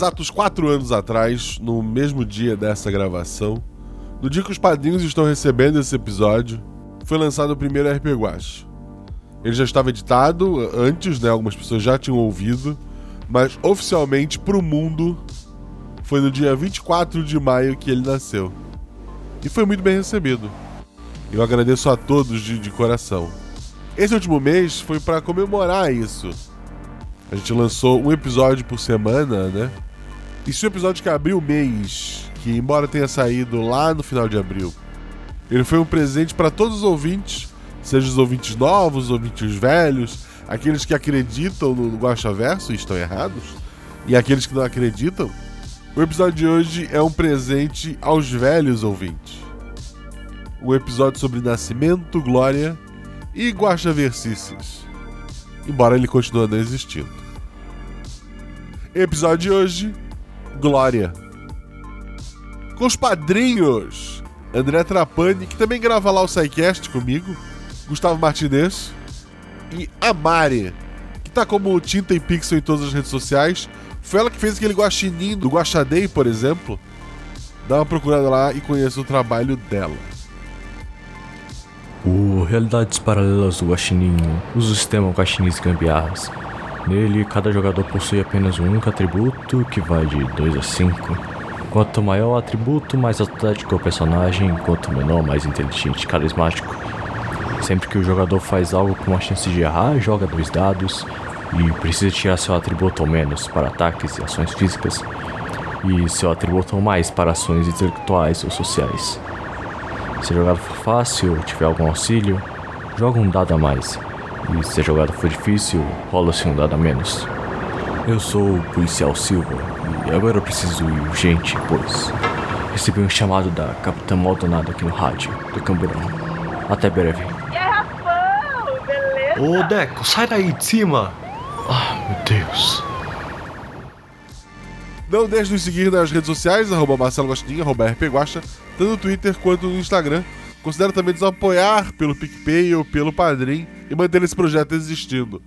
exatos quatro anos atrás, no mesmo dia dessa gravação, no dia que os padrinhos estão recebendo esse episódio, foi lançado o primeiro RP Guache. Ele já estava editado antes, né? Algumas pessoas já tinham ouvido, mas oficialmente para o mundo foi no dia 24 de maio que ele nasceu. E foi muito bem recebido. Eu agradeço a todos de, de coração. Esse último mês foi para comemorar isso. A gente lançou um episódio por semana, né? E se o episódio que abriu o mês, que embora tenha saído lá no final de abril, ele foi um presente para todos os ouvintes, seja os ouvintes novos, os ouvintes velhos, aqueles que acreditam no Guacha Verso e estão errados, e aqueles que não acreditam. O episódio de hoje é um presente aos velhos ouvintes. Um episódio sobre nascimento, glória e Guacha Versices. Embora ele continue não existindo. Episódio de hoje: Glória. Com os padrinhos: André Trapani, que também grava lá o SciCast comigo, Gustavo Martinez e a Mari, que tá como tinta e pixel em todas as redes sociais. Foi ela que fez aquele guaxinim do Guaxadei, por exemplo. Dá uma procurada lá e conheça o trabalho dela. O Realidades Paralelas do Guaxinim o sistema Guaxinins Gambiarras Nele, cada jogador possui apenas um único atributo, que vai de 2 a 5. Quanto maior o atributo, mais atlético é o personagem, quanto menor, mais inteligente e carismático. Sempre que o jogador faz algo com uma chance de errar, joga dois dados e precisa tirar seu atributo ou menos para ataques e ações físicas, e seu atributo ou mais para ações intelectuais ou sociais. Se a jogada for fácil ou tiver algum auxílio, joga um dado a mais e se a jogada for difícil, rola-se um dado a menos. Eu sou o policial Silva e agora eu preciso ir urgente, pois recebi um chamado da Capitã Maldonado aqui no rádio do Camburão. Até breve. E aí, Rafão, beleza? Ô Deco, sai daí de cima! Ah, meu Deus. Não deixe de nos seguir nas redes sociais, arroba Marcelo Gostinho, arroba RPGuacha, tanto no Twitter quanto no Instagram. Considere também nos apoiar pelo PicPay ou pelo Padrim e manter esse projeto existindo.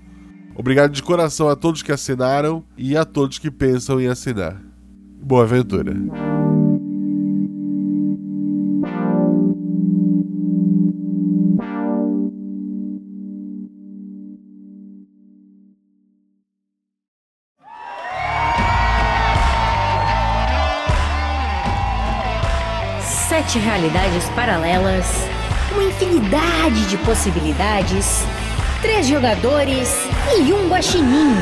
Obrigado de coração a todos que assinaram e a todos que pensam em assinar. Boa aventura! Sete realidades paralelas, uma infinidade de possibilidades, três jogadores e um guaxinim.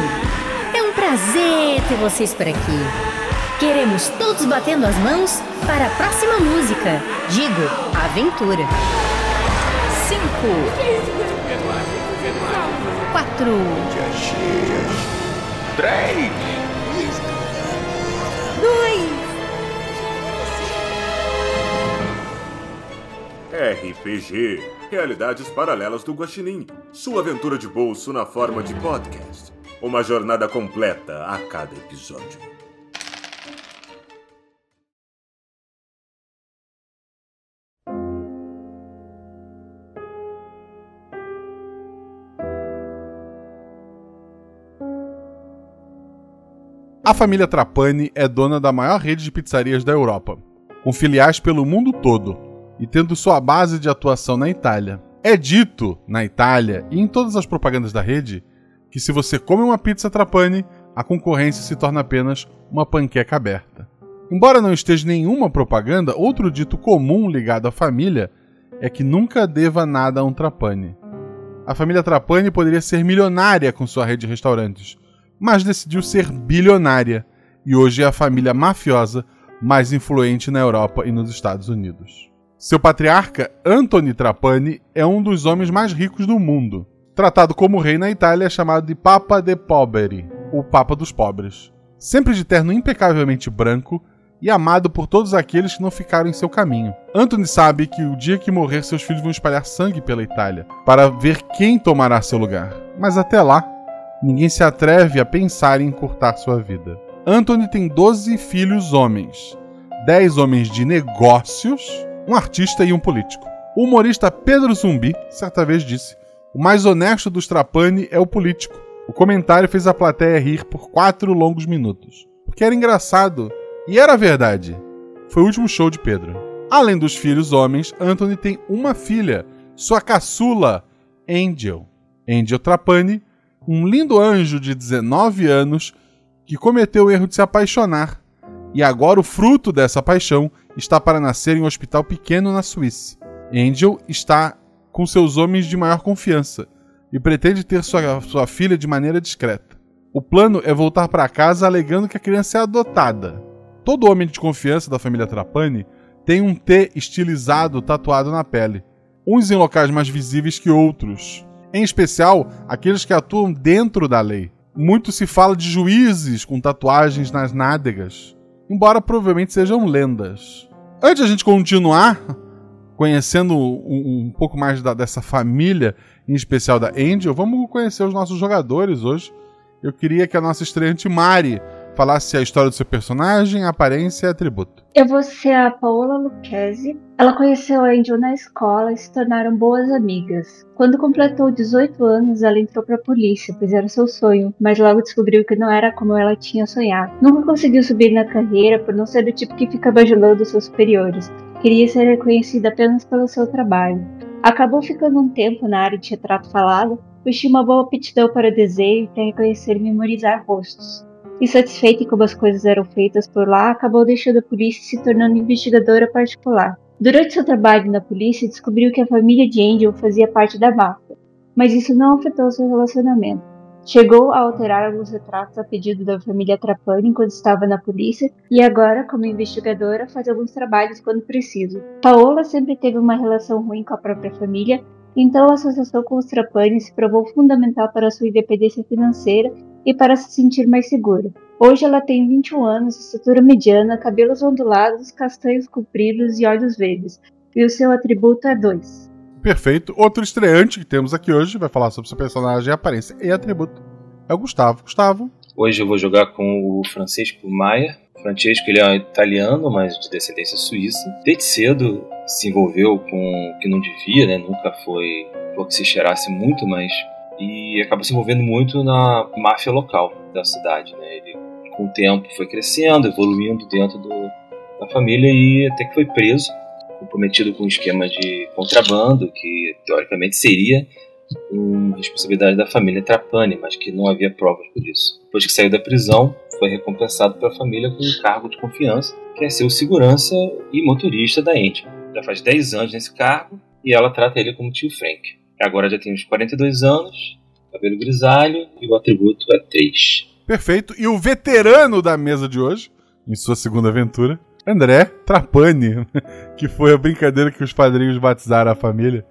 É um prazer ter vocês por aqui. Queremos todos batendo as mãos para a próxima música. Digo, aventura. Cinco. Quatro. Três! Dois. RPG Realidades Paralelas do Guaxinim. Sua aventura de bolso na forma de podcast. Uma jornada completa a cada episódio. A família Trapani é dona da maior rede de pizzarias da Europa, com filiais pelo mundo todo e tendo sua base de atuação na Itália. É dito na Itália e em todas as propagandas da rede que se você come uma pizza Trapani, a concorrência se torna apenas uma panqueca aberta. Embora não esteja nenhuma propaganda, outro dito comum ligado à família é que nunca deva nada a um Trapani. A família Trapani poderia ser milionária com sua rede de restaurantes, mas decidiu ser bilionária e hoje é a família mafiosa mais influente na Europa e nos Estados Unidos. Seu patriarca, Anthony Trapani, é um dos homens mais ricos do mundo. Tratado como rei na Itália, é chamado de Papa de Poveri, o Papa dos Pobres. Sempre de terno impecavelmente branco e amado por todos aqueles que não ficaram em seu caminho. Anthony sabe que o dia que morrer, seus filhos vão espalhar sangue pela Itália para ver quem tomará seu lugar. Mas até lá, ninguém se atreve a pensar em encurtar sua vida. Anthony tem 12 filhos homens, 10 homens de negócios, um artista e um político. O humorista Pedro Zumbi certa vez disse: O mais honesto dos Trapani é o político. O comentário fez a plateia rir por quatro longos minutos. porque era engraçado. E era verdade. Foi o último show de Pedro. Além dos filhos homens, Anthony tem uma filha, sua caçula, Angel. Angel Trapani, um lindo anjo de 19 anos que cometeu o erro de se apaixonar. E agora o fruto dessa paixão está para nascer em um hospital pequeno na Suíça. Angel está com seus homens de maior confiança e pretende ter sua, sua filha de maneira discreta. O plano é voltar para casa alegando que a criança é adotada. Todo homem de confiança da família Trapani tem um T estilizado tatuado na pele, uns em locais mais visíveis que outros, em especial aqueles que atuam dentro da lei. Muito se fala de juízes com tatuagens nas nádegas, embora provavelmente sejam lendas. Antes de a gente continuar conhecendo um, um pouco mais da, dessa família, em especial da Angel, vamos conhecer os nossos jogadores hoje. Eu queria que a nossa estreante Mari falasse a história do seu personagem, aparência e atributo. Eu vou ser a Paola Lucchesi. Ela conheceu a Angel na escola e se tornaram boas amigas. Quando completou 18 anos, ela entrou para a polícia, pois era seu sonho, mas logo descobriu que não era como ela tinha sonhado. Nunca conseguiu subir na carreira por não ser do tipo que fica bajulando seus superiores. Queria ser reconhecida apenas pelo seu trabalho. Acabou ficando um tempo na área de retrato falado, pois tinha uma boa aptidão para desenho e para reconhecer e memorizar rostos. Insatisfeita em como as coisas eram feitas por lá, acabou deixando a polícia e se tornando investigadora particular. Durante seu trabalho na polícia, descobriu que a família de Angel fazia parte da máfia, mas isso não afetou seu relacionamento. Chegou a alterar alguns retratos a pedido da família Trapani enquanto estava na polícia e agora, como investigadora, faz alguns trabalhos quando preciso. Paola sempre teve uma relação ruim com a própria família, então a associação com os Trapani se provou fundamental para sua independência financeira e para se sentir mais segura. Hoje ela tem 21 anos, estatura mediana, cabelos ondulados, castanhos compridos e olhos verdes, e o seu atributo é 2. Perfeito. Outro estreante que temos aqui hoje vai falar sobre seu personagem, aparência e atributo. É o Gustavo. Gustavo. Hoje eu vou jogar com o Francisco Maia. Francesco ele é italiano, mas de descendência suíça. Desde cedo se envolveu com o que não devia, né? Nunca foi, foi que se cheirasse muito, mas e acabou se envolvendo muito na máfia local da cidade. Né? Ele, com o tempo, foi crescendo, evoluindo dentro do, da família e até que foi preso, comprometido com um esquema de contrabando, que teoricamente seria uma responsabilidade da família Trapani, mas que não havia provas por isso. Depois que saiu da prisão, foi recompensado pela família com um cargo de confiança, que é ser o segurança e motorista da Ente. Já faz 10 anos nesse cargo e ela trata ele como tio Frank. Agora já tem uns 42 anos, cabelo grisalho e o atributo é 3. Perfeito. E o veterano da mesa de hoje, em sua segunda aventura, André Trapani, que foi a brincadeira que os padrinhos batizaram a família.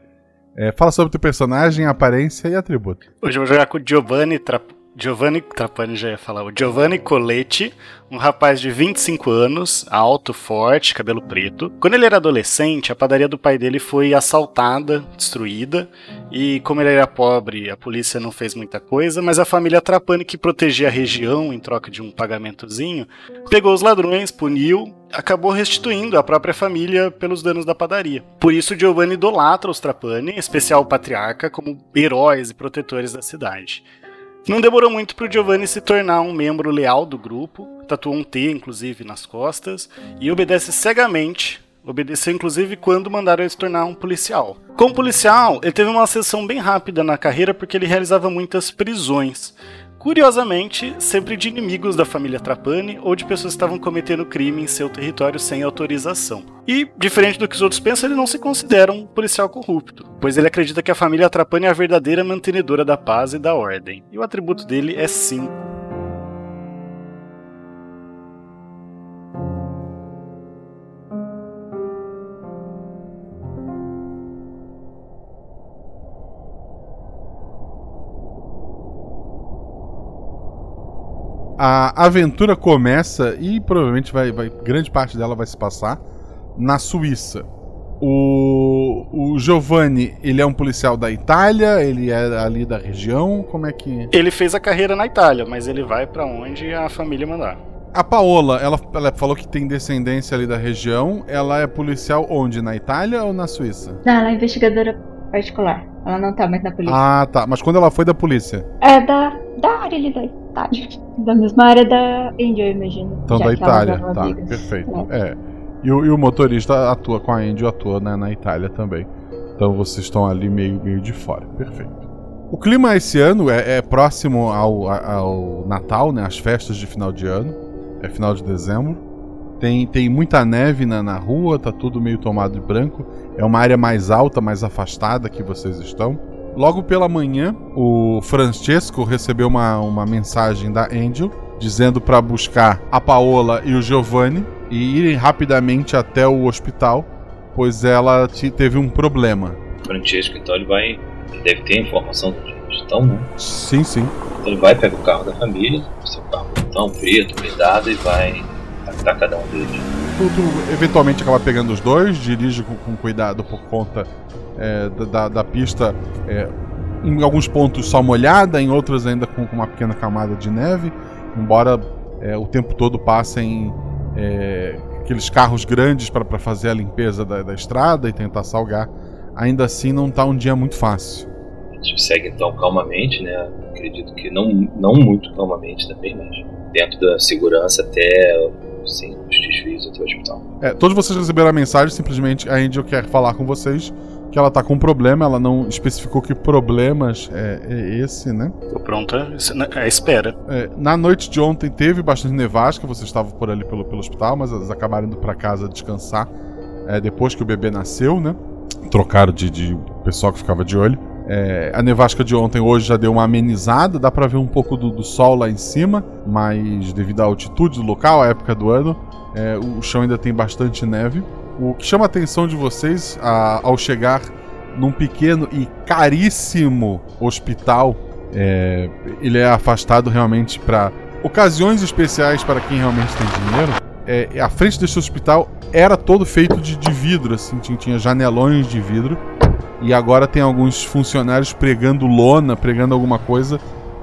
É, fala sobre o teu personagem, aparência e atributo. Hoje eu vou jogar com o Giovanni Trapani Giovanni Trapani já ia falar. O Giovanni Coletti, um rapaz de 25 anos, alto, forte, cabelo preto. Quando ele era adolescente, a padaria do pai dele foi assaltada, destruída, e como ele era pobre, a polícia não fez muita coisa, mas a família Trapani, que protegia a região em troca de um pagamentozinho, pegou os ladrões, puniu, acabou restituindo a própria família pelos danos da padaria. Por isso, Giovanni idolatra os Trapani, especial o patriarca, como heróis e protetores da cidade. Não demorou muito para o Giovanni se tornar um membro leal do grupo, tatuou um T, inclusive, nas costas, e obedece cegamente. Obedeceu inclusive quando mandaram ele se tornar um policial. Como policial, ele teve uma ascensão bem rápida na carreira porque ele realizava muitas prisões. Curiosamente, sempre de inimigos da família Trapani ou de pessoas que estavam cometendo crime em seu território sem autorização. E, diferente do que os outros pensam, ele não se considera um policial corrupto, pois ele acredita que a família Trapani é a verdadeira mantenedora da paz e da ordem. E o atributo dele é 5. A aventura começa e provavelmente vai, vai grande parte dela vai se passar na Suíça. O, o Giovanni, ele é um policial da Itália, ele é ali da região, como é que... Ele fez a carreira na Itália, mas ele vai para onde a família mandar. A Paola, ela, ela falou que tem descendência ali da região, ela é policial onde? Na Itália ou na Suíça? Não, ela é investigadora particular. Ela não tá mais na polícia. Ah, tá. Mas quando ela foi da polícia? É da, da área ali da Itália. Da mesma área da Angel, eu imagino. Então da Itália. Tá, amigas. perfeito. É. É. E, o, e o motorista atua com a Angel, atua né, na Itália também. Então vocês estão ali meio, meio de fora. Perfeito. O clima esse ano é, é próximo ao, ao Natal, né? As festas de final de ano. É final de dezembro. Tem, tem muita neve na, na rua, tá tudo meio tomado de branco. É uma área mais alta, mais afastada que vocês estão. Logo pela manhã, o Francesco recebeu uma, uma mensagem da Angel dizendo para buscar a Paola e o Giovanni e irem rapidamente até o hospital, pois ela te- teve um problema. Francesco, então ele vai. Ele deve ter informação de estão, né? Sim, sim. Então ele vai pegar o carro da família, seu carro então, preto, blindado, e vai atacar cada um deles. Tu, tu eventualmente acaba pegando os dois, dirige com, com cuidado por conta é, da, da- pista. é, em alguns pontos só molhada, em outros ainda com, com uma pequena camada de neve. Embora é, o tempo todo passem é, aqueles carros grandes para fazer a limpeza da, da estrada e tentar salgar, ainda assim não tá um dia muito fácil. A gente segue então calmamente, né? Acredito que não, não muito calmamente também, mas dentro da segurança até sem os desvios até o hospital. É, todos vocês receberam a mensagem, simplesmente a Angel quer falar com vocês que ela tá com um problema, ela não especificou que problemas é, é esse, né? Tô pronta à espera. É, na noite de ontem teve bastante nevasca, vocês estavam por ali pelo, pelo hospital, mas elas acabaram indo pra casa descansar é, depois que o bebê nasceu, né? Trocaram de, de pessoal que ficava de olho. É, a nevasca de ontem hoje já deu uma amenizada, dá pra ver um pouco do, do sol lá em cima, mas devido à altitude do local, à época do ano, é, o chão ainda tem bastante neve. O que chama a atenção de vocês a- ao chegar num pequeno e caríssimo hospital, é, ele é afastado realmente para ocasiões especiais para quem realmente tem dinheiro. É, a frente desse hospital era todo feito de, de vidro, assim, tinha, tinha janelões de vidro. E agora tem alguns funcionários pregando lona, pregando alguma coisa,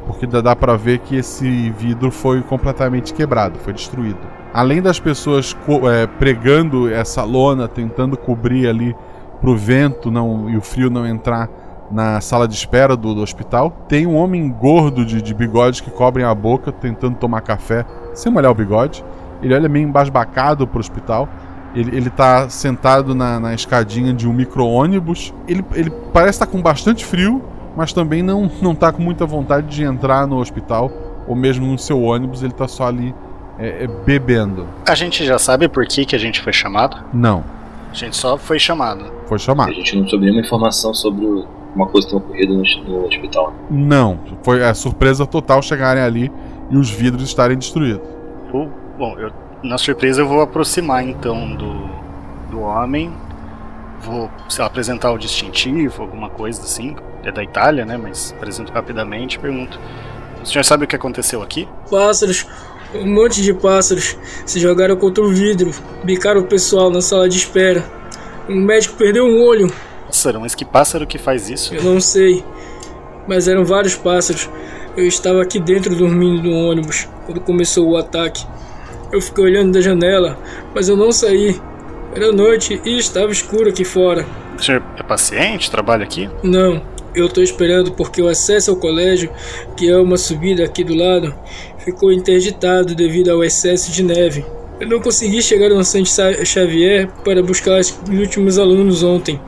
porque dá, para ver que esse vidro foi completamente quebrado, foi destruído. Além das pessoas é, pregando essa lona, tentando cobrir ali pro vento não, e o frio não entrar na sala de espera do, do hospital, tem um homem gordo de, de bigode que cobrem a boca, tentando tomar café sem molhar o bigode. Ele olha meio embasbacado pro hospital. Ele, ele tá sentado na, na escadinha de um micro-ônibus. Ele, ele parece estar com bastante frio, mas também não, não tá com muita vontade de entrar no hospital, ou mesmo no seu ônibus, ele tá só ali é, é, bebendo. A gente já sabe por que, que a gente foi chamado? Não, A gente só foi chamado. foi A chamado. gente não soube nenhuma informação sobre o- uma coisa que tem ocorrido no, no hospital. Não, foi a surpresa total chegarem ali e os vidros estarem destruídos. Bom, eu, na surpresa eu vou aproximar então do, do homem. Vou lá, apresentar o distintivo, alguma coisa assim. É da Itália, né? Mas apresento rapidamente e pergunto: O senhor sabe o que aconteceu aqui? Pássaros, um monte de pássaros se jogaram contra o vidro, bicaram o pessoal na sala de espera. Um médico perdeu um olho, Pássaro, mas que pássaro que faz isso? eu não sei, mas eram vários pássaros. Eu estava aqui dentro dormindo no ônibus quando começou o ataque. Eu fiquei olhando da janela, mas eu não saí. Era noite e estava escuro aqui fora. O senhor é paciente? Trabalha aqui? Não, eu tô esperando porque o acesso ao colégio, que é uma subida aqui do lado, ficou interditado devido ao excesso de neve. Eu não consegui chegar no Santo Sa- Xavier para buscar os últimos alunos ontem.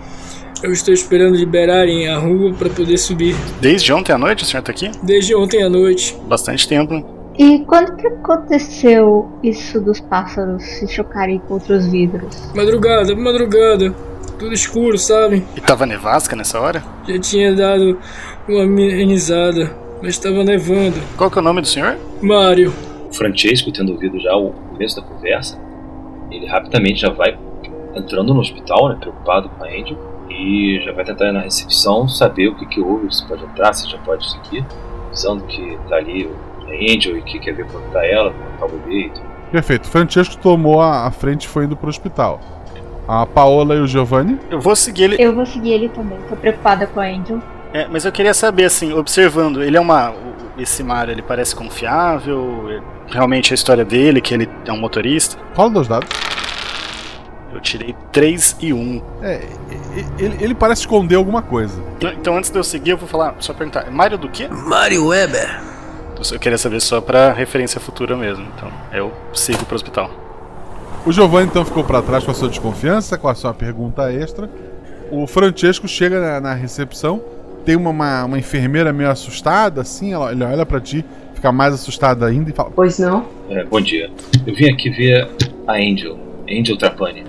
Eu estou esperando liberarem a rua para poder subir. Desde ontem à noite o senhor tá aqui? Desde ontem à noite. Bastante tempo. E quando que aconteceu isso dos pássaros se chocarem contra os vidros? Madrugada, madrugada. Tudo escuro, sabe? E tava nevasca nessa hora? Já tinha dado uma amenizada, mas estava nevando. Qual que é o nome do senhor? Mário, O Francesco, tendo ouvido já o começo da conversa, ele rapidamente já vai entrando no hospital, né, preocupado com a Angel, e já vai tentar ir na recepção saber o que, que houve, se pode entrar, se já pode seguir, avisando que tá ali a Angel e que quer ver quando tá ela, quando tá o bebê e tudo. Perfeito. Francesco tomou a, a frente e foi indo pro hospital. A Paola e o Giovanni. Eu vou seguir ele. Eu vou seguir ele também, tô preocupada com a Angel. É, mas eu queria saber, assim, observando, ele é uma. Esse Mario, ele parece confiável? É Realmente a história dele, que ele é um motorista? Rola dois dados. Eu tirei 3 e 1. É, ele, ele parece esconder alguma coisa. Então antes de eu seguir, eu vou falar, só perguntar, é Mário do quê? Mário Weber. Eu queria saber só pra referência futura mesmo, então eu sigo pro hospital. O Giovanni então ficou para trás com a sua desconfiança, com a sua pergunta extra. O Francesco chega na, na recepção, tem uma, uma, uma, enfermeira meio assustada, assim, ela, ele olha para ti, fica mais assustada ainda e fala: Pois não? É, bom dia. Eu vim aqui ver a Angel, Angel Trapani.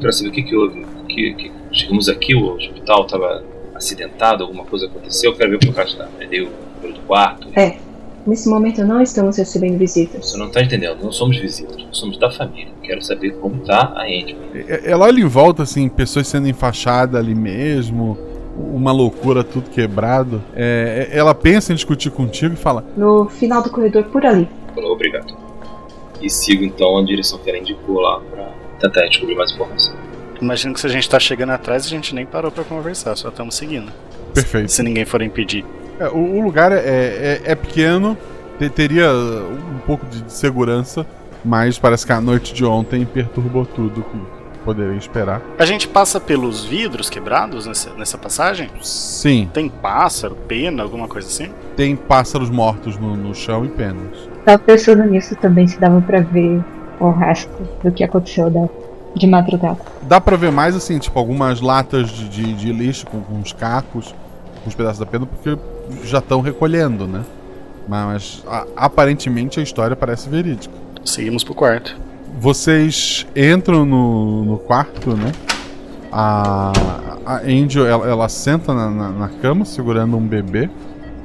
Quero saber o que, que houve. Que, que chegamos aqui, o hospital estava acidentado, alguma coisa aconteceu. Eu quero ver o que o cara está. Deu o do quarto. É, Nesse momento não estamos recebendo visitas. Você não está entendendo, não somos visitas, nós somos da família. Quero saber como está a Andy. Ela olha em volta, assim, pessoas sendo enfaixadas ali mesmo, uma loucura, tudo quebrado. É, ela pensa em discutir contigo e fala: No final do corredor, por ali. Obrigado. E sigo então a direção que ela indicou lá para tentar descobrir mais informação. Imagino que se a gente está chegando atrás, a gente nem parou para conversar, só estamos seguindo. Perfeito. Se ninguém for impedir. É, o, o, lugar é, é, é pequeno, te, teria um pouco de segurança, mas parece que a noite de ontem perturbou tudo que poderia esperar. A gente passa pelos vidros quebrados nessa, nessa passagem? Sim. Tem pássaro, pena, alguma coisa assim? Tem pássaros mortos no, no chão e penas. Tava pensando nisso também, se dava para ver o resto do que aconteceu da, de madrugada. Dá para ver mais assim, tipo algumas latas de, de, de lixo com, com uns cacos, com uns pedaços da pena, porque já estão recolhendo, né? Mas a, aparentemente a história parece verídica. Seguimos pro quarto. Vocês entram no, no quarto, né? A, a Angel ela, ela senta na, na, na, cama segurando um bebê.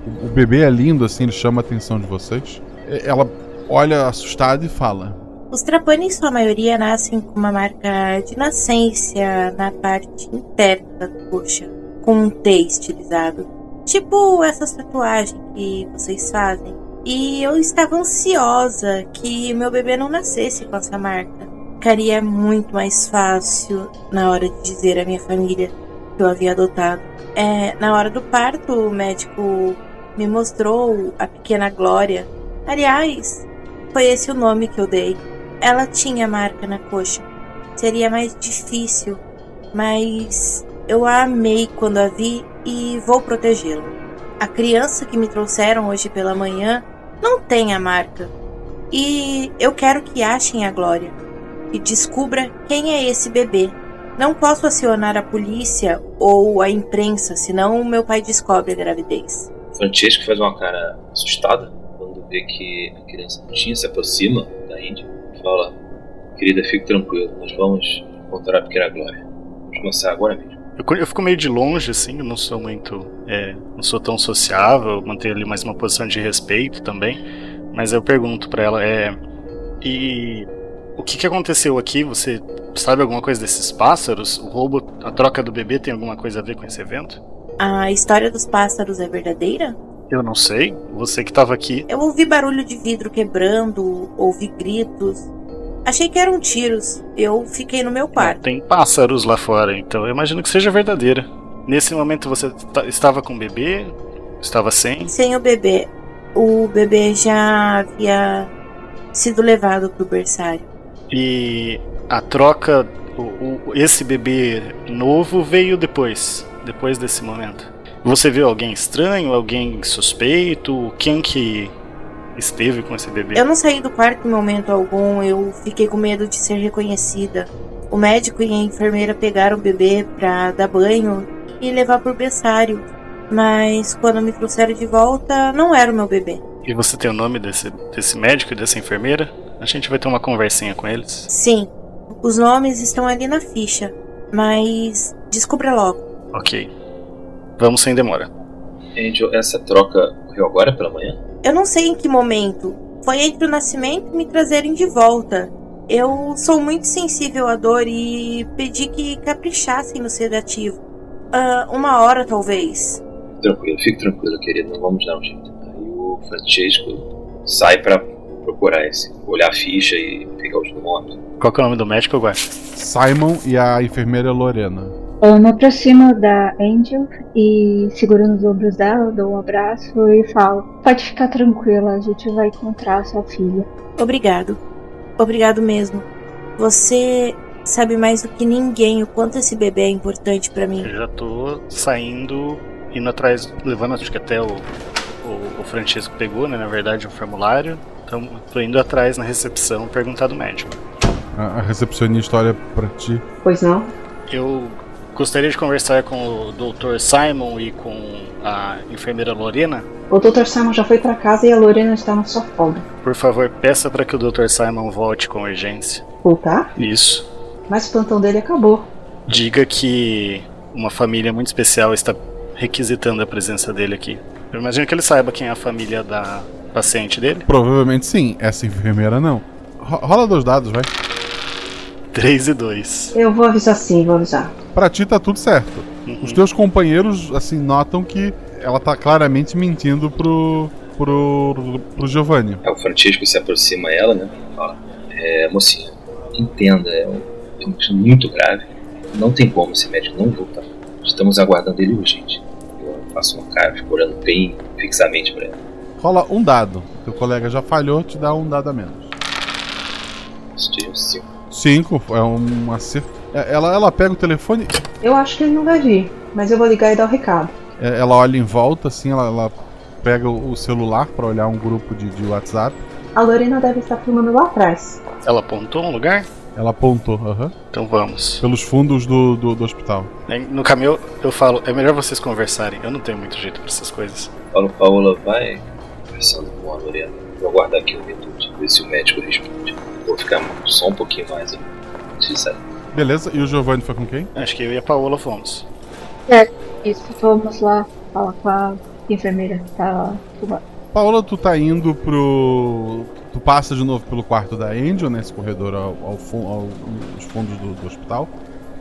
O, o bebê é lindo, assim, ele chama a atenção de vocês. Ela olha assustada e fala: Os Trapani, em sua maioria, nascem com uma marca de nascência na parte interna da coxa, com um T estilizado. Tipo essas tatuagens que vocês fazem. E eu estava ansiosa que meu bebê não nascesse com essa marca. Ficaria muito mais fácil na hora de dizer à minha família que eu havia adotado. É, na hora do parto, o médico me mostrou a pequena Glória. Aliás, foi esse o nome que eu dei. Ela tinha marca na coxa. Seria mais difícil, mas eu a amei quando a vi e vou protegê-lo. A criança que me trouxeram hoje pela manhã não tem a marca. E eu quero que achem a Glória e descubra quem é esse bebê. Não posso acionar a polícia ou a imprensa, senão meu pai descobre a gravidez. Francesco faz uma cara assustada quando vê que a criança tinha se aproxima da Índia e fala: Querida, fique tranquilo, nós vamos encontrar a pequena Glória. Vamos começar agora mesmo. Eu, eu fico meio de longe, assim, eu não sou muito. É, não sou tão sociável, manter ali mais uma posição de respeito também. Mas eu pergunto para ela, é. E o que, que aconteceu aqui? Você sabe alguma coisa desses pássaros? O roubo, a troca do bebê tem alguma coisa a ver com esse evento? A história dos pássaros é verdadeira? Eu não sei. Você que estava aqui. Eu ouvi barulho de vidro quebrando, ouvi gritos. Achei que eram tiros. Eu fiquei no meu quarto. Tem pássaros lá fora, então eu imagino que seja verdadeira. Nesse momento você estava com o bebê? Estava sem? Sem o bebê. O bebê já havia sido levado pro berçário. E a troca, o, o, esse bebê novo veio depois, depois desse momento. Você viu alguém estranho, alguém suspeito? Quem que esteve com esse bebê? Eu não saí do quarto em momento algum, eu fiquei com medo de ser reconhecida. O médico e a enfermeira pegaram o bebê pra dar banho e levar pro berçário. Mas quando me trouxeram de volta, não era o meu bebê. E você tem o nome desse, desse médico e dessa enfermeira? A gente vai ter uma conversinha com eles? Sim. Os nomes estão ali na ficha. Mas descubra logo. Ok. Vamos sem demora. Angel, essa troca ocorreu agora pela manhã? Eu não sei em que momento. Foi entre o nascimento e me trazerem de volta. Eu sou muito sensível à dor e pedi que caprichassem no sedativo. Uh, uma hora, talvez. Tranquilo, fique tranquilo, querido. Não vamos dar um jeito. Aí o Francesco sai para procurar esse, olhar a ficha e pegar os nomes. Qual é o nome do médico, agora? Simon e a enfermeira Lorena. Eu me aproximo da Angel e seguro nos ombros dela, dou um abraço e falo: Pode ficar tranquila, a gente vai encontrar sua filha. Obrigado. Obrigado mesmo. Você sabe mais do que ninguém o quanto esse bebê é importante para mim. Eu já tô saindo, indo atrás, levando acho que até o, o, o Francisco pegou, né? Na verdade, o formulário. Então, tô indo atrás na recepção perguntar do médico. A, a recepcionista olha pra ti. Pois não? Eu gostaria de conversar com o Dr. Simon e com a enfermeira Lorena. O Dr. Simon já foi pra casa e a Lorena está na sua folga. Por favor, peça para que o Dr. Simon volte com urgência. Voltar? Isso. Mas o plantão dele acabou. Diga que uma família muito especial está requisitando a presença dele aqui. Eu imagino que ele saiba quem é a família da paciente dele. Provavelmente sim, essa enfermeira não. Ro- rola dois dados, vai. 3 e 2. Eu vou avisar sim, vou avisar. Pra ti tá tudo certo. Uhum. Os teus companheiros, assim, notam que ela tá claramente mentindo pro. pro. pro Giovanni. É, o Francisco se aproxima ela, né? Fala, é, mocinha, entenda, é um, é uma questão muito grave. Não tem como esse médico não voltar. Estamos aguardando ele urgente. Eu faço uma cara, fico olhando bem fixamente pra ela. Rola um dado. Teu colega já falhou, te dá um dado a menos. Isso tira um cinco. Cinco é um acerto. É, Ela, ela pega o telefone, Eu acho que ele não vai vir, mas eu vou ligar e dar o recado. é, ela olha em volta, assim, ela, ela pega o o celular pra olhar um grupo de, de WhatsApp. A Lorena deve estar filmando lá atrás. Ela apontou um lugar? Ela apontou, aham. Então vamos. Pelos fundos do, do, do hospital. No caminho eu falo, é melhor vocês conversarem. Eu não tenho muito jeito pra essas coisas. Paulo Paola vai conversando com a Lorena. Vou aguardar aqui um minuto, ver se o médico responde. Vou ficar só um pouquinho mais hein, antes de sair. Beleza, e o Giovanni foi com quem? Acho que eu e a Paola fomos. É, isso, vamos lá falar com a enfermeira que tá lá fumando. Paola, tu tá indo pro. Tu passa de novo pelo quarto da Angel, nesse corredor ao, ao ao- aos fundos do, do hospital.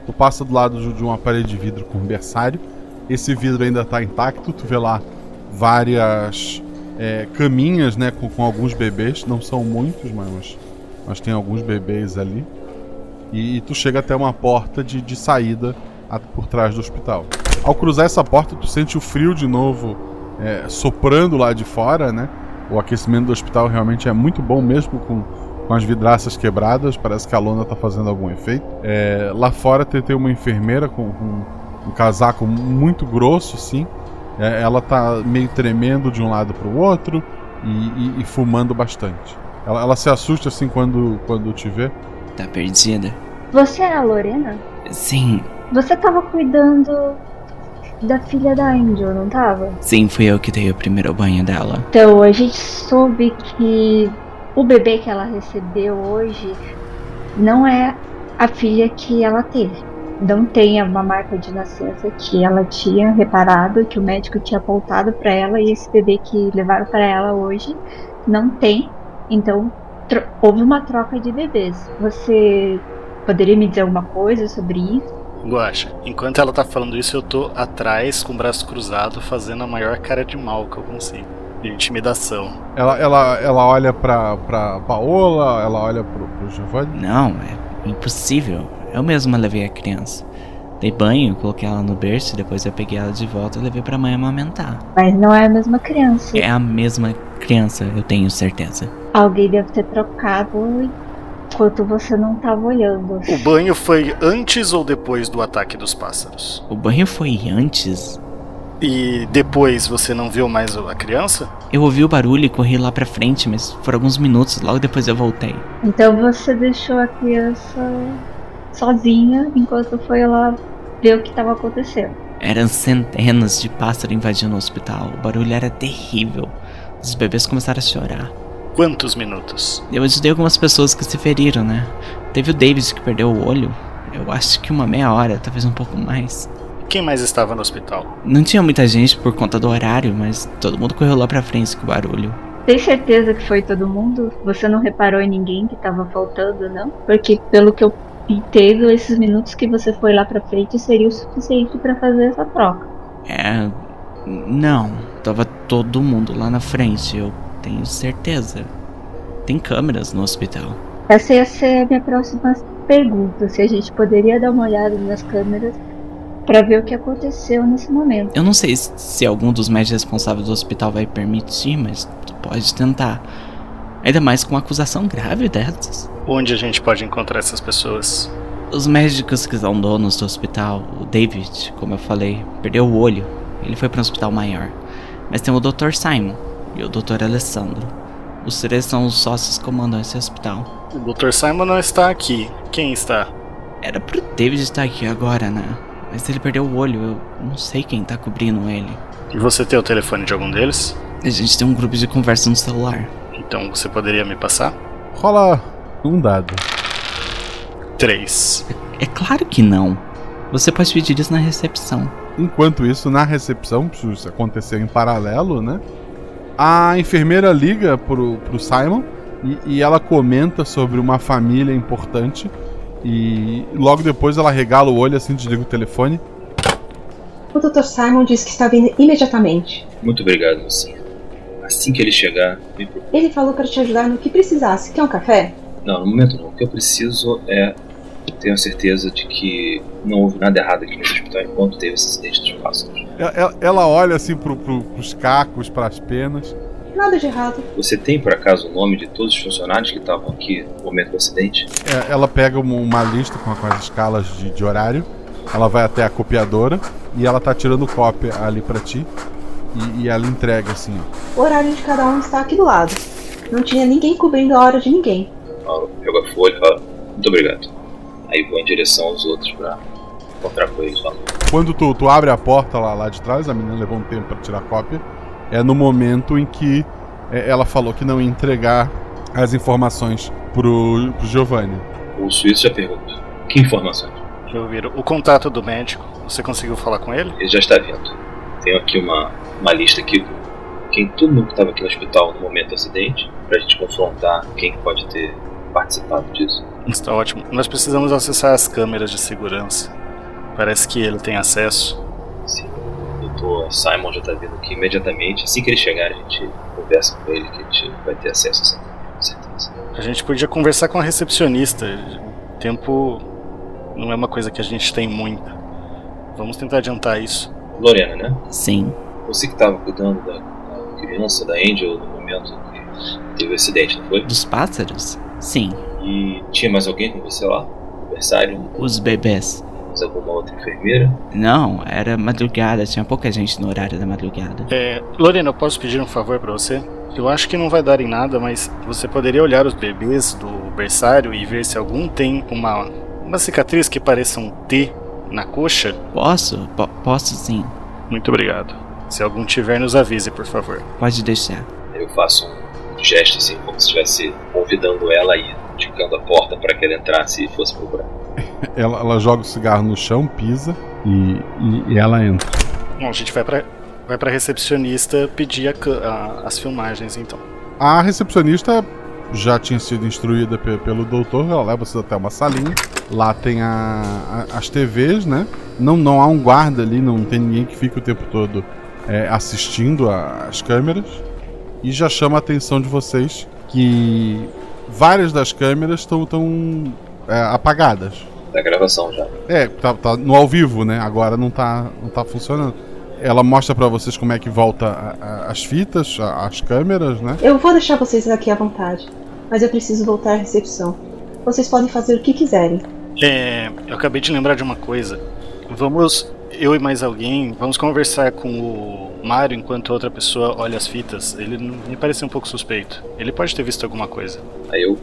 Tu passa do lado de de uma parede de vidro com um berçário. Esse vidro ainda tá intacto. Tu vê lá várias é, caminhas, né, com, com alguns bebês. Não são muitos, mas, mas tem alguns bebês ali. E, tu chega até uma porta de, de saída a- por trás do hospital. Ao cruzar essa porta, tu sente o frio de novo é, soprando lá de fora, né? O aquecimento do hospital realmente é muito bom, mesmo com, com as vidraças quebradas. Parece que a lona tá fazendo algum efeito. É, lá fora tem, tem uma enfermeira com, com um casaco muito grosso, assim. É, ela tá meio tremendo de um lado para o outro e, e- e fumando bastante. Ela, ela se assusta assim quando, quando te vê. Tá perdida? Você é a Lorena? Sim, Você tava cuidando da filha da Angel, não tava? sim, fui eu que dei o primeiro banho dela. Então, a gente soube que o bebê que ela recebeu hoje não é a filha que ela teve. Não tem uma marca de nascença que ela tinha reparado, que o médico tinha apontado pra ela, e esse bebê que levaram pra ela hoje não tem. Então, houve uma troca de bebês. Você poderia me dizer alguma coisa sobre isso? Guacha, enquanto ela tá falando isso, eu tô atrás com o braço cruzado, fazendo a maior cara de mal que eu consigo. De intimidação. Ela, ela, ela olha pra, pra Paola, ela olha pro, pro Giovanni. Não, é impossível. Eu mesma levei a criança. Dei banho, coloquei ela no berço, depois eu peguei ela de volta e levei pra mãe amamentar. Mas não é a mesma criança. É a mesma criança, eu tenho certeza. Alguém deve ter trocado enquanto você não tava olhando. O banho foi antes ou depois do ataque dos pássaros? O banho foi antes? E depois você não viu mais a criança? Eu ouvi o barulho e corri lá pra frente, mas foram alguns minutos, logo depois eu voltei. Então você deixou a criança sozinha enquanto foi lá ver o que estava acontecendo. Eram centenas de pássaros invadindo o hospital. O barulho era terrível. Os bebês começaram a chorar. Quantos minutos? Eu ajudei algumas pessoas que se feriram, né? Teve o Davis que perdeu o olho. Eu acho que uma meia hora, talvez um pouco mais. Quem mais estava no hospital? Não tinha muita gente por conta do horário, mas todo mundo correu lá pra frente com o barulho. Tem certeza que foi todo mundo? Você não reparou em ninguém que estava faltando, não? Porque pelo que eu entendo, esses minutos que você foi lá pra frente seria o suficiente para fazer essa troca. É. Não, tava todo mundo lá na frente, eu tenho certeza. Tem câmeras no hospital. Essa ia ser a minha próxima pergunta, se a gente poderia dar uma olhada nas câmeras para ver o que aconteceu nesse momento. Eu não sei se se algum dos médicos responsáveis do hospital vai permitir, mas tu pode tentar. Ainda mais com uma acusação grave dessas. Onde a gente pode encontrar essas pessoas? Os médicos que são donos do hospital, o David, como eu falei, perdeu o olho. Ele foi para um hospital maior. Mas tem o Dr. Simon e o Dr. Alessandro. Os três são os sócios que comandam esse hospital. O Dr. Simon não está aqui. Quem está? Era pro David estar aqui agora, né? Mas ele perdeu o olho, eu não sei quem tá cobrindo ele. E você tem o telefone de algum deles? A gente tem um grupo de conversa no celular. Então você poderia me passar? Rola um dado. Três. É claro que não. Você pode pedir isso na recepção. Enquanto isso, na recepção, isso aconteceu em paralelo, né? A enfermeira liga pro, pro Simon e, e ela comenta sobre uma família importante. E logo depois ela regala o olho assim, desliga o telefone. O Dr. Simon disse que está vindo imediatamente. Muito obrigado, Lucinha. Assim que ele chegar, me procure. Ele falou para te ajudar no que precisasse. Quer um café? Não, no momento não. O que eu preciso é a certeza de que não houve nada errado aqui nesse hospital enquanto teve esse acidente dos pássaros. Ela, ela olha assim pro, pro, pros cacos, pras penas. Nada de errado. Você tem, por acaso, o nome de todos os funcionários que estavam aqui no momento do acidente? É, ela pega uma, uma lista com, com as escalas de, de horário. Ela vai até a copiadora e ela tá tirando cópia ali pra ti. E, e ela entrega assim, ó. O horário de cada um está aqui do lado. Não tinha ninguém cobrindo a hora de ninguém. Ela pega a folha e fala, muito obrigado. Aí vou em direção aos outros pra encontrar com eles lá. Quando tu, tu abre a porta lá, lá de trás, a menina levou um tempo pra tirar cópia. É no momento em que é, ela falou que não ia entregar as informações pro, pro Giovanni. O suíço já pergunta, que informações? Eu viro o contato do médico. Você conseguiu falar com ele? Ele já está vindo. Tenho aqui uma, uma lista aqui com quem todo mundo que estava aqui no hospital no momento do acidente, pra gente confrontar quem pode ter participado disso. Está ótimo. Nós precisamos acessar as câmeras de segurança. Parece que ele tem acesso. Sim. O Dr. Simon já está vindo aqui imediatamente. Assim que ele chegar, a gente conversa com ele que a gente vai ter acesso a essa câmera, com certeza. A gente podia conversar com a recepcionista. O tempo não é uma coisa que a gente tem muita. Vamos tentar adiantar isso. Lorena, né? Sim. Você que estava cuidando da, da criança, da Angel, no momento que teve o acidente, não foi? Dos pássaros? Sim. E tinha mais alguém com você lá? Aniversário? Os bebês. Mais alguma outra enfermeira? Não, era madrugada, tinha pouca gente no horário da madrugada. É, Lorena, eu posso pedir um favor pra você? Eu acho que não vai dar em nada, mas você poderia olhar os bebês do berçário e ver se algum tem uma, uma cicatriz que pareça um T na coxa? Posso? Po posso sim. Muito obrigado. Se algum tiver, nos avise, por favor. Pode deixar. Eu faço um gesto assim, como se estivesse convidando ela e indicando a porta para que ela entrasse e fosse procurar. Ela, ela joga o cigarro no chão, pisa e, e, e ela entra. Bom, a gente vai pra, vai pra recepcionista pedir a, a, as filmagens, então. A recepcionista já tinha sido instruída pe pelo doutor, ela leva vocês até uma salinha. Lá tem a, a, as TVs, né? Não, não há um guarda ali, não tem ninguém que fique o tempo todo é, assistindo as câmeras. E já chama a atenção de vocês que várias das câmeras estão tão, é, apagadas. Da gravação já. É, tá, tá, no ao vivo, né? Agora não tá, não tá funcionando. Ela mostra para vocês como é que volta a, a, as fitas, a, as câmeras, né? Eu vou deixar vocês aqui à vontade, mas eu preciso voltar à recepção. Vocês podem fazer o que quiserem. É, eu acabei de lembrar de uma coisa. Vamos, eu e mais alguém, vamos conversar com o Mário enquanto outra pessoa olha as fitas. Ele me parece um pouco suspeito. Ele pode ter visto alguma coisa. Aí eu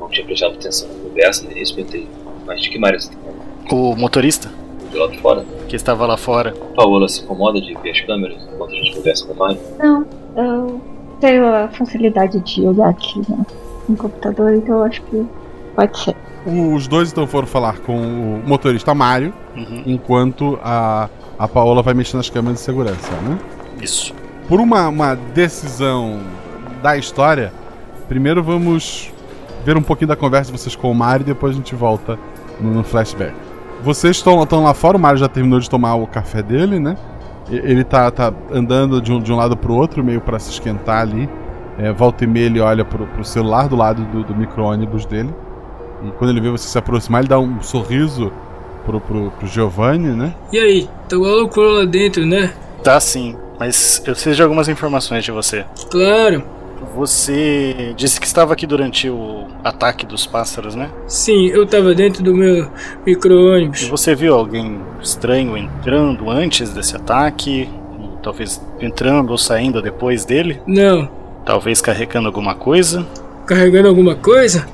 não tinha prestado atenção na conversa, nem respeitei. Mas de que Mário você tá O motorista? De lá de fora? Que estava lá fora. Paola se incomoda de ver as câmeras enquanto a gente conversa com o Mário? Não, eu tenho a facilidade de olhar aqui né, no computador, então eu acho que pode ser. Os dois então foram falar com o motorista Mário, Uhum. enquanto a, a Paola vai mexer nas câmeras de segurança, né? Isso. Por uma, uma decisão da história, primeiro vamos ver um pouquinho da conversa de vocês com o Mário e depois a gente volta no, no flashback. Vocês estão estão lá fora, o Mário já terminou de tomar o café dele, né? Ele tá, tá andando de um, de um lado pro outro, meio para se esquentar ali. É, volta e meia ele olha pro, pro celular do lado do, do micro-ônibus dele. E quando ele vê você se aproximar, ele dá um sorriso pro, pro, pro Giovanni, né? E aí, tá uma loucura lá dentro, né? Tá sim, mas eu preciso de algumas informações de você. Claro. Você disse que estava aqui durante o ataque dos pássaros, né? Sim, eu tava dentro do meu micro-ônibus. Você viu alguém estranho entrando antes desse ataque? Talvez entrando ou saindo depois dele? Não. Talvez carregando alguma coisa? Carregando alguma coisa?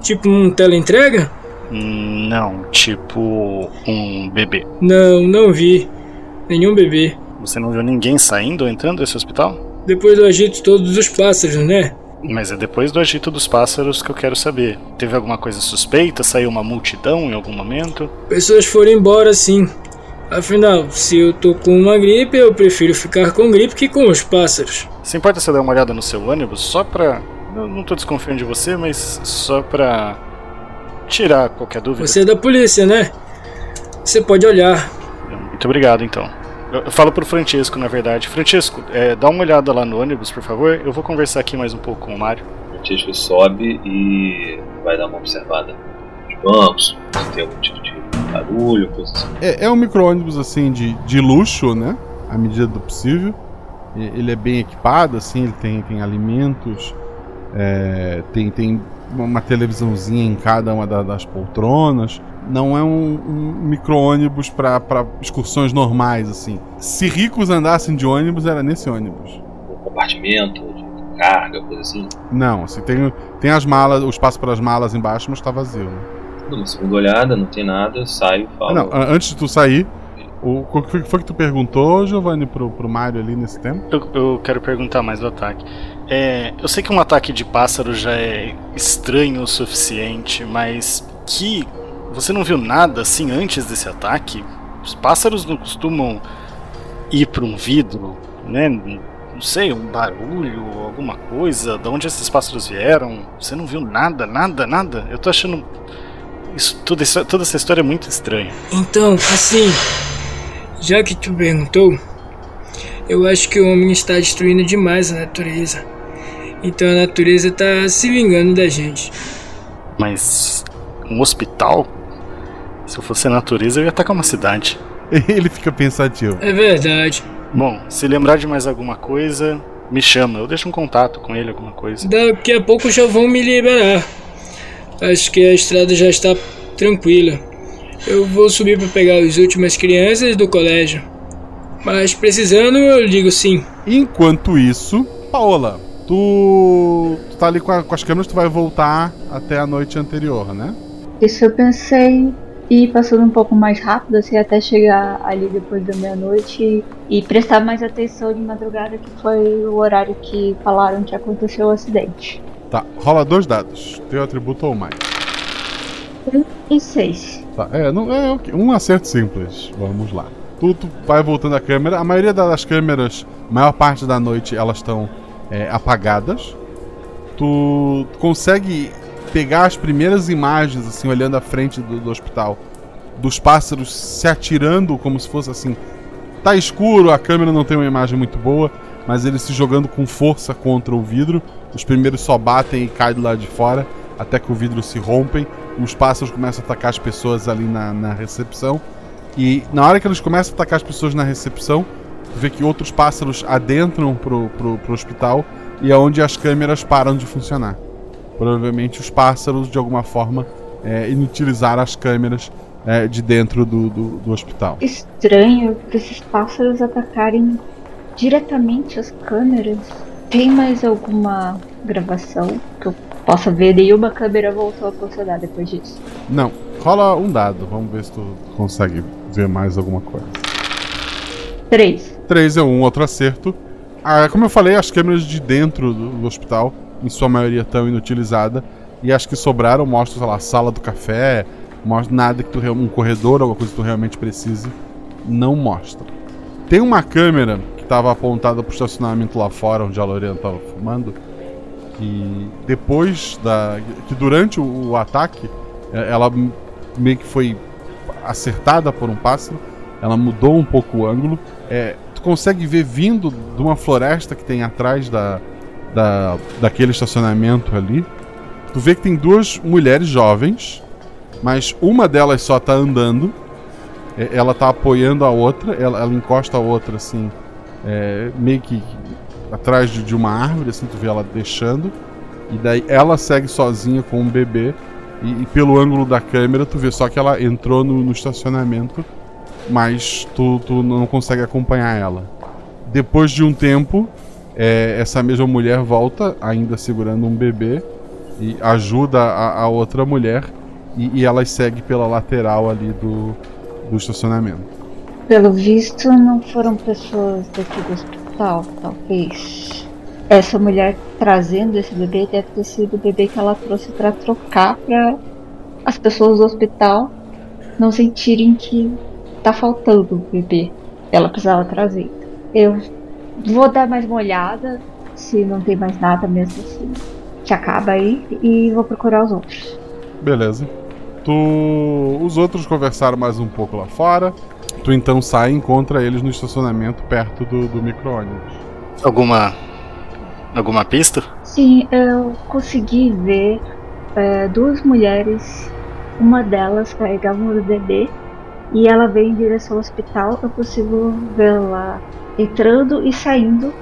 Tipo um teleentrega? Não, tipo um bebê. Não, não vi. Nenhum bebê. Você não viu ninguém saindo ou entrando desse hospital? Depois do agito todo dos pássaros, né? Mas é depois do agito dos pássaros que eu quero saber. Teve alguma coisa suspeita? Saiu uma multidão em algum momento? Pessoas foram embora sim. Afinal, se eu tô com uma gripe, eu prefiro ficar com gripe que com os pássaros. Se importa se eu dar uma olhada no seu ônibus, só pra. Eu não tô desconfiando de você, mas só pra. tirar qualquer dúvida. Você é da polícia, né? Você pode olhar. Muito obrigado, então. Eu, eu falo pro Francesco, na verdade. Francesco, é, dá uma olhada lá no ônibus, por favor. Eu vou conversar aqui mais um pouco com o Mário. O Francesco sobe e vai dar uma observada nos bancos, se tem algum tipo de barulho, coisa assim. É, é um micro-ônibus assim de, de luxo, né? À medida do possível. Ele é bem equipado, assim, ele tem, tem alimentos, é, tem, tem uma televisãozinha em cada uma da- das poltronas. Não é um, um micro-ônibus para excursões normais, assim. Se ricos andassem de ônibus, era nesse ônibus. Um compartimento de carga, coisa assim. Não, assim, tem, tem as malas, o espaço para as malas embaixo, mas tá vazio, né? Dou uma segunda olhada, não tem nada, saio e falo. Não, antes de tu sair, o, o que foi- foi que tu perguntou, Giovanni, pro, pro Mário ali nesse tempo? Eu, eu quero perguntar mais do ataque. É, eu sei que um ataque de pássaro já é estranho o suficiente, mas que você não viu nada assim antes desse ataque? Os pássaros não costumam ir para um vidro, né? Não sei, um barulho, alguma coisa. De onde esses pássaros vieram? Você não viu nada, nada, nada? Eu tô achando isso, tudo isso toda essa história é muito estranha. Então, assim, já que tu perguntou, eu acho que o homem está destruindo demais a natureza. Então a natureza está se vingando da gente. Mas um hospital? Se eu fosse a natureza, eu ia atacar uma cidade. Ele fica pensativo. É verdade. Bom, se lembrar de mais alguma coisa, me chama. Eu deixo um contato com ele, alguma coisa. Daqui a pouco já vão me liberar. Acho que a estrada já está tranquila. Eu vou subir para pegar as últimas crianças do colégio. Mas precisando, eu ligo sim. Enquanto isso, Paola, tu, tu tá ali com, a- com as câmeras, tu vai voltar até a noite anterior, né? Isso eu pensei e passando um pouco mais rápido, assim, até chegar ali depois da meia-noite e prestar mais atenção de madrugada, que foi o horário que falaram que aconteceu o acidente. Tá, rola dois dados, teu atributo ou mais. Um e seis. Tá, é, não, é ok, um acerto simples, vamos lá. Tu, tu vai voltando a câmera, a maioria das câmeras, maior parte da noite, elas estão é, apagadas. Tu consegue pegar as primeiras imagens, assim, olhando à frente do, do hospital, dos pássaros se atirando como se fosse assim. Tá escuro, a câmera não tem uma imagem muito boa, mas eles se jogando com força contra o vidro. Os primeiros só batem e caem do lado de fora, até que o vidro se rompem. Os pássaros começam a atacar as pessoas ali na, na recepção. E na hora que eles começam a atacar as pessoas na recepção, vê que outros pássaros adentram pro, pro, pro hospital e é onde as câmeras param de funcionar. Provavelmente os pássaros, de alguma forma, é, inutilizaram as câmeras é, de dentro do, do, do hospital. Estranho esses pássaros atacarem diretamente as câmeras. Tem mais alguma gravação que eu possa ver? Nenhuma câmera voltou a funcionar depois disso. Não, rola um dado, vamos ver se tu consegue ver mais alguma coisa. Três. 3 é um outro acerto. Ah, como eu falei, as câmeras de dentro do, do hospital, em sua maioria, estão inutilizadas. E as que sobraram mostram, sei lá, sala do café, mostra nada que tu um corredor, alguma coisa que tu realmente precise, não mostra. Tem uma câmera que estava apontada pro estacionamento lá fora, onde a Lorena estava fumando, que depois da. que durante o, o ataque, eh, ela meio que foi acertada por um pássaro, ela mudou um pouco o ângulo. É, tu consegue ver vindo de uma floresta que tem atrás da, da, daquele estacionamento ali. Tu vê que tem duas mulheres jovens, mas uma delas só tá andando. É, Ela tá apoiando a outra, ela, ela encosta a outra assim, é, meio que atrás de, de uma árvore, assim, tu vê ela deixando. E daí ela segue sozinha com um bebê. E, e pelo ângulo da câmera, tu vê só que ela entrou no, no estacionamento, mas tu, tu não consegue acompanhar ela. Depois de um tempo, é, essa mesma mulher volta, ainda segurando um bebê, e ajuda a, a outra mulher, e, e elas seguem pela lateral ali do, do estacionamento. Pelo visto, não foram pessoas daqui do hospital, talvez. Essa mulher trazendo esse bebê deve ter sido o bebê que ela trouxe para trocar para as pessoas do hospital não sentirem que tá faltando o bebê. Ela precisava trazer. Eu vou dar mais uma olhada, se não tem mais nada mesmo assim, que acaba aí, e vou procurar os outros. Beleza. Tu. Os outros conversaram mais um pouco lá fora. Tu então sai e encontra eles no estacionamento perto do, do micro-ônibus. Alguma. Alguma pista? Sim, eu consegui ver é, duas mulheres. Uma delas carregava um bebê e ela veio em direção ao hospital. Eu consigo vê-la entrando e saindo,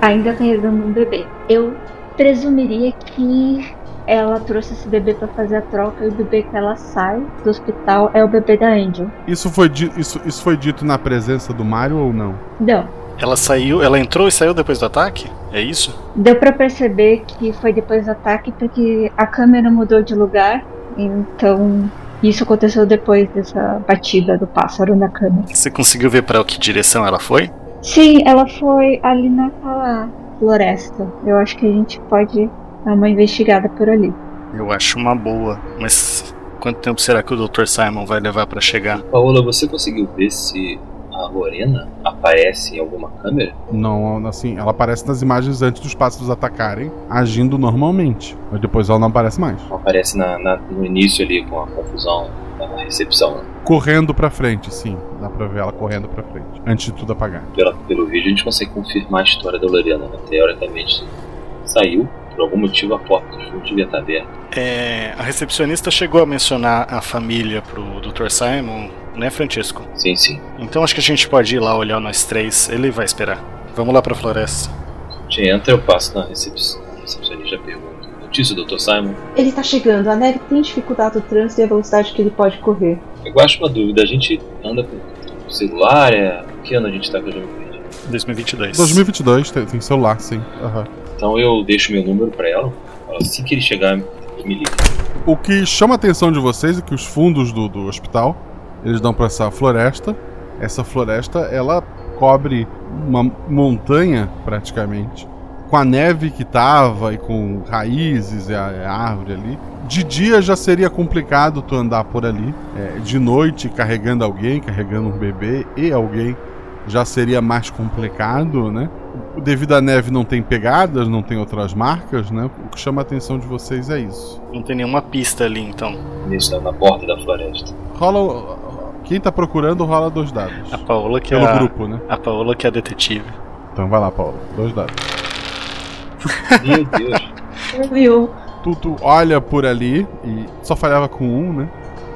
ainda carregando um bebê. Eu presumiria que ela trouxe esse bebê para fazer a troca e o bebê que ela sai do hospital é o bebê da Angel. Isso foi, di- isso, isso foi dito na presença do Mario ou não? Não. Ela saiu, ela entrou e saiu depois do ataque? É isso? Deu para perceber que foi depois do ataque porque a câmera mudou de lugar, então isso aconteceu depois dessa batida do pássaro na câmera. Você conseguiu ver para que direção ela foi? Sim, ela foi ali naquela floresta. Eu acho que a gente pode dar uma investigada por ali. Eu acho uma boa, mas quanto tempo será que o Dr. Simon vai levar para chegar? Paola, você conseguiu ver se a Lorena aparece em alguma câmera? Não, assim, ela aparece nas imagens antes dos pássaros atacarem, agindo normalmente. Mas depois ela não aparece mais. Aparece na, na- no início ali com a confusão na recepção. né? Correndo pra frente, sim. Dá pra ver ela correndo pra frente. Antes de tudo apagar. Pela, pelo vídeo a gente consegue confirmar a história da Lorena. Né? Teoricamente saiu, por algum motivo a porta do fundo devia estar aberta. É, a recepcionista chegou a mencionar a família pro Dr. Simon, né, Francisco? Sim, sim. Então acho que a gente pode ir lá olhar nós três. Ele vai esperar. Vamos lá pra floresta. A gente entra, eu passo na recepção. A recepcionista pergunta. Notícia, Dr. Simon? Ele tá chegando. A neve tem dificultado o trânsito e a velocidade que ele pode correr. Eu acho uma dúvida. A gente anda com celular? É... Que ano a gente tá com o Jovem Verde? 2022. 2022, tem, tem celular, sim. Aham. Então eu deixo meu número pra ela. Assim que ele chegar, me liga. O que chama a atenção de vocês é que os fundos do, do hospital, eles dão pra essa floresta. Essa floresta, ela cobre uma montanha, praticamente. Com a neve que tava e com raízes e a, a árvore ali. De dia já seria complicado tu andar por ali. É, de noite, carregando alguém, carregando um bebê e alguém, já seria mais complicado, né? Devido à neve não tem pegadas, não tem outras marcas, né? O que chama a atenção de vocês é isso. Não tem nenhuma pista ali, então. Isso, na porta da floresta. Rola. Quem tá procurando rola dois dados. A Paola que Pelo é a, grupo, né? A Paola que é a detetive. Então vai lá, Paulo. Dois dados. Meu Deus. Viu? Tu, tu olha por ali e só falhava com um, né?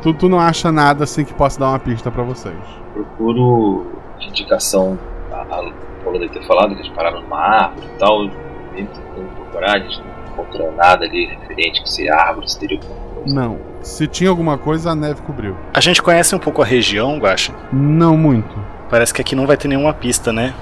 Tu, tu não acha nada assim que possa dar uma pista pra vocês. Procuro indicação. A, a Paula deve ter falado que eles pararam numa árvore e tal. Eu tentando procurar, a gente não encontrou nada ali referente que se árvore, se teria alguma. Não. Se tinha alguma coisa, a neve cobriu. A gente conhece um pouco a região, Guaxa? Não muito. Parece que aqui não vai ter nenhuma pista, né?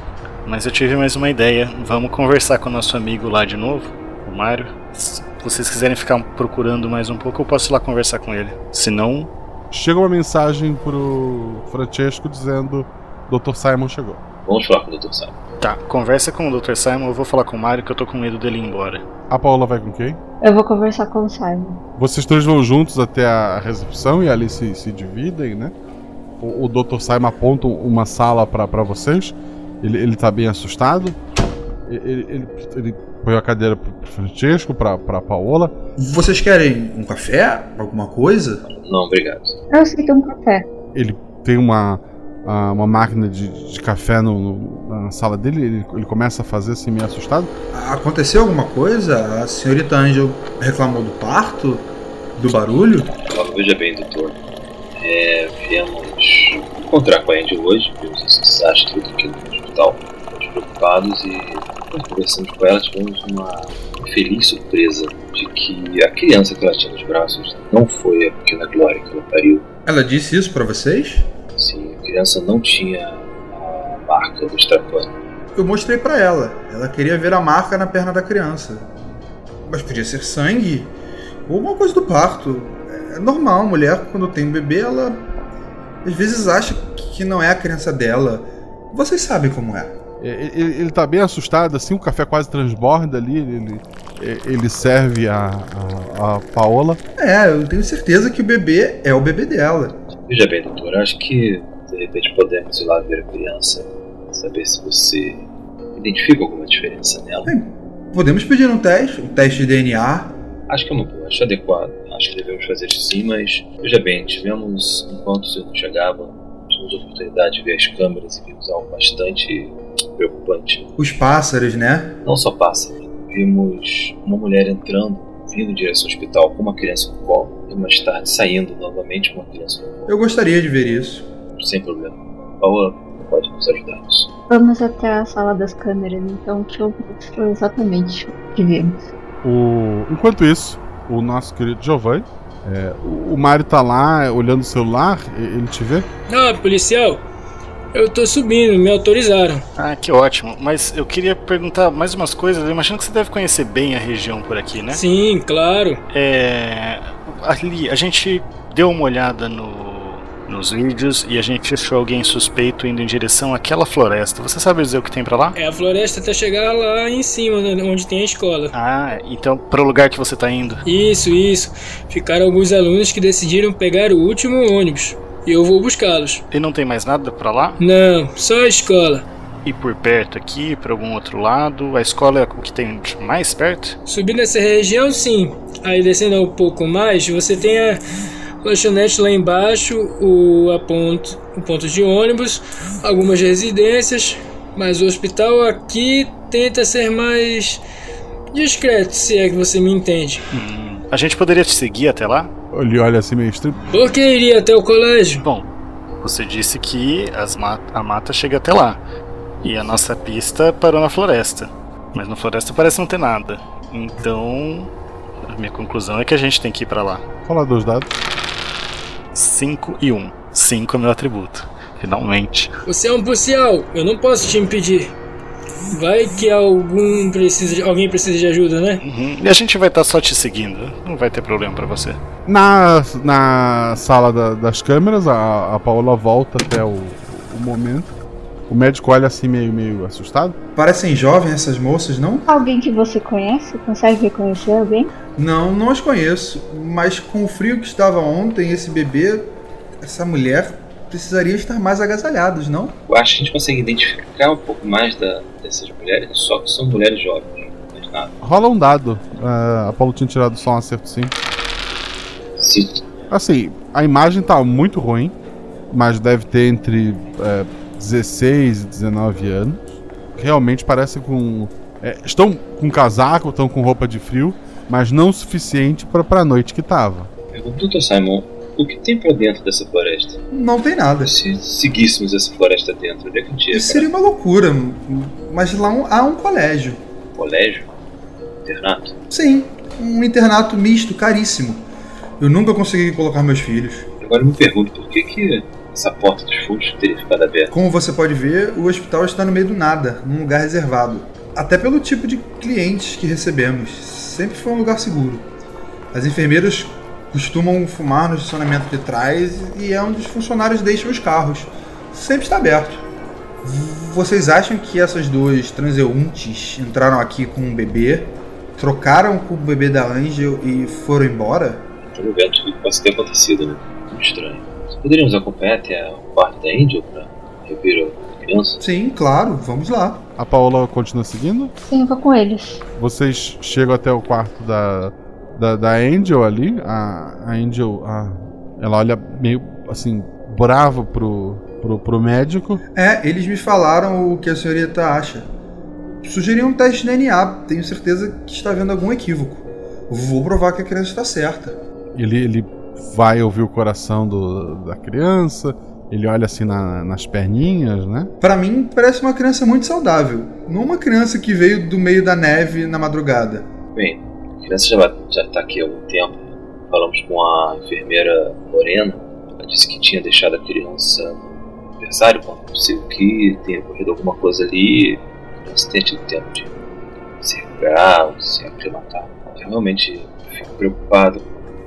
Mas eu tive mais uma ideia. Vamos conversar com o nosso amigo lá de novo, o Mário. Se vocês quiserem ficar procurando mais um pouco, eu posso ir lá conversar com ele. Se não, Chega uma mensagem pro Francesco dizendo: Dr. Simon chegou. Vamos falar com o Dr. Simon. tá. Conversa com o Dr. Simon, eu vou falar com o Mário que eu tô com medo dele ir embora. A Paula vai com quem? Eu vou conversar com o Simon. Vocês três vão juntos até a recepção e ali se, se dividem, né? O, o Dr. Simon aponta uma sala pra pra vocês. Ele, ele tá bem assustado. Ele, ele, ele põe a cadeira pro Francesco, pra, pra Paola. Vocês querem um café? Alguma coisa? Não, obrigado. Eu aceito um café. Ele tem uma, ah, uma máquina de, de café no, no- na sala dele. Ele, ele começa a fazer assim, meio assustado. Aconteceu alguma coisa? A senhorita Angel reclamou do parto? Do barulho? Veja bem, doutor. É, viemos encontrar com a Andy hoje, vimos esses astros aqui no hospital. Estamos preocupados e conversando com ela, tivemos uma feliz surpresa de que a criança que ela tinha nos braços não foi a pequena Glória que ela pariu. Ela disse isso pra vocês? Sim, a criança não tinha a marca do Strapani. Eu mostrei pra ela. Ela queria ver a marca na perna da criança. Mas podia ser sangue ou alguma coisa do parto. É normal, mulher quando tem um bebê, ela às vezes acha que não é a criança dela. Vocês sabem como é. Ele, ele tá bem assustado, assim, o café quase transborda ali. Ele, ele serve a, a, a Paola. É, eu tenho certeza que o bebê é o bebê dela. Veja bem, doutor, acho que de repente podemos ir lá ver a criança, saber se você identifica alguma diferença nela. Podemos pedir um teste, um teste de DNA. Acho que é uma boa, acho adequado. Acho que devemos fazer isso sim, mas veja bem, tivemos, enquanto o senhor não chegava, tivemos a oportunidade de ver as câmeras e vimos algo bastante preocupante. Os pássaros, né? Não só pássaros, vimos uma mulher entrando, vindo em direção ao hospital com uma criança no colo, e mais tarde saindo novamente com uma criança. Eu gostaria de ver isso. Sem problema. Paola, pode nos ajudar nisso. Vamos até a sala das câmeras, então, que eu mostrou exatamente o que vimos. O... Enquanto isso, o nosso querido Giovanni, é, o Mário tá lá olhando o celular, ele te vê? Ah, policial, eu tô subindo, me autorizaram. Ah, que ótimo. Mas eu queria perguntar mais umas coisas. Eu imagino que você deve conhecer bem a região por aqui, né? Sim, claro. É. Ali, a gente deu uma olhada no- nos vídeos e a gente achou alguém suspeito indo em direção àquela floresta. Você sabe dizer o que tem pra lá? É a floresta até chegar lá em cima, né, onde tem a escola. Ah, então pro lugar que você tá indo. Isso, isso. Ficaram alguns alunos que decidiram pegar o último ônibus. E eu vou buscá-los. E não tem mais nada pra lá? Não, só a escola. E por perto aqui, pra algum outro lado, a escola é o que tem de mais perto? Subindo essa região, sim. Aí descendo um pouco mais, você tem a lanchonete lá embaixo, o, a ponto, o ponto de ônibus, algumas residências, mas o hospital aqui tenta ser mais discreto, se é que você me entende. Hum, a gente poderia te seguir até lá? Ele olha assim meio estranho. Por que iria até o colégio? Bom, você disse que as a mata chega até lá. E a nossa pista parou na floresta. Mas na floresta parece não ter nada. Então, a minha conclusão é que a gente tem que ir pra lá. Fala dos dados. 5 e 1. 5 é meu atributo. Finalmente. Você é um policial, eu não posso te impedir. Vai que algum precisa de, alguém precisa de ajuda, né? Uhum. E a gente vai estar só te seguindo. Não vai ter problema pra você. Na, na sala da- das câmeras, a, a Paola volta até o, o momento. O médico olha assim meio, meio assustado. Parecem jovens essas moças, não? Alguém que você conhece? Consegue reconhecer alguém? Não, não as conheço. Mas com o frio que estava ontem, esse bebê, essa mulher, precisaria estar mais agasalhados, não? Eu acho que a gente consegue identificar um pouco mais da, dessas mulheres, só que são mulheres jovens, mais nada. Rola um dado. Ah, a Paula tinha tirado só um acerto sim. Sim. Assim, a imagem tá muito ruim, mas deve ter entre é, 16 e 19 anos. Realmente parece com. é, estão com casaco, estão com roupa de frio, mas não o suficiente para pra noite que tava. Pergunto, Dr. Simon, o que tem pra dentro dessa floresta? Não tem nada. Se seguíssemos essa floresta dentro, onde é que a gente ia Isso seria uma loucura. Mas lá um- há um colégio. Colégio? Internato? Sim, um internato misto, caríssimo. Eu nunca consegui colocar meus filhos. Agora eu me pergunto por que, que essa porta dos fundos teria ficado aberta. Como você pode ver, o hospital está no meio do nada, num lugar reservado. Até pelo tipo de clientes que recebemos. Sempre foi um lugar seguro. As enfermeiras costumam fumar no estacionamento de trás e é onde os funcionários deixam os carros. Sempre está aberto. Vocês acham que essas duas transeuntes entraram aqui com um bebê, trocaram com o bebê da Angel e foram embora? Pelo que possa ter acontecido, né? Muito estranho. Poderíamos acompanhar até o quarto da Angel pra rever a criança? Sim, claro, vamos lá. A Paola continua seguindo. Sim, eu vou com eles. Vocês chegam até o quarto da, da, da Angel ali. A, a Angel, a- ela olha meio assim, brava pro, pro, pro médico. É, eles me falaram o que a senhorita acha. Sugeri um teste de DNA, tenho certeza que está havendo algum equívoco. Vou provar que a criança está certa. Ele, ele vai ouvir o coração do, da criança, Ele olha assim na- nas perninhas, né? Pra mim, parece uma criança muito saudável. Não uma criança que veio do meio da neve na madrugada. Bem, a criança já, já tá aqui há algum tempo. Falamos com a enfermeira Lorena. Ela disse que tinha deixado a criança no aniversário, quando possível que tenha ocorrido alguma coisa ali. A criança tenha tido tempo de se recuperar ou se aclimatar. Eu realmente fico preocupado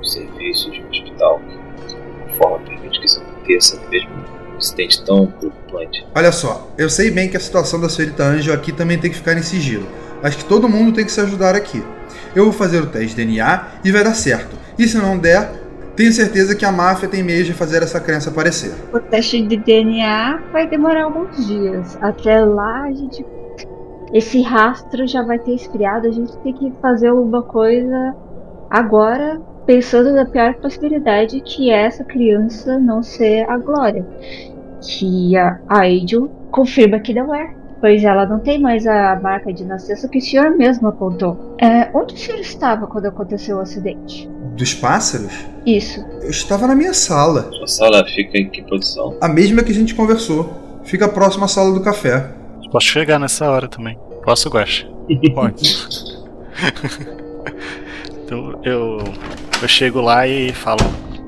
serviços de um hospital que, de alguma forma, permite que isso aconteça, mesmo um incidente tão preocupante. Olha só, eu sei bem que a situação da senhorita Anjo aqui também tem que ficar em sigilo. Acho que todo mundo tem que se ajudar aqui. Eu vou fazer o teste de DNA e vai dar certo. E se não der, tenho certeza que a máfia tem meios de fazer essa criança aparecer. O teste de DNA vai demorar alguns dias. Até lá a gente. Esse rastro já vai ter esfriado. A gente tem que fazer alguma coisa agora, pensando na pior possibilidade, que é essa criança não ser a Glória. Que a a Angel confirma que não é. Pois ela não tem mais a marca de nascença que o senhor mesmo apontou. É, onde o senhor estava quando aconteceu o acidente? Dos pássaros? Isso. Eu estava na minha sala. Sua sala fica em que posição? A mesma que a gente conversou. Fica próxima à sala do café. Posso chegar nessa hora também. Posso, Guaxa? Pode. Então eu, eu chego lá e falo: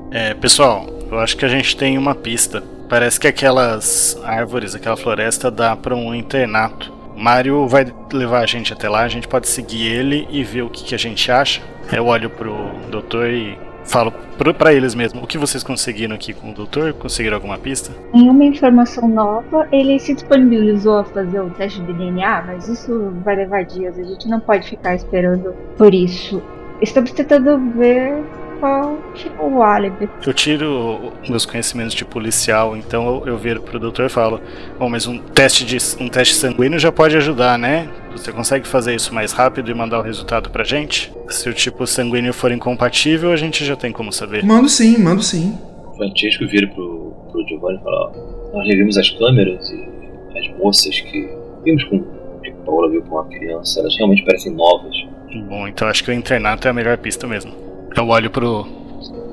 é, Pessoal, eu acho que a gente tem uma pista. Parece que aquelas árvores, aquela floresta dá pra um internato. O Mário vai levar a gente até lá, a gente pode seguir ele e ver o que, que a gente acha. Eu olho pro doutor e falo pra eles mesmo: O que vocês conseguiram aqui com o doutor? Conseguiram alguma pista? Nenhuma informação nova, ele se disponibilizou a fazer o teste de DNA, mas isso vai levar dias, a gente não pode ficar esperando por isso. Estamos tentando ver qual o álibi. Eu tiro meus conhecimentos de policial, então eu, eu viro pro doutor e falo: Bom, mas um teste, de, um teste sanguíneo já pode ajudar, né? Você consegue fazer isso mais rápido e mandar o resultado pra gente? Se o tipo sanguíneo for incompatível, a gente já tem como saber. Mando sim, mando sim. Francesco vira pro, pro Giovanni e fala: ó, Nós revimos as câmeras e as moças que vimos com que Paula viu com a criança, elas realmente parecem novas. Bom, então acho que o internato é a melhor pista mesmo. Eu olho pro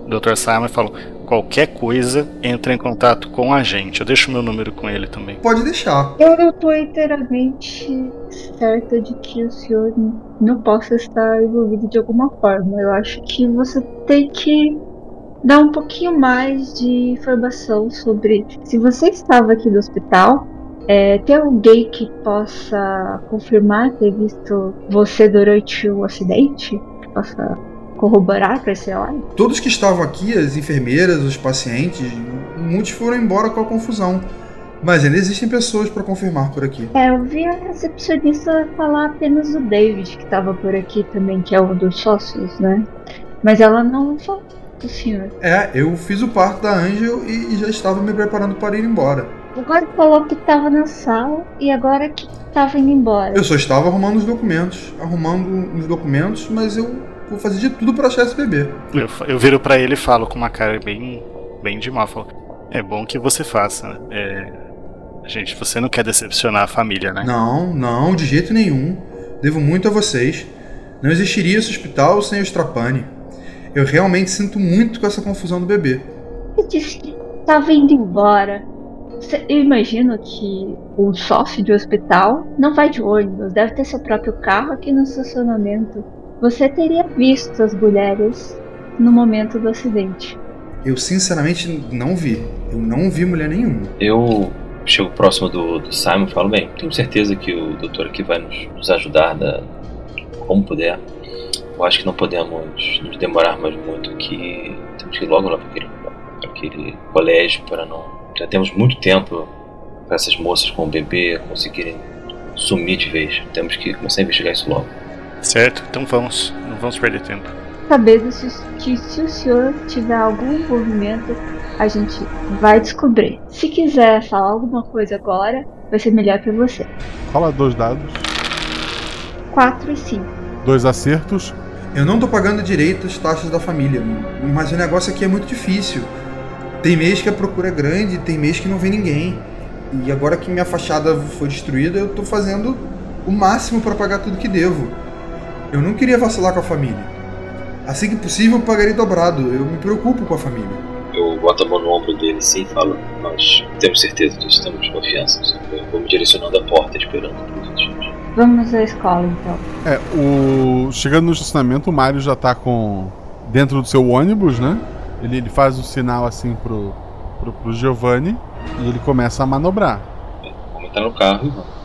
Dr. Simon e falo: Qualquer coisa, entra em contato com a gente. Eu deixo meu número com ele também. Pode deixar. Eu não tô inteiramente certa de que o senhor não possa estar envolvido de alguma forma. Eu acho que você tem que dar um pouquinho mais de informação sobre se você estava aqui no hospital. É, tem alguém que possa confirmar ter visto você durante o acidente? Que possa corroborar para esse hora? Todos que estavam aqui, as enfermeiras, os pacientes, muitos foram embora com a confusão. Mas ainda existem pessoas para confirmar por aqui. É, eu vi a recepcionista falar apenas do David, que estava por aqui também, que é um dos sócios, né? Mas ela não falou do senhor. É, eu fiz o parto da Angel e já estava me preparando para ir embora. Agora falou que estava na sala e agora que estava indo embora. Eu só estava arrumando os documentos, arrumando os documentos, mas eu vou fazer de tudo para achar esse bebê. Eu, eu viro pra ele e falo com uma cara bem, bem de mal. Falo, é bom que você faça, né? É, gente, você não quer decepcionar a família, né? Não, não, de jeito nenhum. Devo muito a vocês. Não existiria esse hospital sem o Strapani. Eu realmente sinto muito com essa confusão do bebê. Você disse que estava indo embora. Eu imagino que o sócio de hospital não vai de ônibus, deve ter seu próprio carro aqui no estacionamento. Você teria visto as mulheres no momento do acidente. Eu sinceramente não vi. Eu não vi mulher nenhuma. Eu chego próximo do, do Simon e falo: Bem, tenho certeza que o doutor aqui vai nos, nos ajudar da, como puder. Eu acho que não podemos nos demorar mais muito aqui. Temos que ir logo lá para aquele, pra aquele colégio para não. Já temos muito tempo para essas moças com o bebê conseguirem sumir de vez. Temos que começar a investigar isso logo. Certo? Então vamos. Não vamos perder tempo. Sabendo se, que se o senhor tiver algum envolvimento, a gente vai descobrir. Se quiser falar alguma coisa agora, vai ser melhor pra você. Rola dois dados. 4 e 5. Dois acertos. Eu não tô pagando direito as taxas da família, mas o negócio aqui é muito difícil. Tem mês que a procura é grande, tem mês que não vem ninguém. E agora que minha fachada foi destruída, eu tô fazendo o máximo para pagar tudo que devo. Eu não queria vacilar com a família. Assim que possível, eu pagarei dobrado. Eu me preocupo com a família. Eu boto a mão no ombro dele assim e falo: Nós temos certeza disso, temos confiança. Eu vou me direcionando à porta, esperando por. Vamos à escola então. É, o. Chegando no estacionamento, o Mario já tá com. dentro do seu ônibus, né? Ele, ele faz o sinal assim pro, pro, pro Giovanni e ele começa a manobrar. Vamos entrar no carro e vamos.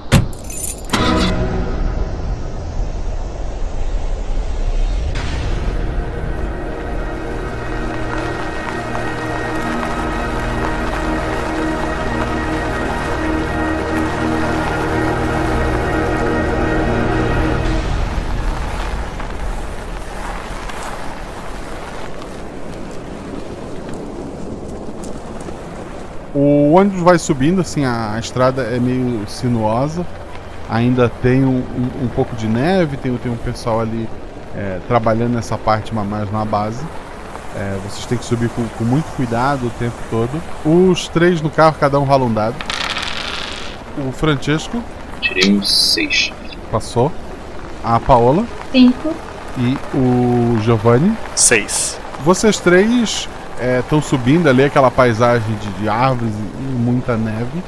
Ônibus vai subindo, assim, a, a estrada é meio sinuosa. Ainda tem um, um, um pouco de neve, tem, tem um pessoal ali é, trabalhando nessa parte ma- mais na base. É, vocês têm que subir com, com muito cuidado o tempo todo. Os três no carro, cada um rola um dado. O Francesco Tirei um 6. passou. A Paola Cinco. e o Giovanni. Seis. Vocês três estão subindo ali aquela paisagem de, de árvores e, muita neve.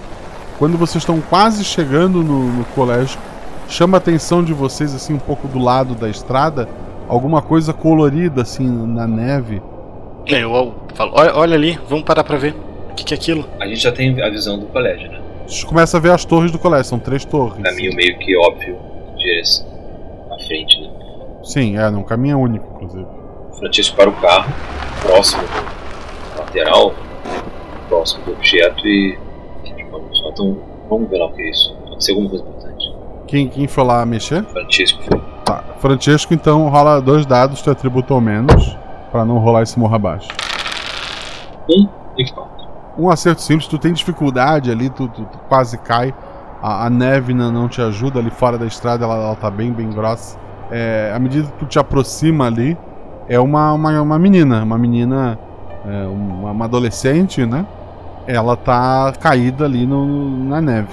Quando vocês estão quase chegando no, no colégio, chama a atenção de vocês assim um pouco do lado da estrada, alguma coisa colorida assim na neve. Eu, eu falo, olha, olha ali, vamos parar pra ver. O que, que é aquilo? A gente já tem a visão do colégio, né? Vocês começam a ver as torres do colégio, são três torres. Caminho meio que óbvio de direção à frente, né? Sim, é, um caminho único, inclusive. O Francisco para o carro, próximo do lateral, próximo do objeto e. Só então, vamos ver lá o que é isso. Pode ser alguma coisa importante. Quem, quem foi lá mexer? Francisco foi. Tá. Francesco, então rola dois dados, teu atributo ao menos, pra não rolar esse morro abaixo. Um equipamento. Um acerto simples, tu tem dificuldade ali, tu, tu- tu quase cai. A, a neve não, não te ajuda ali fora da estrada, ela, ela tá bem, bem grossa. É, à medida que tu te aproxima ali, é uma, uma, uma menina, uma menina, é, uma, adolescente, né? Ela tá caída ali no, na neve.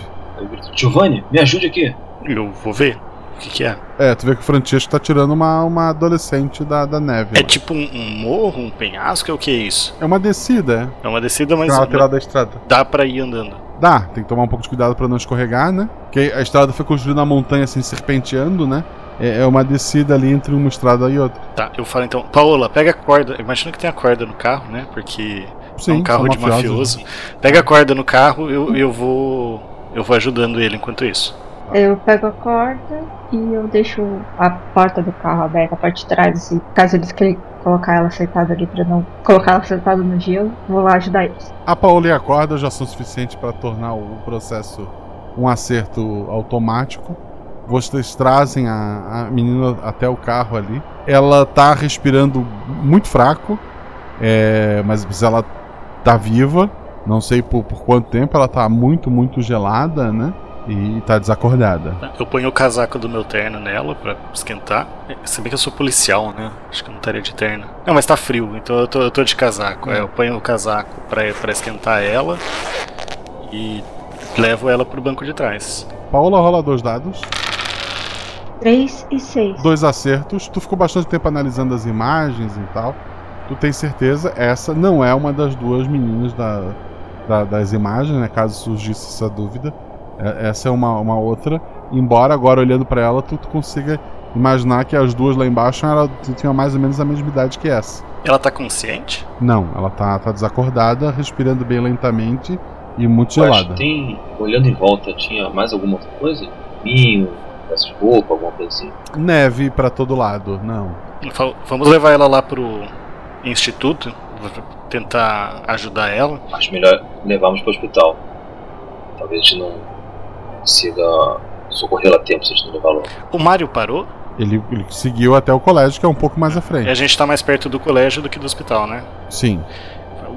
Giovanni, me ajude aqui. Eu vou ver. O que, que é? É, tu vê que o Francesco tá tirando uma, uma adolescente da, da neve. É lá. tipo um, um morro, um penhasco? É o que é isso? É uma descida, É uma descida, é. mas Na lateral da estrada. dá pra ir andando. Dá, tem que tomar um pouco de cuidado pra não escorregar, né? Porque a estrada foi construída na montanha, assim, serpenteando, né? É é uma descida ali entre uma estrada e outra. Tá, eu falo então, Paola, pega a corda. Imagina que tem a corda no carro, né? Porque é Sim, um carro são de mafioso. Pega a corda no carro, eu, eu vou. Eu vou ajudando ele enquanto isso. Eu pego a corda e eu deixo a porta do carro aberta, a parte de trás, assim, caso eles queiram colocar ela sentada ali pra não colocar ela sentada no gelo, vou lá ajudar eles. A Paola e a corda já são suficientes para tornar o processo um acerto automático. Vocês trazem a, a menina até o carro ali. Ela tá respirando muito fraco, é, mas ela tá viva. Não sei por, por quanto tempo. Ela tá muito, muito gelada, né? E tá desacordada. Eu ponho o casaco do meu terno nela pra esquentar. Se bem que eu sou policial, né? Acho que eu não estaria de terno. Não, mas tá frio, então eu tô, eu tô de casaco. É, eu ponho o casaco pra esquentar ela e levo ela pro banco de trás. Paola rola dois dados. 3 e 6. dois acertos. Tu ficou bastante tempo analisando as imagens e tal. Tu tem certeza, essa não é uma das duas meninas da, da- das imagens, né? Caso surgisse essa dúvida. É- essa é uma, uma outra. Embora agora olhando pra ela, tu, tu consiga imaginar que as duas lá embaixo ela tinham mais ou menos a mesma idade que essa. Ela tá consciente? Não, ela tá, tá desacordada, respirando bem lentamente e muito gelada. Tem, olhando em volta, tinha mais alguma outra coisa? Vinho, peça de roupa, alguma coisa assim. Neve pra todo lado, não. Vamos levar ela lá pro instituto, tentar ajudar ela. Acho melhor levarmos para o hospital. Talvez a gente não consiga socorrê-la a tempo se a gente não levar logo. O Mário parou Ele, ele seguiu até o colégio, que é um pouco mais à e a frente. gente tá mais perto do colégio do que do hospital, né? Sim.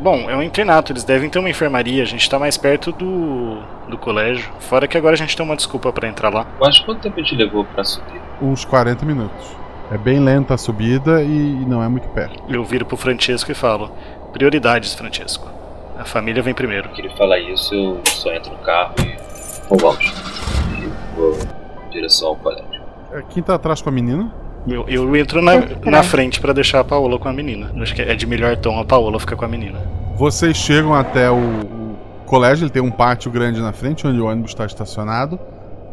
Bom, é um internato, eles devem ter uma enfermaria, a gente tá mais perto do, do colégio. Fora que agora a gente tem uma desculpa pra entrar lá. Eu acho que quanto tempo a gente levou para subir? uns 40 minutos. É bem lenta a subida e não é muito perto. Eu viro pro Francesco e falo: Prioridades, Francesco. A família vem primeiro. Que ele fala isso, eu só entro no carro e. Vamos. E vou em direção ao colégio. É, Quem tá atrás com a menina? Eu, eu entro na, na frente pra deixar a Paola com a menina. Acho que é de melhor tom a Paola ficar com a menina. Vocês chegam até o, o colégio, ele tem um pátio grande na frente onde o ônibus está estacionado.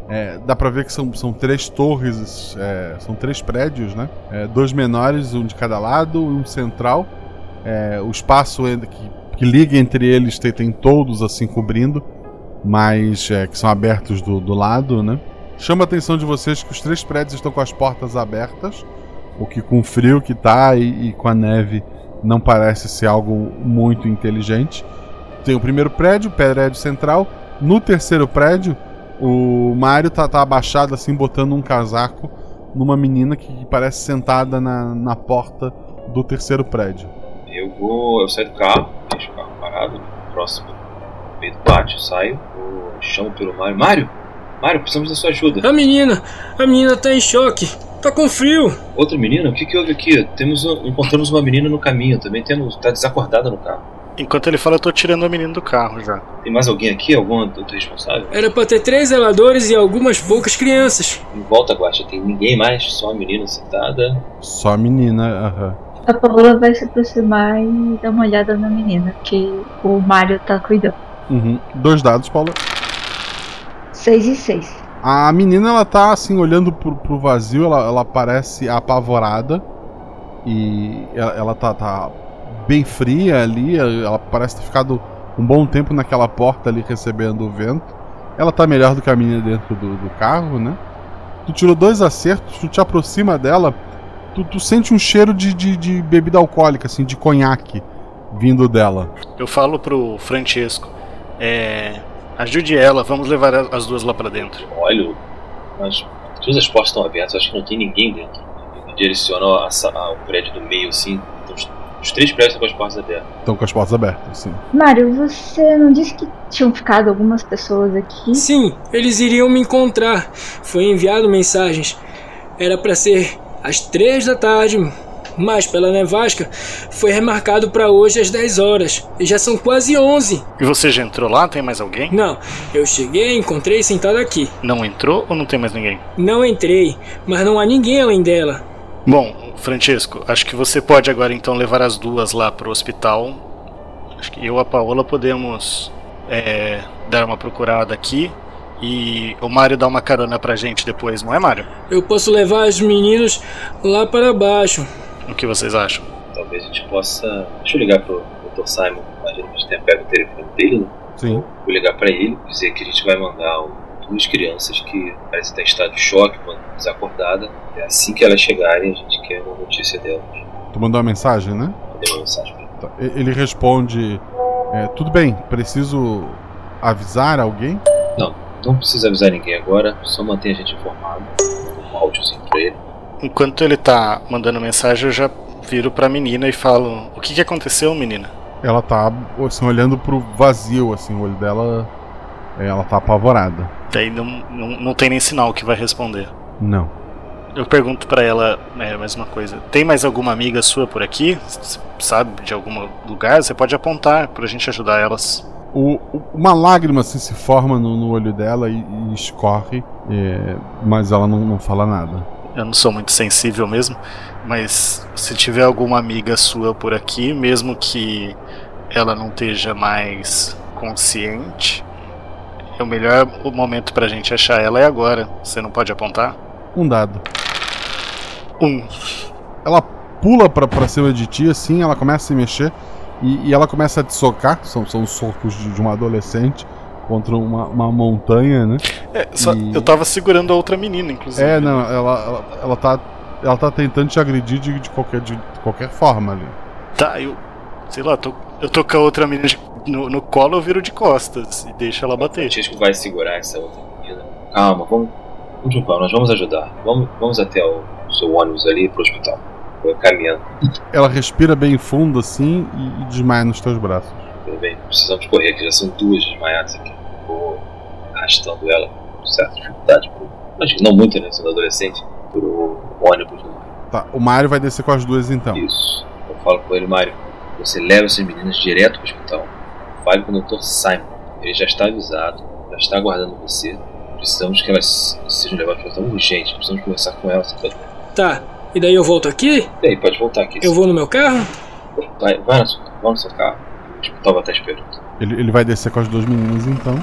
É, dá pra ver que são, são três torres, é, são três prédios, né? É, dois menores, um de cada lado e um central. É, o espaço que, que liga entre eles tem, tem todos assim cobrindo, mas é, que são abertos do, do lado, né? Chama a atenção de vocês que os três prédios estão com as portas abertas, o que com o frio que tá e, e com a neve não parece ser algo muito inteligente. Tem o primeiro prédio, prédio central. No terceiro prédio, o Mario tá, tá abaixado assim, botando um casaco numa menina que, parece sentada na, na porta do terceiro prédio. Eu vou. Eu saio do carro, deixo o carro parado, próximo meio do pátio, saio, vou, chamo pelo Mário. Mário! Mário, precisamos da sua ajuda. A menina! A menina tá em choque! Tá com frio! Outra menina? O que, que houve aqui? Temos um- encontramos uma menina no caminho, também temos. tá desacordada no carro. Enquanto ele fala, eu tô tirando a menina do carro já. Tem mais alguém aqui? Algum outro responsável? Era pra ter três zeladores e algumas poucas crianças. Em volta, Guacha, tem ninguém mais, só a menina sentada. Só a menina, aham. A Paola vai se aproximar e dar uma olhada na menina que o Mario tá cuidando. Uhum. Dois dados, Paula. 6 e 6. A menina, ela tá assim, olhando pro, pro vazio, ela, ela parece apavorada. E ela, ela tá, tá bem fria ali, ela parece ter ficado um bom tempo naquela porta ali recebendo o vento. Ela tá melhor do que a menina dentro do, do carro, né? Tu tirou dois acertos, tu te aproxima dela, tu, tu sente um cheiro de, de, de bebida alcoólica, assim, de conhaque vindo dela. Eu falo pro Francesco, é. Ajude ela, vamos levar as duas lá pra dentro. Olha, mas todas as portas estão abertas, acho que não tem ninguém dentro. Eu direciono a sa- ao prédio do meio, assim. então os, os três prédios estão com as portas abertas. Estão com as portas abertas, sim. Mário, você não disse que tinham ficado algumas pessoas aqui? Sim, eles iriam me encontrar. Foi enviado mensagens. Era pra ser às três da tarde, mas pela nevasca foi remarcado pra hoje às 10 horas. E já são quase 11. E você já entrou lá? Tem mais alguém? Não, eu cheguei encontrei sentado aqui. Não entrou ou não tem mais ninguém? Não entrei, mas não há ninguém além dela. Bom, Francesco, acho que você pode agora então levar as duas lá pro hospital. Acho que eu e a Paola podemos é, dar uma procurada aqui. E o Mário dá uma carona pra gente depois, não é, Mário? Eu posso levar os meninos lá para baixo. O que vocês acham? Talvez a gente possa. Deixa eu ligar pro Dr. Simon. Imagino que a gente tenha pego o telefone dele, né? Sim. Vou ligar pra ele, dizer que a gente vai mandar duas crianças que parecem estar em estado de choque, uma desacordada. E assim que elas chegarem, a gente quer uma notícia delas. Tu mandou uma mensagem, né? Mandei uma mensagem pra ele. Tá. Ele responde: é, Tudo bem, preciso avisar alguém? Não, não precisa avisar ninguém agora, só mantém a gente informado. Manda um áudiozinho pra ele. Enquanto ele tá mandando mensagem, eu já viro pra menina e falo: O que, que aconteceu, menina? Ela tá assim, olhando pro vazio, assim, o olho dela. é, Ela tá apavorada. Daí não, não, não tem nem sinal que vai responder. Não. Eu pergunto pra ela é, mais uma coisa: Tem mais alguma amiga sua por aqui? Você sabe de algum lugar? Você pode apontar pra gente ajudar elas. O- uma lágrima assim, se forma no, no olho dela e, e escorre, é, mas ela não, não fala nada. Eu não sou muito sensível mesmo, mas se tiver alguma amiga sua por aqui, mesmo que ela não esteja mais consciente, é o melhor momento pra gente achar ela é agora. Você não pode apontar? Um dado. Um. Ela pula pra, pra cima de ti, assim, ela começa a se mexer e, e ela começa a te socar. São, são socos de, de uma adolescente contra uma, uma montanha, né? É, só- E- eu tava segurando a outra menina, inclusive. É, não, ela, ela, ela tá. Ela tá tentando te agredir de, de qualquer, de qualquer forma ali. Tá, eu. Sei lá, tô, eu tô com a outra menina de- no, no colo, eu viro de costas e deixo ela O bater. Francisco vai segurar essa outra menina. Calma, vamos. Vamos juntar, nós vamos ajudar. Vamos, vamos até o seu ônibus ali pro hospital. Vai caminhando. Ela respira bem fundo assim e desmaia nos teus braços. Tudo bem, precisamos correr aqui, já são duas desmaiadas aqui. Vou arrastando ela com certa dificuldade. Pro, mas não muito, né? Sendo adolescente, pro ônibus. Né? Tá, o Mario vai descer com as duas então. Isso. Eu falo com ele, Mário, você leva essas meninas direto pro hospital. Fale com o Dr. Simon. Ele já está avisado, já está aguardando você. Precisamos que elas sejam levadas para o hospital urgente. Precisamos conversar com elas. Pode... Tá, e daí eu volto aqui? E aí, pode voltar aqui. Eu vou no meu carro? Vai, vai, no seu, vai no seu carro. Tipo, tava até esperando. Ele, ele vai descer com as duas meninas então.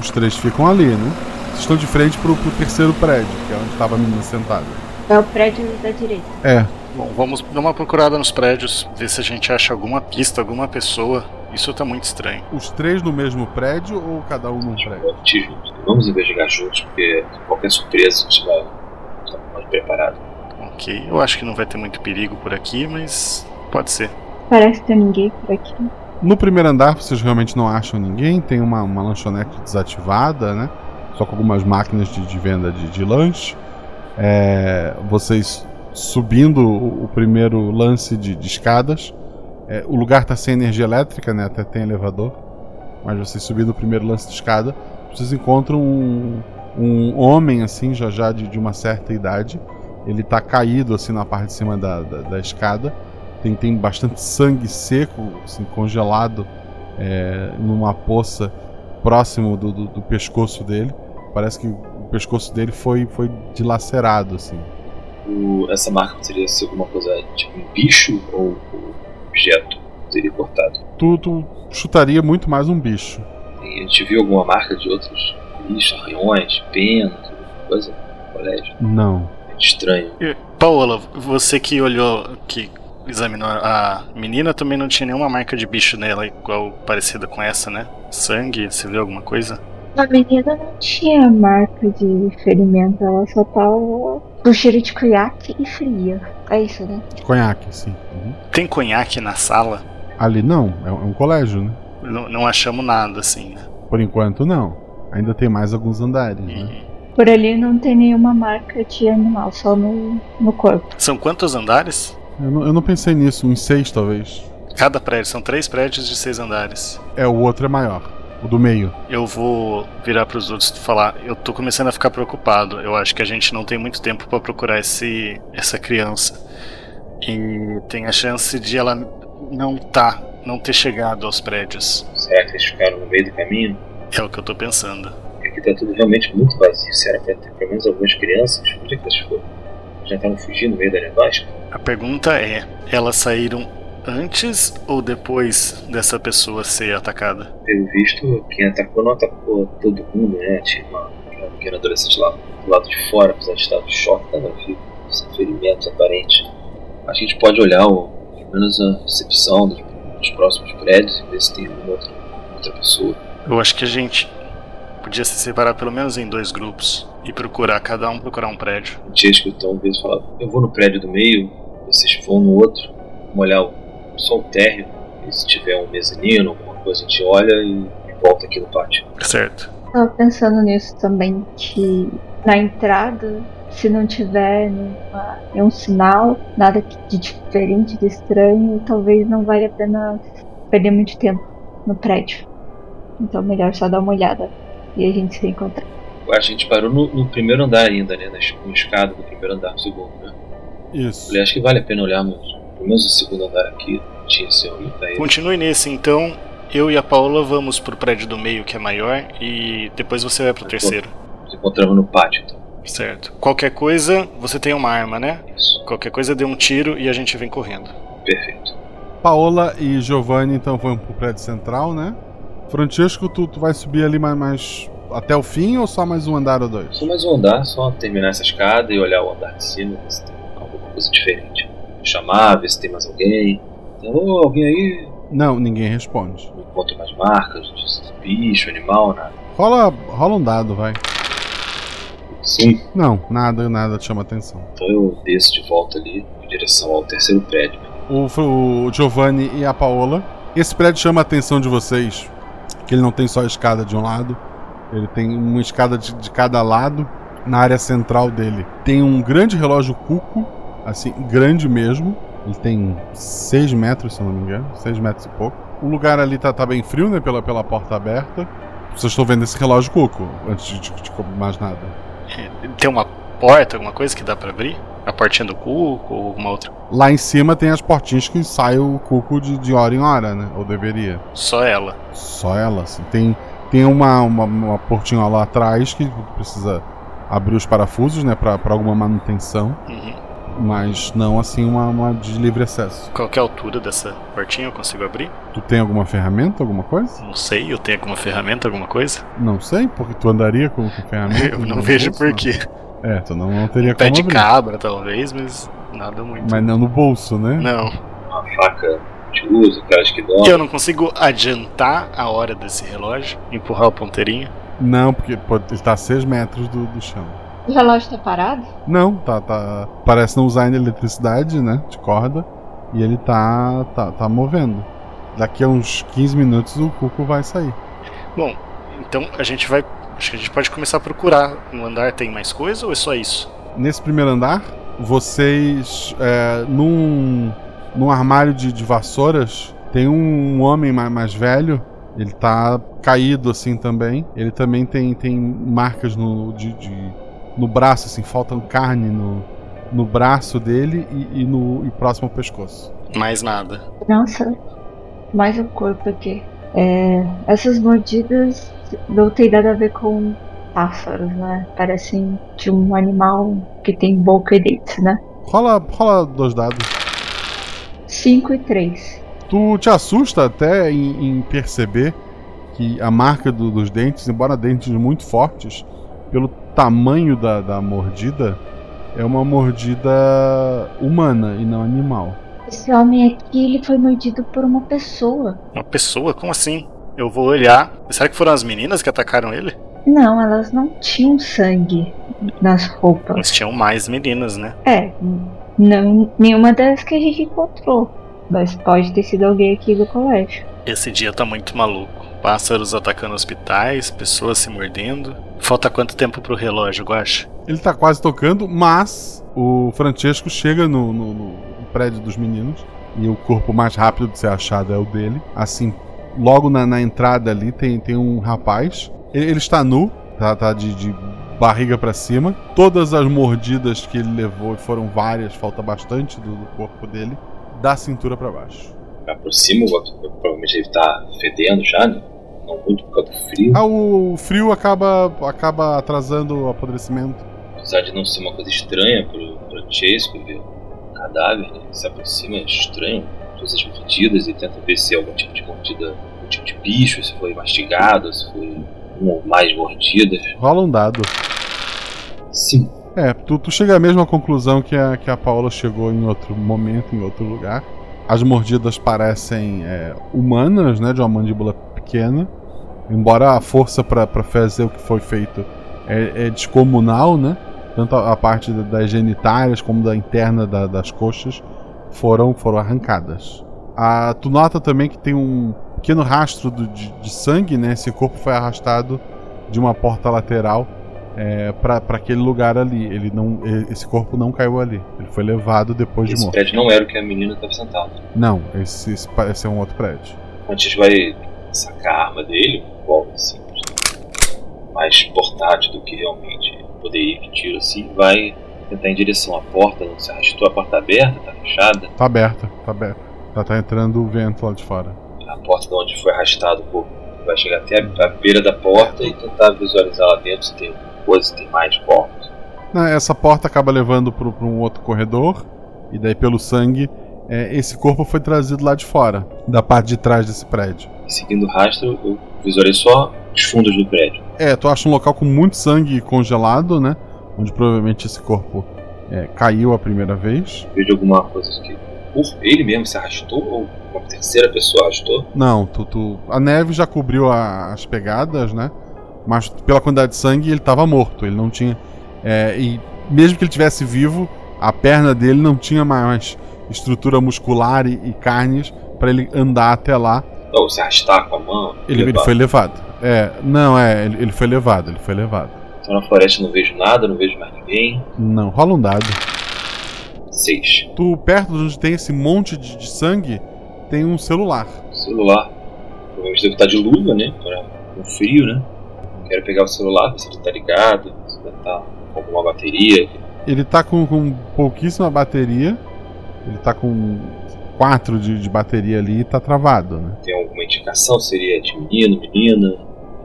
Os três ficam ali, né? Vocês estão de frente pro, pro terceiro prédio, que é onde estava a menina sentada. É o prédio da direita. É. Bom, vamos dar uma procurada nos prédios, ver se a gente acha alguma pista, alguma pessoa. Isso tá muito estranho. Os três no mesmo prédio ou cada um num prédio? Vamos te junto. Vamos investigar juntos, porque qualquer surpresa a gente vai estar mais preparado. Ok, eu acho que não vai ter muito perigo por aqui, mas pode ser. Parece ter ninguém por aqui. No primeiro andar vocês realmente não acham ninguém, tem uma, uma lanchonete desativada, né? Só com algumas máquinas de, de venda de, de lanche. É, vocês subindo o, o primeiro lance de, de escadas. É, o lugar está sem energia elétrica, né? Até tem elevador. Mas vocês subindo o primeiro lance de escada, vocês encontram um, um homem assim, já já de, de uma certa idade. Ele tá caído assim na parte de cima da, da, da escada. Tem, tem bastante sangue seco, assim, congelado é, numa poça próximo do, do, do pescoço dele. Parece que o pescoço dele foi, foi dilacerado, assim. O- essa marca poderia ser alguma coisa tipo um bicho ou um objeto que teria cortado. Tu, tu chutaria muito mais um bicho. E a gente viu alguma marca de outros bichos, arranhões, alguma coisa no colégio. Não. É estranho. E, Paola, você que olhou, que examinou a menina, também não tinha nenhuma marca de bicho nela, igual parecida com essa, né? Sangue, você viu alguma coisa? A menina não tinha marca de ferimento, ela só tava com cheiro de conhaque e fria. É isso, né? Conhaque, sim. Uhum. Tem conhaque na sala? Ali não, é, um- é colégio, né? Não, não achamos nada, assim, né? Por enquanto não. Ainda tem mais alguns andares, né? Por ali não tem nenhuma marca de animal, só no, no corpo. São quantos andares? Eu não, eu não pensei nisso, uns seis talvez. Cada prédio, são três prédios de seis andares. É, o outro é maior. O do meio. Eu vou virar pros outros e falar, eu tô começando a ficar preocupado. Eu acho que a gente não tem muito tempo pra procurar esse essa criança. E tem a chance de ela não tá, não ter chegado aos prédios. Será que eles ficaram no meio do caminho? É o que eu tô pensando. Aqui tá tudo realmente muito vazio. Se era pra ter pelo menos algumas crianças, onde é que elas foram? Já estavam fugindo no meio da nevasca? A pergunta é: elas saíram antes ou depois dessa pessoa ser atacada? Pelo visto, quem atacou não atacou todo mundo, né? Tinha uma, pequena adolescente lá do lado de fora, apesar de estar de choque, estava vivo, sem ferimentos aparentes. A gente pode olhar pelo menos a recepção dos, dos próximos prédios e ver se tem alguma outra, outra pessoa. Eu acho que a gente podia se separar pelo menos em dois grupos e procurar, cada um procurar um prédio. A gente ia escutar uma vez falar: Eu vou no prédio do meio, vocês vão no outro, vamos olhar o, só o térreo, e se tiver um mezanino, alguma coisa, a gente olha e, e volta aqui no pátio. Certo. Tava pensando nisso também, que na entrada, se não tiver nenhuma, nenhum sinal, nada de diferente, de estranho, talvez não valha a pena perder muito tempo no prédio. Então melhor só dar uma olhada e a gente se encontrar. A gente parou no, no primeiro andar ainda, né? Na es- no escada do primeiro andar do segundo, né? Isso. Falei, acho que vale a pena olharmos pelo menos o segundo andar aqui. Tinha ele. Continue nesse então. Eu e a Paola vamos pro prédio do meio que é maior e depois você vai pro terceiro. Nos encontramos no pátio, então. Certo. Qualquer coisa, você tem uma arma, né? Qualquer coisa dê um tiro e a gente vem correndo. Perfeito. Paola e Giovanni então vão pro prédio central, né? Francesco, tu, tu vai subir ali mais, mais até o fim ou só mais um andar ou dois? Só mais um andar, só terminar essa escada e olhar o andar de cima, ver se tem alguma coisa diferente. Chamar, ver se tem mais alguém. Alô, alguém aí? Não, ninguém responde. Não encontro mais marcas de bicho, animal, nada. Rola, rola um dado, vai. Sim. Não, nada, nada te chama atenção. Então eu desço de volta ali em direção ao terceiro prédio. O, o Giovanni e a Paola. Esse prédio chama a atenção de vocês, que ele não tem só escada de um lado, ele tem uma escada de, de cada lado. Na área central dele tem um grande relógio cuco, assim, grande mesmo. Ele tem 6 metros, se não me engano, 6 metros e pouco. O lugar ali tá, tá bem frio, né, pela, pela porta aberta. Vocês estão vendo esse relógio cuco, antes de, de, de mais nada. Tem uma porta, alguma coisa que dá pra abrir? A portinha do cuco ou alguma outra? Lá em cima tem as portinhas que sai o cuco de, de hora em hora, né? Ou deveria. Só ela. Só ela, assim. Tem, tem uma, uma, uma portinha lá atrás que precisa abrir os parafusos, né? Pra, pra alguma manutenção. Uhum. Mas não assim uma, uma de livre acesso. Qual que é a altura dessa portinha? Eu consigo abrir? Tu tem alguma ferramenta, alguma coisa? Não sei, eu tenho alguma ferramenta, alguma coisa? Não sei, porque tu andaria com, com ferramenta. Eu não vejo bolso, por não. quê. É, tu não, não teria Pé como de abrir. cabra, talvez, mas nada muito. Mas não no bolso, né? Não. Uma faca de uso, aquelas que dão. Que eu não consigo adiantar a hora desse relógio, empurrar o ponteirinho. Não, porque pode, ele tá a 6 metros do, do chão. O relógio tá parado? Não, tá, tá. Parece não usar ainda eletricidade, né? De corda. E ele tá, tá, tá movendo. Daqui a uns 15 minutos o cuco vai sair. Bom, então a gente vai. Acho que a gente pode começar a procurar. No andar tem mais coisa ou é só isso? Nesse primeiro andar, vocês. É, num, num armário de, de vassouras, tem um homem mais, mais velho. Ele tá caído assim também. Ele também tem, tem marcas no, de, de- no braço, assim, faltam carne no, no braço dele e, e no e próximo ao pescoço. Mais nada. Nossa, mais um corpo aqui. É, essas mordidas não tem nada a ver com pássaros, né? Parecem de um animal que tem boca e dentes, né? Rola, rola dois dados. 5 e 3. Tu te assusta até em, em perceber que a marca do- dos dentes, embora dentes muito fortes, pelo tamanho da, da mordida, é uma mordida humana e não animal. Esse homem aqui, ele foi mordido por uma pessoa. Uma pessoa? Como assim? Eu vou olhar. Será que foram as meninas que atacaram ele? Não, elas não tinham sangue nas roupas. Mas tinham mais meninas, né? É, não, nenhuma das que a gente encontrou. Mas pode ter sido alguém aqui do colégio. Esse dia tá muito maluco. Pássaros atacando hospitais, pessoas se mordendo. Falta quanto tempo pro relógio, Guacha? Ele tá quase tocando, mas o Francesco chega no, no- no prédio dos meninos e o corpo mais rápido de ser achado é o dele. Assim, logo na, na entrada ali tem, tem um rapaz. Ele, ele está nu, tá, tá de, de barriga pra cima. Todas as mordidas que ele levou, foram várias, falta bastante do, do corpo dele, da cintura pra baixo. Aproxima, o- provavelmente ele tá fedendo já, né? Não muito por causa do frio. Ah, o frio acaba, acaba atrasando o apodrecimento. Apesar de não ser uma coisa estranha pro Francesco ver um cadáver, né? Ele se aproxima, é estranho. Todas as mordidas e tenta ver se é algum tipo de mordida, algum tipo de bicho, se foi mastigado, se foi uma ou mais mordidas. Rola um dado. Sim. É, tu, tu chega à mesma conclusão que a, que a Paula chegou em outro momento, em outro lugar. As mordidas parecem é, humanas, né? De uma mandíbula pequena. Embora a força para fazer o que foi feito é, é descomunal, né? Tanto a, a parte da- das genitárias como da interna da- das coxas foram, foram arrancadas. Ah, tu nota também que tem um pequeno rastro do- de, de sangue, né? Esse corpo foi arrastado de uma porta lateral é, para aquele lugar ali. Ele não, esse corpo não caiu ali. Ele foi levado depois de Esse morto. prédio não era o que a menina estava sentada. Não, esse, esse parece ser um outro prédio. Francesco vai sacar a arma dele, um simples, né? mais portátil do que realmente poderia ir de tiro assim, vai tentar em direção à porta, não se arrastou, a porta tá aberta, tá fechada. Tá aberta, tá aberta. Tá, tá entrando o vento lá de fora. A porta de onde foi arrastado o corpo vai chegar até a, a beira da porta e tentar visualizar lá dentro se tem coisa, se tem mais corpos. Não, essa porta acaba levando para um outro corredor. E daí, pelo sangue, é, esse corpo foi trazido lá de fora, da parte de trás desse prédio. Seguindo o rastro, eu visualizo só os fundos do prédio. É, tu acha um local com muito sangue congelado, né? Onde provavelmente esse corpo é, caiu a primeira vez. Vejo alguma coisa que por ele mesmo se arrastou ou uma terceira pessoa arrastou. Não, tu, tu- a neve já cobriu a- as pegadas, né? Mas pela quantidade de sangue ele estava morto. Ele não tinha. é, e mesmo que ele tivesse vivo, a perna dele não tinha mais estrutura muscular e, e carnes para ele andar até lá. Ou se arrastar com a mão. Ele, ele foi levado. É, não, é, ele, ele foi levado, ele foi levado. Então na floresta não vejo nada, não vejo mais ninguém. Não, rola um dado. Seis. Tu, perto de onde tem esse monte de, de sangue, tem um celular. Celular. Provavelmente deve estar de luva, né? Para o frio, né? Quero pegar o celular, ver se ele tá ligado, se deve estar com alguma bateria. Ele tá com, com pouquíssima bateria. Ele tá com 4 de, de bateria ali e tá travado, né? Tem alguma indicação? Seria de menino, menina,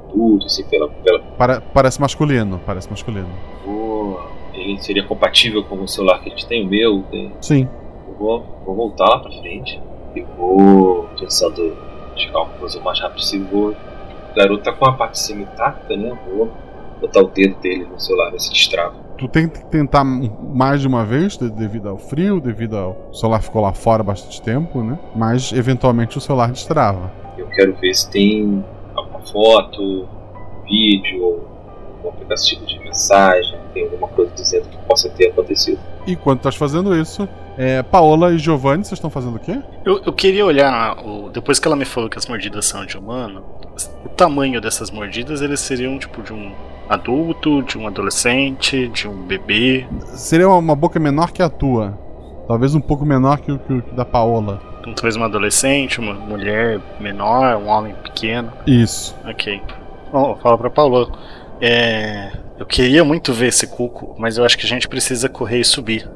adulto, assim, pela. pela... Para- parece masculino, parece masculino. Vou. ele seria compatível com o celular que a gente tem, o meu. Tem... Sim. Eu vou, vou voltar lá pra frente e vou pensando uma coisa o mais rápido possível. Vou... O garoto tá com a parte de cima intacta, né? Vou botar o dedo dele no celular, ver se destrava. Tu tem que tentar mais de uma vez, de- devido ao frio, devido ao. O celular ficou lá fora bastante tempo, né? Mas eventualmente o celular destrava. Eu quero ver se tem alguma foto, vídeo, ou um aplicativo de mensagem, tem alguma coisa dizendo que possa ter acontecido. Enquanto estás fazendo isso, é, Paola e Giovanni, vocês estão fazendo o quê? Eu, eu queria olhar, o, depois que ela me falou que as mordidas são de humano, o tamanho dessas mordidas, eles seriam tipo de um adulto, de um adolescente, de um bebê. Seria uma boca menor que a tua. Talvez um pouco menor que o que que da Paola. Então, talvez uma adolescente, uma mulher menor, um homem pequeno. Isso. Ok. Bom, fala pra Paulo. É, eu queria muito ver esse cuco, mas eu acho que a gente precisa correr e subir.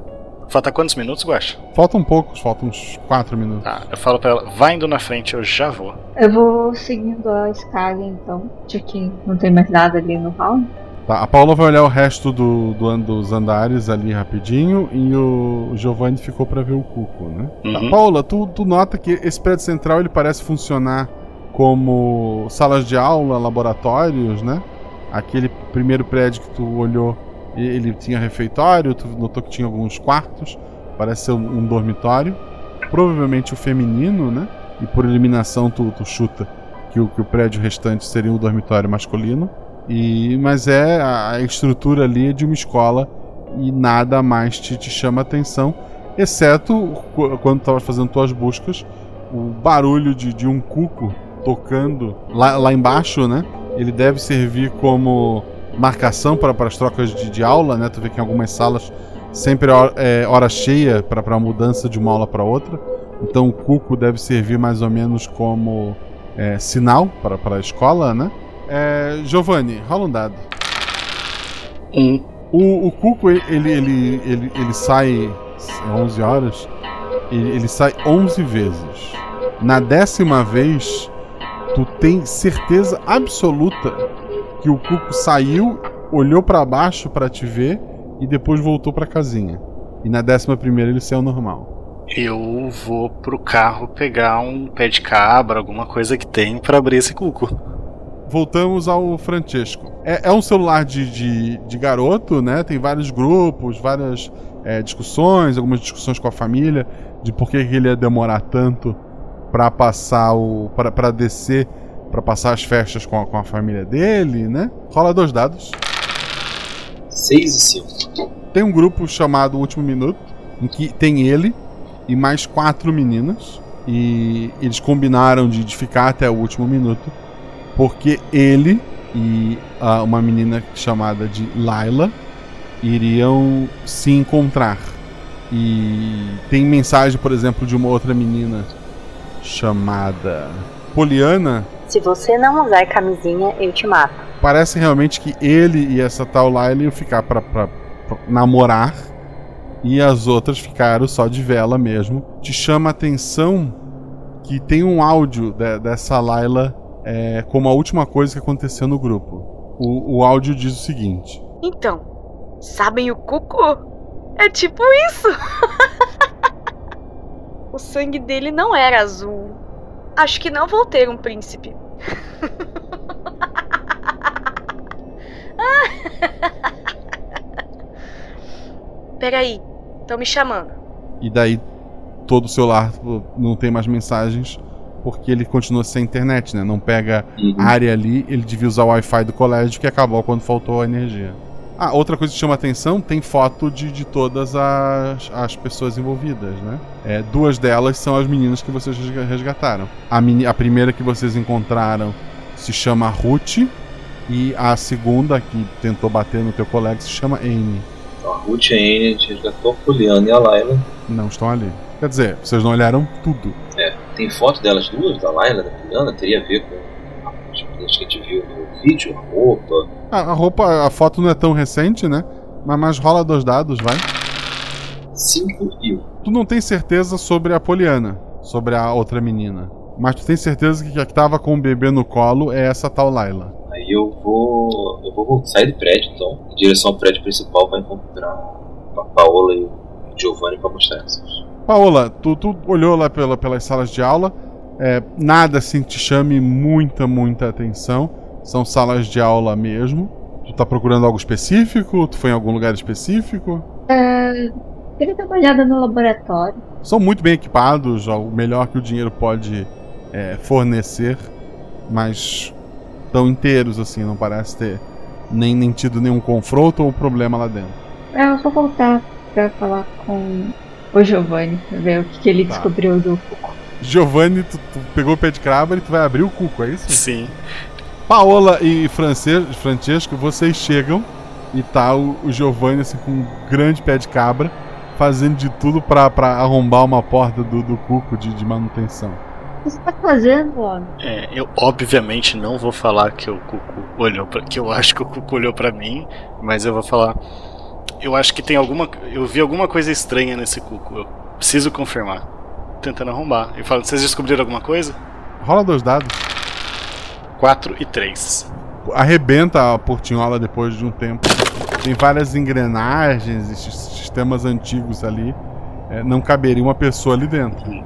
Falta quantos minutos, Guacha? Faltam poucos, faltam uns 4 minutos. Tá, eu falo pra ela, vai indo na frente, eu já vou. Eu vou seguindo a escada então, já que não tem mais nada ali no hall. Tá, a Paola vai olhar o resto do, do dos andares ali rapidinho e o Giovanni ficou pra ver o cuco, né? Tá, Uhum. Paola, tu, tu nota que esse prédio central ele parece funcionar como salas de aula, laboratórios, né? Aquele primeiro prédio que tu olhou, ele tinha refeitório, tu notou que tinha alguns quartos, parece ser um, dormitório, provavelmente o feminino, né? E por eliminação tu, tu chuta que o, que o prédio restante seria um dormitório masculino. E, mas é a, estrutura ali é de uma escola e nada mais te, te chama atenção, exceto qu- quando estava fazendo tuas buscas, o barulho de, de um cuco tocando lá, lá embaixo, né? Ele deve servir como marcação para as trocas de, de aula, né? Tu vê que em algumas salas sempre é hora, é hora cheia para a mudança de uma aula para outra. Então o cuco deve servir mais ou menos como é, sinal para para a escola, né? É, Giovanni, rola um dado. Um. O, o Cuco, ele, ele, ele, ele sai às 11 horas, ele, ele sai 11 vezes. Na décima vez, tu tem certeza absoluta que o Cuco saiu, olhou pra baixo pra te ver e depois voltou pra casinha. E na décima primeira ele saiu normal. Eu vou pro carro pegar um pé de cabra, alguma coisa que tem pra abrir esse cuco. Voltamos ao Francesco. É, é um celular de, de, de garoto, né? Tem vários grupos, várias é, discussões, algumas discussões com a família de por que ele ia demorar tanto pra passar o. para descer, pra passar as festas com a, com a família dele, né? Rola dois dados. 6 e 5. Tem um grupo chamado Último Minuto, em que tem ele e mais quatro meninas. E eles combinaram de, de ficar até o último minuto, porque ele e ah, uma menina chamada de Laila iriam se encontrar. E tem mensagem, por exemplo, de uma outra menina chamada Poliana. Se você não usar camisinha, eu te mato. Parece realmente que ele e essa tal Laila iam ficar pra, pra- pra namorar e as outras ficaram só de vela mesmo. Te chama a atenção que tem um áudio de- dessa Laila é, como a última coisa que aconteceu no grupo. O, o áudio diz o seguinte: Então, sabem o cuco? É tipo isso. o sangue dele não era azul. Acho que não vou ter um príncipe. Peraí, estão me chamando. E daí todo o celular não tem mais mensagens porque ele continua sem internet, né? Não pega área ali, ele devia usar o Wi-Fi do colégio que acabou quando faltou a energia. Ah, outra coisa que chama atenção, tem foto de, de todas as, as pessoas envolvidas, né? É, duas delas são as meninas que vocês resga- resgataram. A, meni- a primeira que vocês encontraram se chama Ruth e a segunda que tentou bater no teu colega se chama Amy. Então, a Ruth e a Anne, a gente resgatou a Poliana e a Laila. Não estão ali. Quer dizer, vocês não olharam tudo. É, tem foto delas duas, da Laila da Poliana, teria a ver com que a gente viu no vídeo, a roupa. A, a roupa, a foto não é tão recente, né? Mas, mas rola dois dados, vai. 5 e 1. Um. Tu não tem certeza sobre a Poliana, sobre a outra menina. Mas tu tem certeza que a que tava com o bebê no colo é essa tal Laila. Aí eu vou. Eu vou sair do prédio então, em direção ao prédio principal para encontrar Paola e o Giovanni pra mostrar essas. Paola, tu, tu olhou lá pela, pelas salas de aula, é, nada assim te chame muita, muita atenção. São salas de aula mesmo. Tu tá procurando algo específico? Tu foi em algum lugar específico? É, queria dar uma olhada no laboratório. São muito bem equipados, o melhor que o dinheiro pode é, fornecer, mas tão inteiros assim, não parece ter nem, nem tido nenhum confronto ou problema lá dentro. É, eu vou voltar pra falar com o Giovanni, pra ver o que, que ele Tá. descobriu do Cuco. Giovanni, tu, tu pegou o pé de cravo e tu vai abrir o cuco, é isso? Sim. Paola e France- Francesco, vocês chegam e tá o, o Giovanni assim, com um grande pé de cabra, fazendo de tudo pra, pra arrombar uma porta do, do cuco de, de manutenção. O que você tá fazendo, homem? É, eu obviamente não vou falar que o Cuco olhou pra, que eu acho que o Cuco olhou pra mim, mas eu vou falar. Eu acho que tem alguma. Eu vi alguma coisa estranha nesse Cuco. Eu preciso confirmar. Tentando arrombar. Eu falo, vocês descobriram alguma coisa? Rola dois dados. 4 e 3. Arrebenta a portinhola depois de um tempo. Tem várias engrenagens e sis- sistemas antigos ali. É, não caberia uma pessoa ali dentro.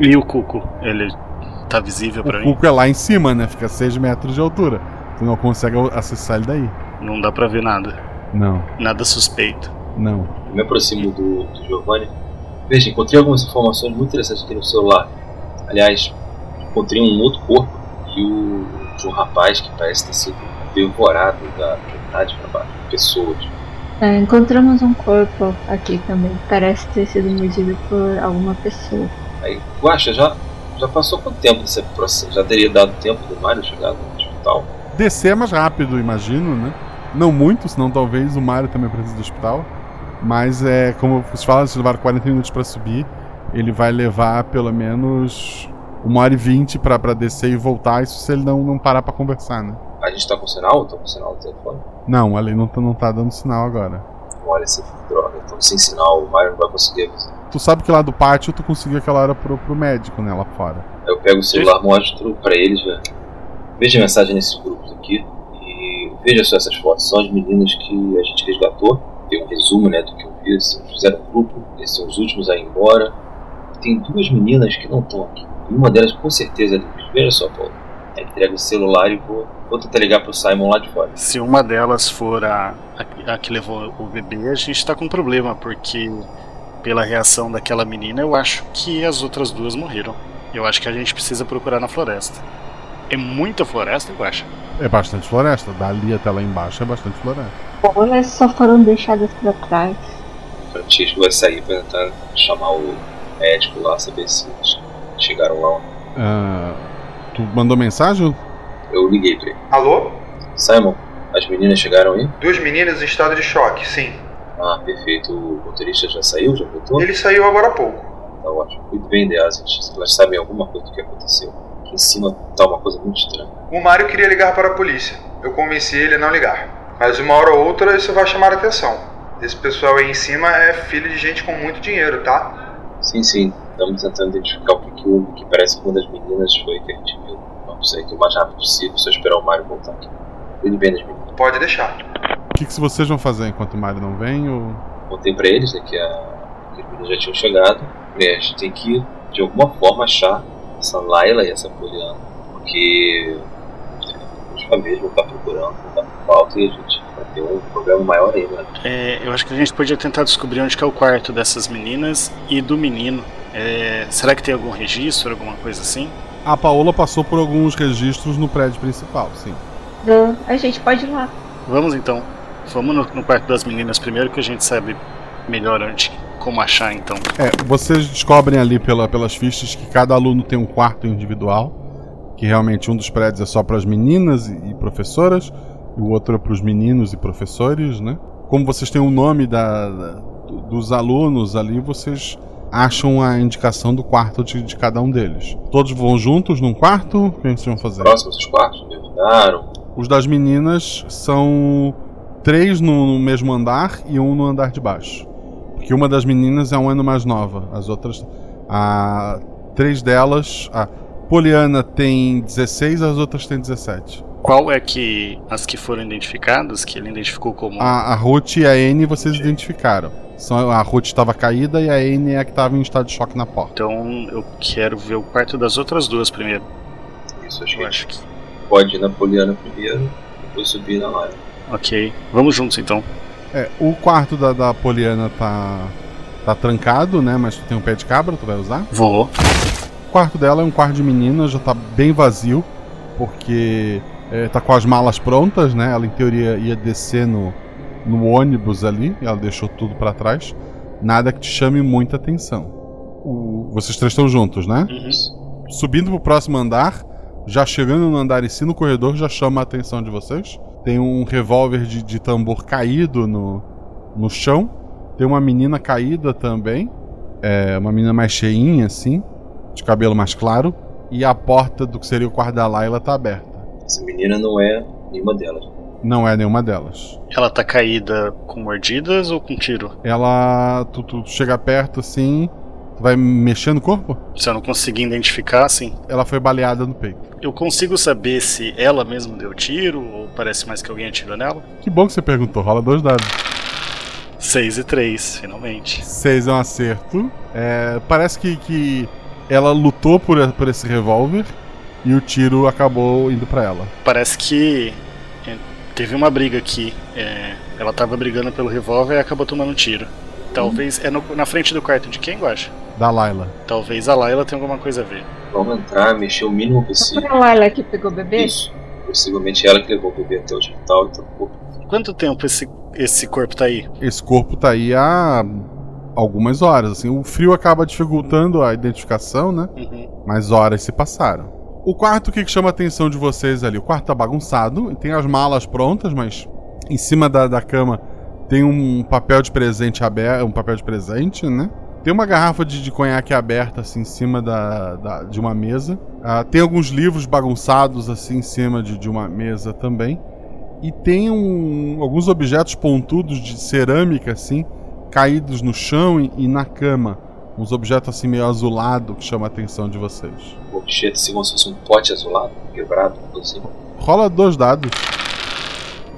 E o Cuco? Ele tá visível pra O mim? cuco é lá em cima, né? Fica a 6 metros de altura. Tu não consegue acessar ele daí. Não dá pra ver nada. Não, Nada suspeito. não. Eu me aproximo do, do Giovanni. Veja, encontrei algumas informações muito interessantes aqui no celular. Aliás, encontrei um outro corpo e o de um rapaz que parece ter sido devorado da metade para baixo. Pessoas. É, encontramos um corpo aqui também. Parece ter sido mordido por alguma pessoa. Aí, Guaxa, já, já passou quanto tempo desse processo? Já teria dado tempo do Mário chegar no hospital? Descer é mais rápido, imagino, né? Não muito, senão talvez o Mario também precise do hospital. Mas é, como vocês falam, se levar 40 minutos pra subir, ele vai levar pelo menos uma hora e vinte pra, pra descer e voltar, isso se ele não, não parar pra conversar, né? A gente tá com sinal? Tô com sinal no telefone? Não, ali não tá, não tá dando sinal agora. Olha, essa droga. Então, sem sinal, o Mário não vai conseguir avisar. Tu sabe que lá do pátio tu conseguiu aquela hora pro, pro médico, né, lá fora. Eu pego o celular, mostro pra eles, velho. Veja a mensagem nesses grupos aqui. E veja só essas fotos. São as meninas que a gente resgatou. Tem um resumo, né, do que eu vi. Eles fizeram um grupo. Esses são os últimos a ir embora. Tem duas meninas que não estão aqui. E uma delas com certeza Liz. Veja só, Paulo. Aí entrega o celular e vou, vou tentar ligar pro Simon lá de fora. Se uma delas for a, a, a que levou o bebê, a gente tá com problema, porque pela reação daquela menina, eu acho que as outras duas morreram. Eu acho que a gente precisa procurar na floresta. É muita floresta, acho. É bastante floresta, dali até lá embaixo é bastante floresta. Ou elas só foram deixadas pra trás. O Francisco vai sair pra tentar chamar o médico lá, saber se chegaram lá. ou não. Ah, tu mandou mensagem? Eu liguei pra ele. Alô? Simon, as meninas chegaram aí? Duas meninas em estado de choque, sim. Ah, perfeito. O motorista já saiu? Já voltou? Ele saiu agora há pouco. Tá ótimo. Cuide bem delas. gente. Elas sabem alguma coisa do que aconteceu. Em cima tá uma coisa muito estranha. O Mário queria ligar para a polícia. Eu convenci ele a não ligar. Mas uma hora ou outra isso vai chamar a atenção. Esse pessoal aí em cima é filho de gente com muito dinheiro, tá? Sim, sim. Estamos tentando identificar o que, que houve, que parece que uma das meninas foi que a gente viu. Vamos sair aqui o mais rápido possível, só esperar o Mário voltar aqui. Cuide bem das meninas. Pode deixar. O que, que vocês vão fazer enquanto o Mario não vem? Ou... Contei pra eles né, que, a, que as meninas já tinham chegado. E a gente tem que, de alguma forma, achar essa Layla e essa Poliana. Porque é, os famílias vão estar procurando, estar por falta e a gente vai ter um problema maior ainda. né? É, eu acho que a gente podia tentar descobrir onde que é o quarto dessas meninas e do menino. É, será que tem algum registro, alguma coisa assim? A Paola passou por alguns registros no prédio principal, sim. Então, a gente pode ir lá. Vamos então. Vamos no, no quarto das meninas primeiro que a gente sabe melhor onde, como achar então. É, vocês descobrem ali pela, pelas fichas que cada aluno tem um quarto individual, que realmente um dos prédios é só para as meninas e, e professoras, e o outro é para os meninos e professores, né? Como vocês têm o nome da, da- do- dos alunos ali, vocês acham a indicação do quarto de, de cada um deles. Todos vão juntos num quarto? O que vocês vão fazer? Próximos os quartos, me ajudaram. Os das meninas são três no, no mesmo andar e um no andar de baixo. Porque uma das meninas é um ano mais nova. As outras. A, três delas. A Poliana tem 16, as outras têm 17. Qual é que as que foram identificadas, que ele identificou como. A, a Ruth e a Anne vocês identificaram. São, a Ruth estava caída e a Anne é a que estava em estado de choque na porta. Então eu quero ver o quarto das outras duas primeiro. Isso, acho, Eu acho que. Pode ir na Poliana primeiro, depois subir na Lara. Ok. Vamos juntos então. É, o quarto da, da Poliana tá. tá trancado, né? Mas tu tem um pé de cabra, tu vai usar? Vou. O quarto dela é um quarto de menina, já tá bem vazio, porque é, tá com as malas prontas, né? Ela em teoria ia descer no, no ônibus ali, e ela deixou tudo pra trás. Nada que te chame muita atenção. O- vocês três estão juntos, né? Subindo pro próximo andar, já chegando no andar em si, no corredor, já chama a atenção de vocês. Tem um revólver de, de tambor caído no, no chão. Tem uma menina caída também. É, uma menina mais cheinha, assim, de cabelo mais claro. E a porta do que seria o quarto da Layla tá aberta. Essa menina não é nenhuma delas. Não é nenhuma delas. Ela tá caída com mordidas ou com tiro? Ela. Tu, tu chega perto assim. Vai mexer no corpo? Se eu não conseguir identificar, sim. Ela foi baleada no peito. Eu consigo saber se ela mesma deu tiro ou parece mais que alguém atirou nela? Que bom que você perguntou. Rola dois dados. 6 e 3, finalmente. Seis é um acerto. É, parece que, que ela lutou por, por esse revólver e o tiro acabou indo pra ela. Parece que é, teve uma briga aqui. é, ela tava brigando pelo revólver e acabou tomando um tiro. Talvez. É no- na frente do quarto de quem, Guacha? Da Layla. Talvez a Layla tenha alguma coisa a ver. Vamos entrar, mexer o mínimo Foi possível. a Layla que pegou o bebê? Isso. Possivelmente ela que levou o bebê até o hospital e trocou. Quanto tempo esse, esse corpo tá aí? Esse corpo tá aí há algumas horas. Assim, o frio acaba dificultando a identificação, né? Mas horas se passaram. O quarto, o que que chama a atenção de vocês ali? O quarto tá bagunçado, tem as malas prontas, mas em cima da, da cama tem um papel de presente aberto, um papel de presente, né? Tem uma garrafa de, de conhaque aberta assim em cima da, da- de uma mesa. Ah, tem alguns livros bagunçados assim em cima de, de uma mesa também. E tem um- alguns objetos pontudos de cerâmica assim caídos no chão e, e na cama. Uns objetos assim meio azulado que chama a atenção de vocês. O objeto assim como se fosse um pote azulado, quebrado, assim. Rola dois dados.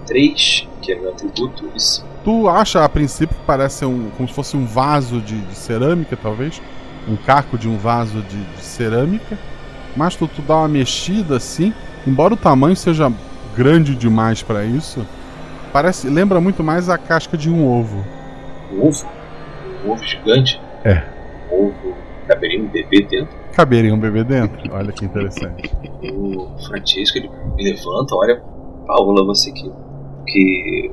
3, que é meu atributo, e 5. Tu acha a princípio que parece um, como se fosse um vaso de, de cerâmica, talvez? Um caco de um vaso de, de cerâmica. Mas tu, tu dá uma mexida assim, embora o tamanho seja grande demais pra isso, parece lembra muito mais a casca de um ovo. Um ovo? Um ovo gigante? É. Um ovo. Caberia um bebê dentro? Caberia um bebê dentro. Olha que interessante. O Francisco ele me levanta, olha, Paula, você que, que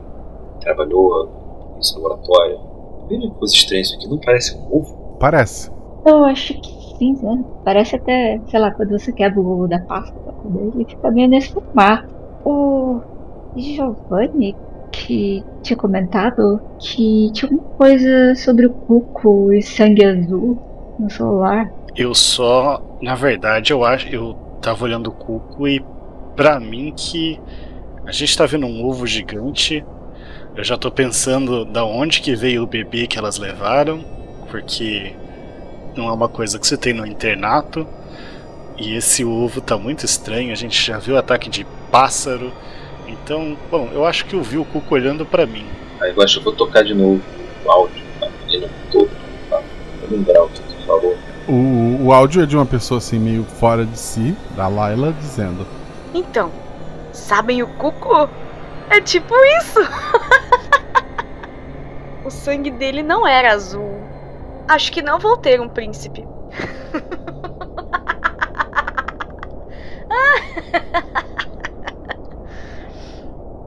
trabalhou nesse laboratório. Veja que coisa estranha isso aqui, não parece um ovo? Parece. Eu acho que sim, né? Parece até, sei lá, quando você quebra o ovo da pasta pra comer, ele fica meio nesse formato. O Giovanni, que tinha comentado que tinha alguma coisa sobre o cuco e sangue azul no celular. Eu só, na verdade, eu acho, eu tava olhando o cuco e pra mim que a gente tá vendo um ovo gigante. Eu já tô pensando da onde que veio o bebê que elas levaram, porque não é uma coisa que você tem no internato. E esse ovo tá muito estranho, a gente já viu ataque de pássaro. Então, bom, eu acho que eu vi o cuco olhando pra mim. Aí eu acho que eu vou tocar de novo o áudio da menina toda, tá? Lembrar o que tu falou. O, o áudio é de uma pessoa assim meio fora de si, da Layla, dizendo: Então, sabem o cuco? É tipo isso. o sangue dele não era azul. Acho que não vou ter um príncipe.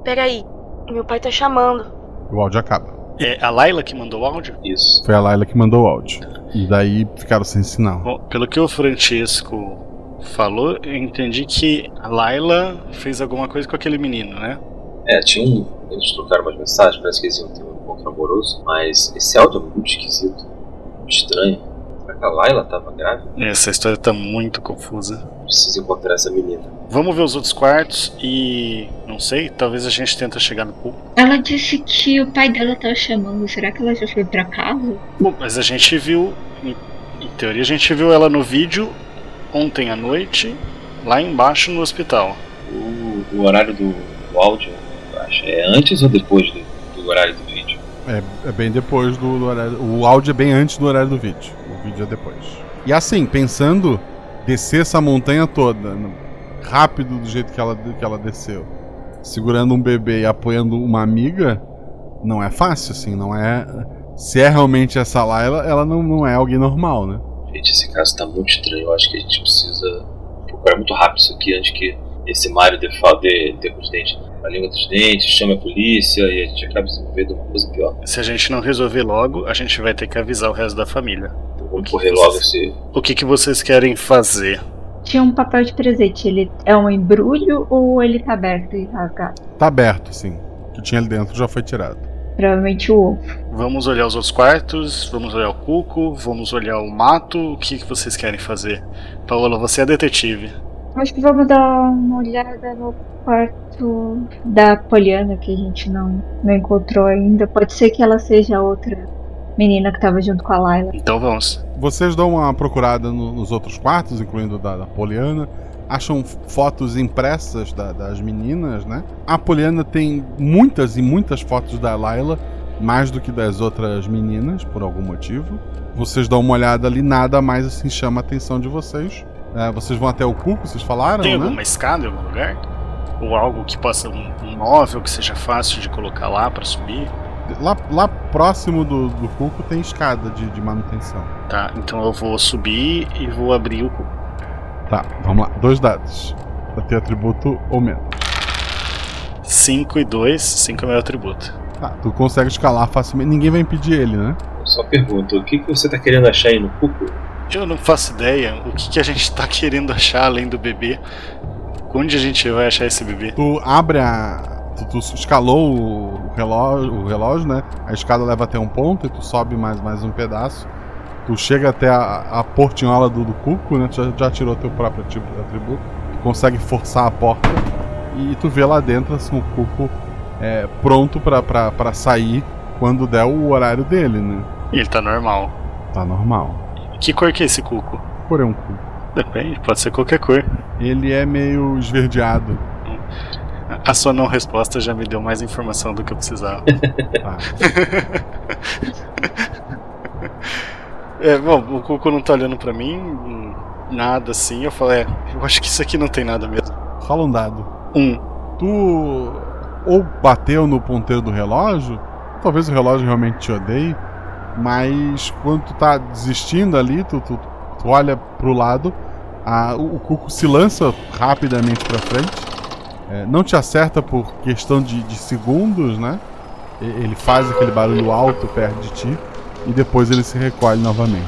Peraí, meu pai tá chamando. O áudio acaba. É a Laila que mandou o áudio? Isso. Foi a Layla que mandou o áudio. E daí ficaram sem sinal. Bom, pelo que o Francesco falou, eu entendi que a Laila fez alguma coisa com aquele menino, né? É, tinha um. Eles trocaram umas mensagens, parece que eles iam ter um encontro amoroso, mas esse áudio é muito esquisito. Muito estranho. Será que a Layla tava grávida? Essa história tá muito confusa. Preciso encontrar essa menina. Vamos ver os outros quartos e. não sei, talvez a gente tenta chegar no pool. Ela disse que o pai dela tava chamando. Será que ela já foi pra casa? Bom, mas a gente viu. Em, em teoria, a gente viu ela no vídeo ontem à noite, lá embaixo no hospital. O o horário do, do áudio, acho, é antes ou depois do, do horário do vídeo? É, é bem depois do, do horário. O áudio é bem antes do horário do vídeo. O vídeo é depois. E assim, pensando descer essa montanha toda, rápido do jeito que ela, que ela desceu, segurando um bebê e apoiando uma amiga, não é fácil, assim, não é. Se é realmente essa lá, ela, ela não, não é alguém normal, né? Gente, esse caso tá muito estranho. Eu acho que a gente precisa procurar muito rápido isso aqui antes que esse Mário dê, dê, dê com os dentes. A língua dos dentes, chame a polícia e a gente acabe se envolvendo uma coisa pior. Se a gente não resolver logo, a gente vai ter que avisar o resto da família. Vamos correr logo esse. O que, que vocês querem fazer? Tinha um papel de presente. Ele é um embrulho ou ele tá aberto e rasgado? Tá aberto, sim. O que tinha ali dentro já foi tirado. Provavelmente o ovo. Vamos olhar os outros quartos, vamos olhar o cuco, vamos olhar o mato. O que, que vocês querem fazer? Paola, você é detetive. Acho que vamos dar uma olhada no quarto da Poliana que a gente não, não encontrou ainda. Pode ser que ela seja a outra menina que tava junto com a Laila. Então vamos. Vocês dão uma procurada no- nos outros quartos, incluindo o da, da Poliana. Acham fotos impressas da- das meninas, né? A Poliana tem muitas e muitas fotos da Layla, mais do que das outras meninas, por algum motivo. Vocês dão uma olhada ali, nada mais assim chama a atenção de vocês. É, vocês vão até o cuco, vocês falaram, Tem né? alguma escada em algum lugar? Ou algo que possa. um, um móvel que seja fácil de colocar lá pra subir? Lá, lá próximo do, do cuco tem escada de, de manutenção. Tá, então eu vou subir e vou abrir o cuco. Tá, vamos lá. Dois dados. Pra ter atributo ou menos. 5 e 2, 5 é meu atributo. Tá, tu consegue escalar facilmente. Ninguém vai impedir ele, né? Só pergunto, o que, que você tá querendo achar aí no cuco? Eu não faço ideia o que, que a gente tá querendo achar além do bebê. Onde a gente vai achar esse bebê? Tu abre a. Tu, tu escalou o relógio, o relógio, né? A escada leva até um ponto e tu sobe mais, mais um pedaço. Tu chega até a, a portinhola do, do cuco, né? Tu já, já tirou teu próprio atributo. Tu consegue forçar a porta e tu vê lá dentro assim, o cuco é, pronto pra sair quando der o horário dele, né? E ele tá normal. Tá normal. Que cor que é esse cuco? Cor é um cuco. Depende, pode ser qualquer cor. Ele é meio esverdeado. A sua não resposta já me deu mais informação do que eu precisava. Tá. É, bom, o Cuco não tá olhando pra mim, nada assim. Eu falei, é, eu acho que isso aqui não tem nada mesmo. Rola um dado. Um. Tu ou bateu no ponteiro do relógio, talvez o relógio realmente te odeie, mas quando tu tá desistindo ali, tu, tu, tu olha pro lado, a- o, o cuco se lança rapidamente pra frente, é, não te acerta por questão de, de segundos, né? Ele faz aquele barulho alto perto de ti e depois ele se recolhe novamente.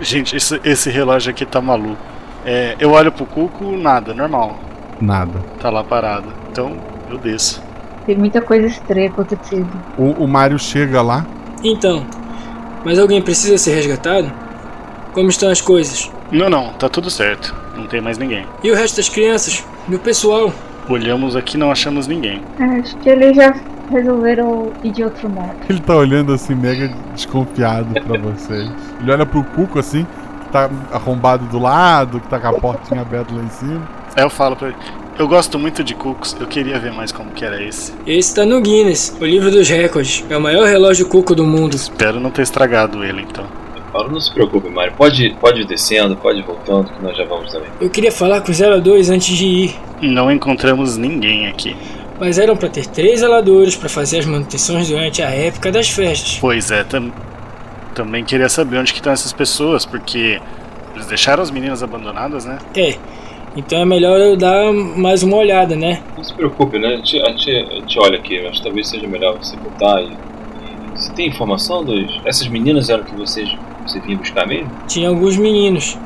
Gente, esse, esse relógio aqui tá maluco. É, eu olho pro Cuco, nada, normal. Nada. Tá lá parado. Então, eu desço. Tem muita coisa estranha acontecendo. O, o Mario chega lá, Então, mas alguém precisa ser resgatado? Como estão as coisas? Não, não, tá tudo certo. Não tem mais ninguém. E o resto das crianças? E o pessoal? Olhamos aqui não achamos ninguém. É, Acho que eles já resolveram ir de outro modo. Ele tá olhando assim, mega desconfiado pra vocês. Ele olha pro Cuco assim, que tá arrombado do lado, que tá com a portinha aberta lá em cima. Aí eu falo pra ele, eu gosto muito de Cucos, eu queria ver mais como que era esse. Esse tá no Guinness, o livro dos recordes. É o maior relógio cuco do mundo. Espero não ter estragado ele então. Paulo, não se preocupe, Mário. Pode, pode ir descendo, pode ir voltando, que nós já vamos também. Eu queria falar com os zeladores antes de ir, Não encontramos ninguém aqui. Mas eram pra ter três zeladores pra fazer as manutenções durante a época das festas. Pois é, tam- também queria saber onde que estão essas pessoas, porque eles deixaram as meninas abandonadas, né? É, então é melhor eu dar mais uma olhada, né? Não se preocupe, né? A gente, a gente, a gente olha aqui, mas talvez seja melhor você voltar e. e- Você tem informação dos. Essas meninas eram que vocês você vinha buscar mesmo? Tinha alguns meninos.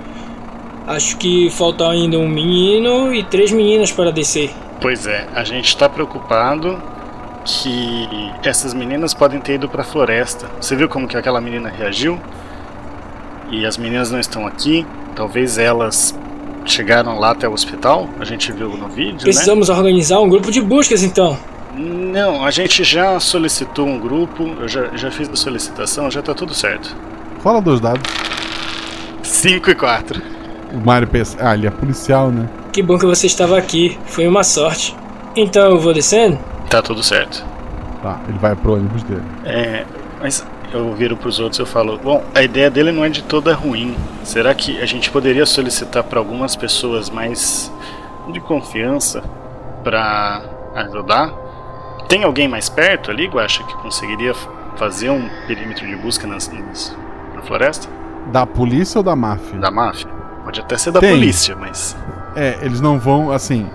Acho que falta ainda um menino e três meninas para descer. Pois é, a gente tá preocupado que essas meninas podem ter ido pra floresta. Você viu como que aquela menina reagiu? E as meninas não estão aqui. Talvez elas chegaram lá até o hospital. A gente viu no vídeo, né? Precisamos organizar um grupo de buscas então. Não, a gente já solicitou um grupo. Eu já, já fiz a solicitação, já tá tudo certo. Fala dos dados. 5 e 4. O Mario pensa, ah, ele é policial, né? Que bom que você estava aqui, foi uma sorte. Então eu vou descendo? Tá tudo certo. Tá, ele vai pro ônibus dele. É, mas eu viro pros outros e eu falo: Bom, a ideia dele não é de toda ruim. Será que a gente poderia solicitar para algumas pessoas mais de confiança para ajudar? Tem alguém mais perto ali, Guacha, que conseguiria fazer um perímetro de busca nas, nas, na floresta? Da polícia ou da máfia? Da máfia. Pode até ser da Tem. polícia, mas. É, eles não vão, assim,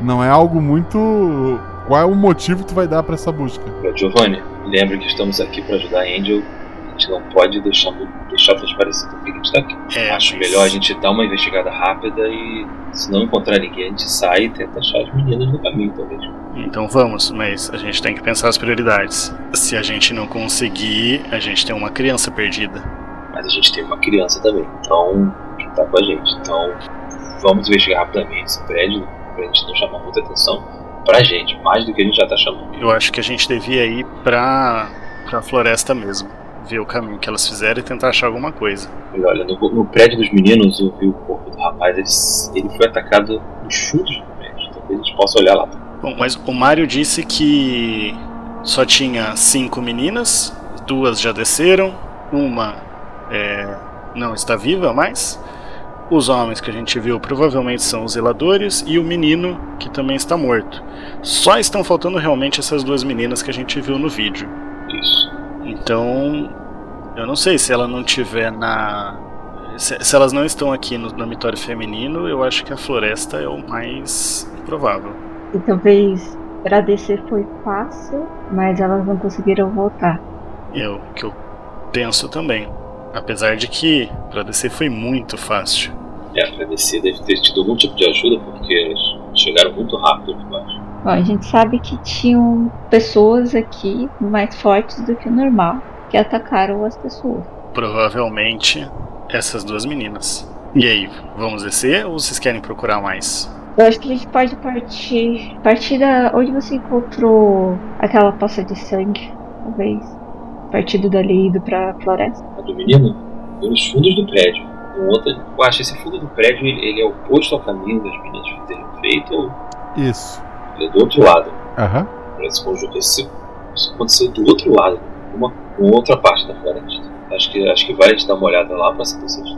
não é algo muito. Qual é o motivo que tu vai dar pra essa busca? Giovanni, lembre que estamos aqui para ajudar a Angel. A gente não pode deixar, deixar transparecido por que a gente tá aqui. É, Acho mas- melhor a gente dar uma investigada rápida e, se não encontrar ninguém, a gente sai e tenta achar as meninas no caminho, talvez. Então vamos, mas a gente tem que pensar as prioridades. Se a gente não conseguir, a gente tem uma criança perdida. Mas a gente tem uma criança também, então, tá com a gente. Então, vamos investigar rapidamente esse prédio pra gente não chamar muita atenção pra gente, mais do que a gente já tá chamando. Eu acho que a gente devia ir pra, pra floresta mesmo. Ver o caminho que elas fizeram e tentar achar alguma coisa. E olha, no, no prédio dos meninos, eu vi o corpo do rapaz, ele, ele foi atacado nos fundos do prédio. Talvez a gente possa olhar lá. Bom, mas o Mário disse que só tinha cinco meninas, duas já desceram, uma é, não está viva mais. Os homens que a gente viu provavelmente são os zeladores e o menino que também está morto. Só estão faltando realmente essas duas meninas que a gente viu no vídeo. Isso. Então, eu não sei se ela não tiver na. Se, se elas não estão aqui no dormitório feminino, eu acho que a floresta é o mais provável. E talvez pra descer foi fácil, mas elas não conseguiram voltar. É o que eu penso também. Apesar de que pra descer foi muito fácil. É, pra descer deve ter tido algum tipo de ajuda, porque eles chegaram muito rápido aqui embaixo. Bom, a gente sabe que tinham pessoas aqui mais fortes do que o normal que atacaram as pessoas. Provavelmente essas duas meninas. E aí, vamos descer ou vocês querem procurar mais? Eu acho que a gente pode partir, partir da onde você encontrou aquela poça de sangue, talvez. Partido dali e indo pra floresta. A do menino nos fundos do prédio. Eu acho que esse fundo do prédio ele, ele é oposto ao caminho das meninas terem feito ou Isso. ele é do outro lado. Aham. Esse conjunto esse, isso aconteceu do outro lado, uma, uma outra parte da floresta. Acho que, acho que vale a gente dar uma olhada lá para saber se eles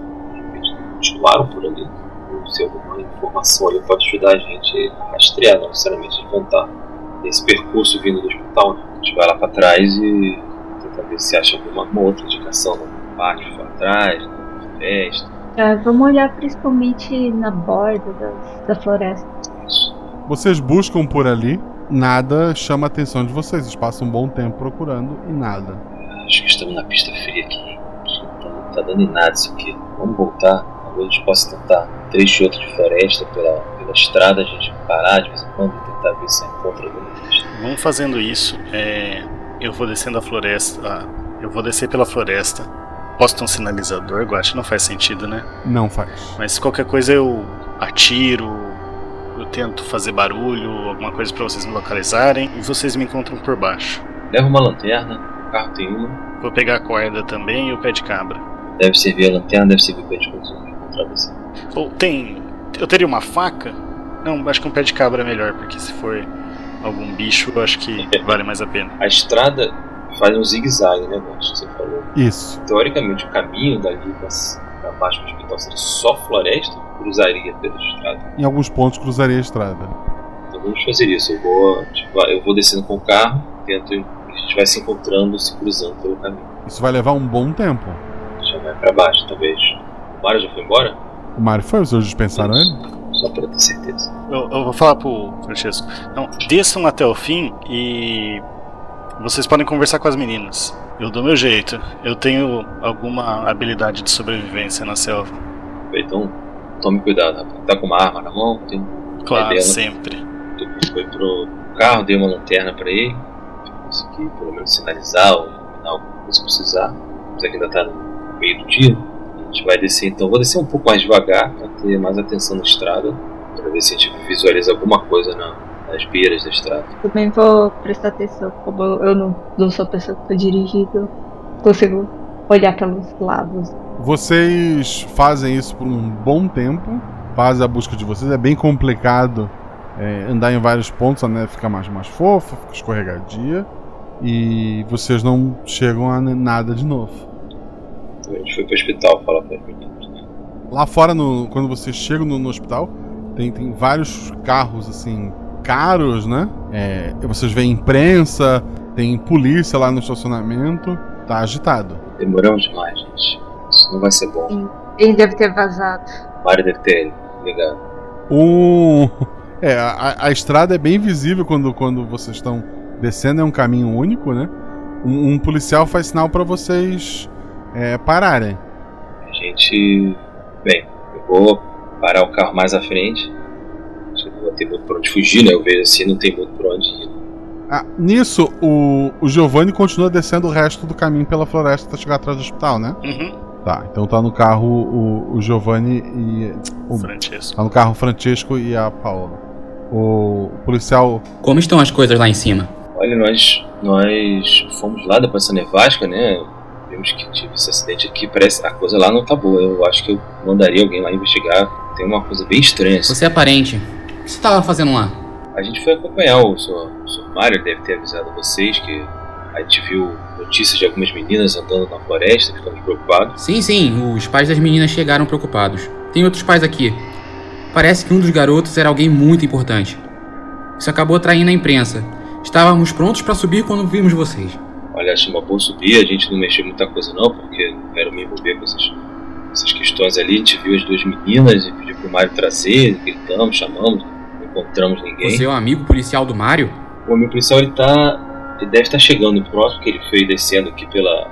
continuaram por ali. Ou se alguma informação ali pode ajudar a gente a rastrear, não necessariamente voltar nesse percurso vindo do hospital. Né? A gente vai lá para trás e tentar ver se acha alguma uma outra indicação no pátio para trás, na floresta. Ah, vamos olhar principalmente na borda das- da floresta. Vocês buscam por ali, nada chama a atenção de vocês. Vocês passam um bom tempo procurando e nada. Acho que estamos na pista fria aqui. hein? Acho que não tá, não tá dando em nada isso aqui. Vamos voltar. Talvez a gente possa tentar um trecho outro de floresta pela, pela estrada, a gente parar de vez em quando e tentar ver se encontra alguma pista. Vamos fazendo isso. É, eu vou descendo a floresta. ah, eu vou descer pela floresta. Posso ter um sinalizador, eu acho que não faz sentido, né? Não faz. Mas qualquer coisa eu atiro, eu tento fazer barulho, alguma coisa pra vocês me localizarem e vocês me encontram por baixo. Leva uma lanterna, o carro tem uma. Vou pegar a corda também e o pé de cabra. Deve servir a lanterna, deve servir pra gente conseguir encontrar você. Ou tem. Eu teria uma faca? Não, acho que um pé de cabra é melhor, porque se for algum bicho, eu acho que vale mais a pena. A estrada faz um zigue-zague, né, Gosto, que você falou. Isso. Teoricamente, o caminho dali pra, pra baixo do hospital seria só floresta, cruzaria pela estrada. Em alguns pontos cruzaria a estrada. Então vamos fazer isso. Eu vou, tipo, eu vou descendo com o carro, tento, a gente vai se encontrando, se cruzando pelo caminho. Isso vai levar um bom tempo. Já vai pra baixo, talvez. O Mário já foi embora? O Mario foi? Vocês dispensaram ele? Só pra ter certeza. Eu, eu vou falar pro Francesco. Não, desçam até o fim e. Vocês podem conversar com as meninas. Eu dou meu jeito. Eu tenho alguma habilidade de sobrevivência na selva. Então, tome cuidado, rapaz. Tá com uma arma na mão? Tem... Claro, dela- sempre. Foi pro carro, dei uma lanterna pra ele. Consegui pelo menos sinalizar ou iluminar alguma coisa se precisar. Mas aqui ainda tá no meio do dia. A gente vai descer então. Vou descer um pouco mais devagar pra ter mais atenção na estrada. Pra ver se a gente visualiza alguma coisa na- nas beiras da estrada. Também vou prestar atenção, como eu eu não, não sou a pessoa que tô dirigindo, consigo olhar pelos lados. Vocês fazem isso por um bom tempo, fazem a busca de vocês. É bem complicado é, andar em vários pontos, a neve fica mais, mais fofa, fica escorregadia. E vocês não chegam a nada de novo. A gente foi pro hospital falar meninos, né? Lá fora, no- quando vocês chegam no, no hospital, tem, tem vários carros assim caros, né? É, vocês veem imprensa, tem polícia lá no estacionamento. Tá agitado. Demoramos demais, gente. Isso não vai ser bom. Ele deve ter vazado. Mário deve ter ligado. Um. É, a, a estrada é bem visível quando, quando vocês estão descendo, é um caminho único, né? Um, um policial faz sinal pra vocês é, pararem. A gente. Bem, eu vou parar o carro mais à frente. Ter muito pra onde fugir, né? Eu vejo assim, não tem muito pra onde ir. Ah, nisso, o, o Giovanni continua descendo o resto do caminho pela floresta até chegar atrás do hospital, né? Uhum. Tá, então tá no carro o, o Giovanni e. O, Francesco. Tá no carro o Francesco e a Paola. O policial. Como estão as coisas lá em cima? Olha, nós, nós fomos lá depois dessa nevasca, né? Vimos que tive esse acidente aqui. Parece a coisa lá não tá boa. Eu acho que eu mandaria alguém lá investigar. Tem uma coisa bem estranha. assim. Você é parente. O que você estava fazendo lá? A gente foi acompanhar o Sr. Mário, ele deve ter avisado vocês que a gente viu notícias de algumas meninas andando na floresta, ficamos preocupados. Sim, sim, os pais das meninas chegaram preocupados. Tem outros pais aqui. Parece que um dos garotos era alguém muito importante. Isso acabou atraindo a imprensa. Estávamos prontos para subir quando vimos vocês. Olha, acho uma boa subir, a gente não mexeu muita coisa não, porque não quero me envolver com essas, essas questões ali. A gente viu as duas meninas e pediu pro Mário trazer, gritamos, chamamos, encontramos ninguém. Você é um amigo policial do Mário? O amigo policial ele tá. Ele deve estar chegando próximo, que ele foi descendo aqui pela,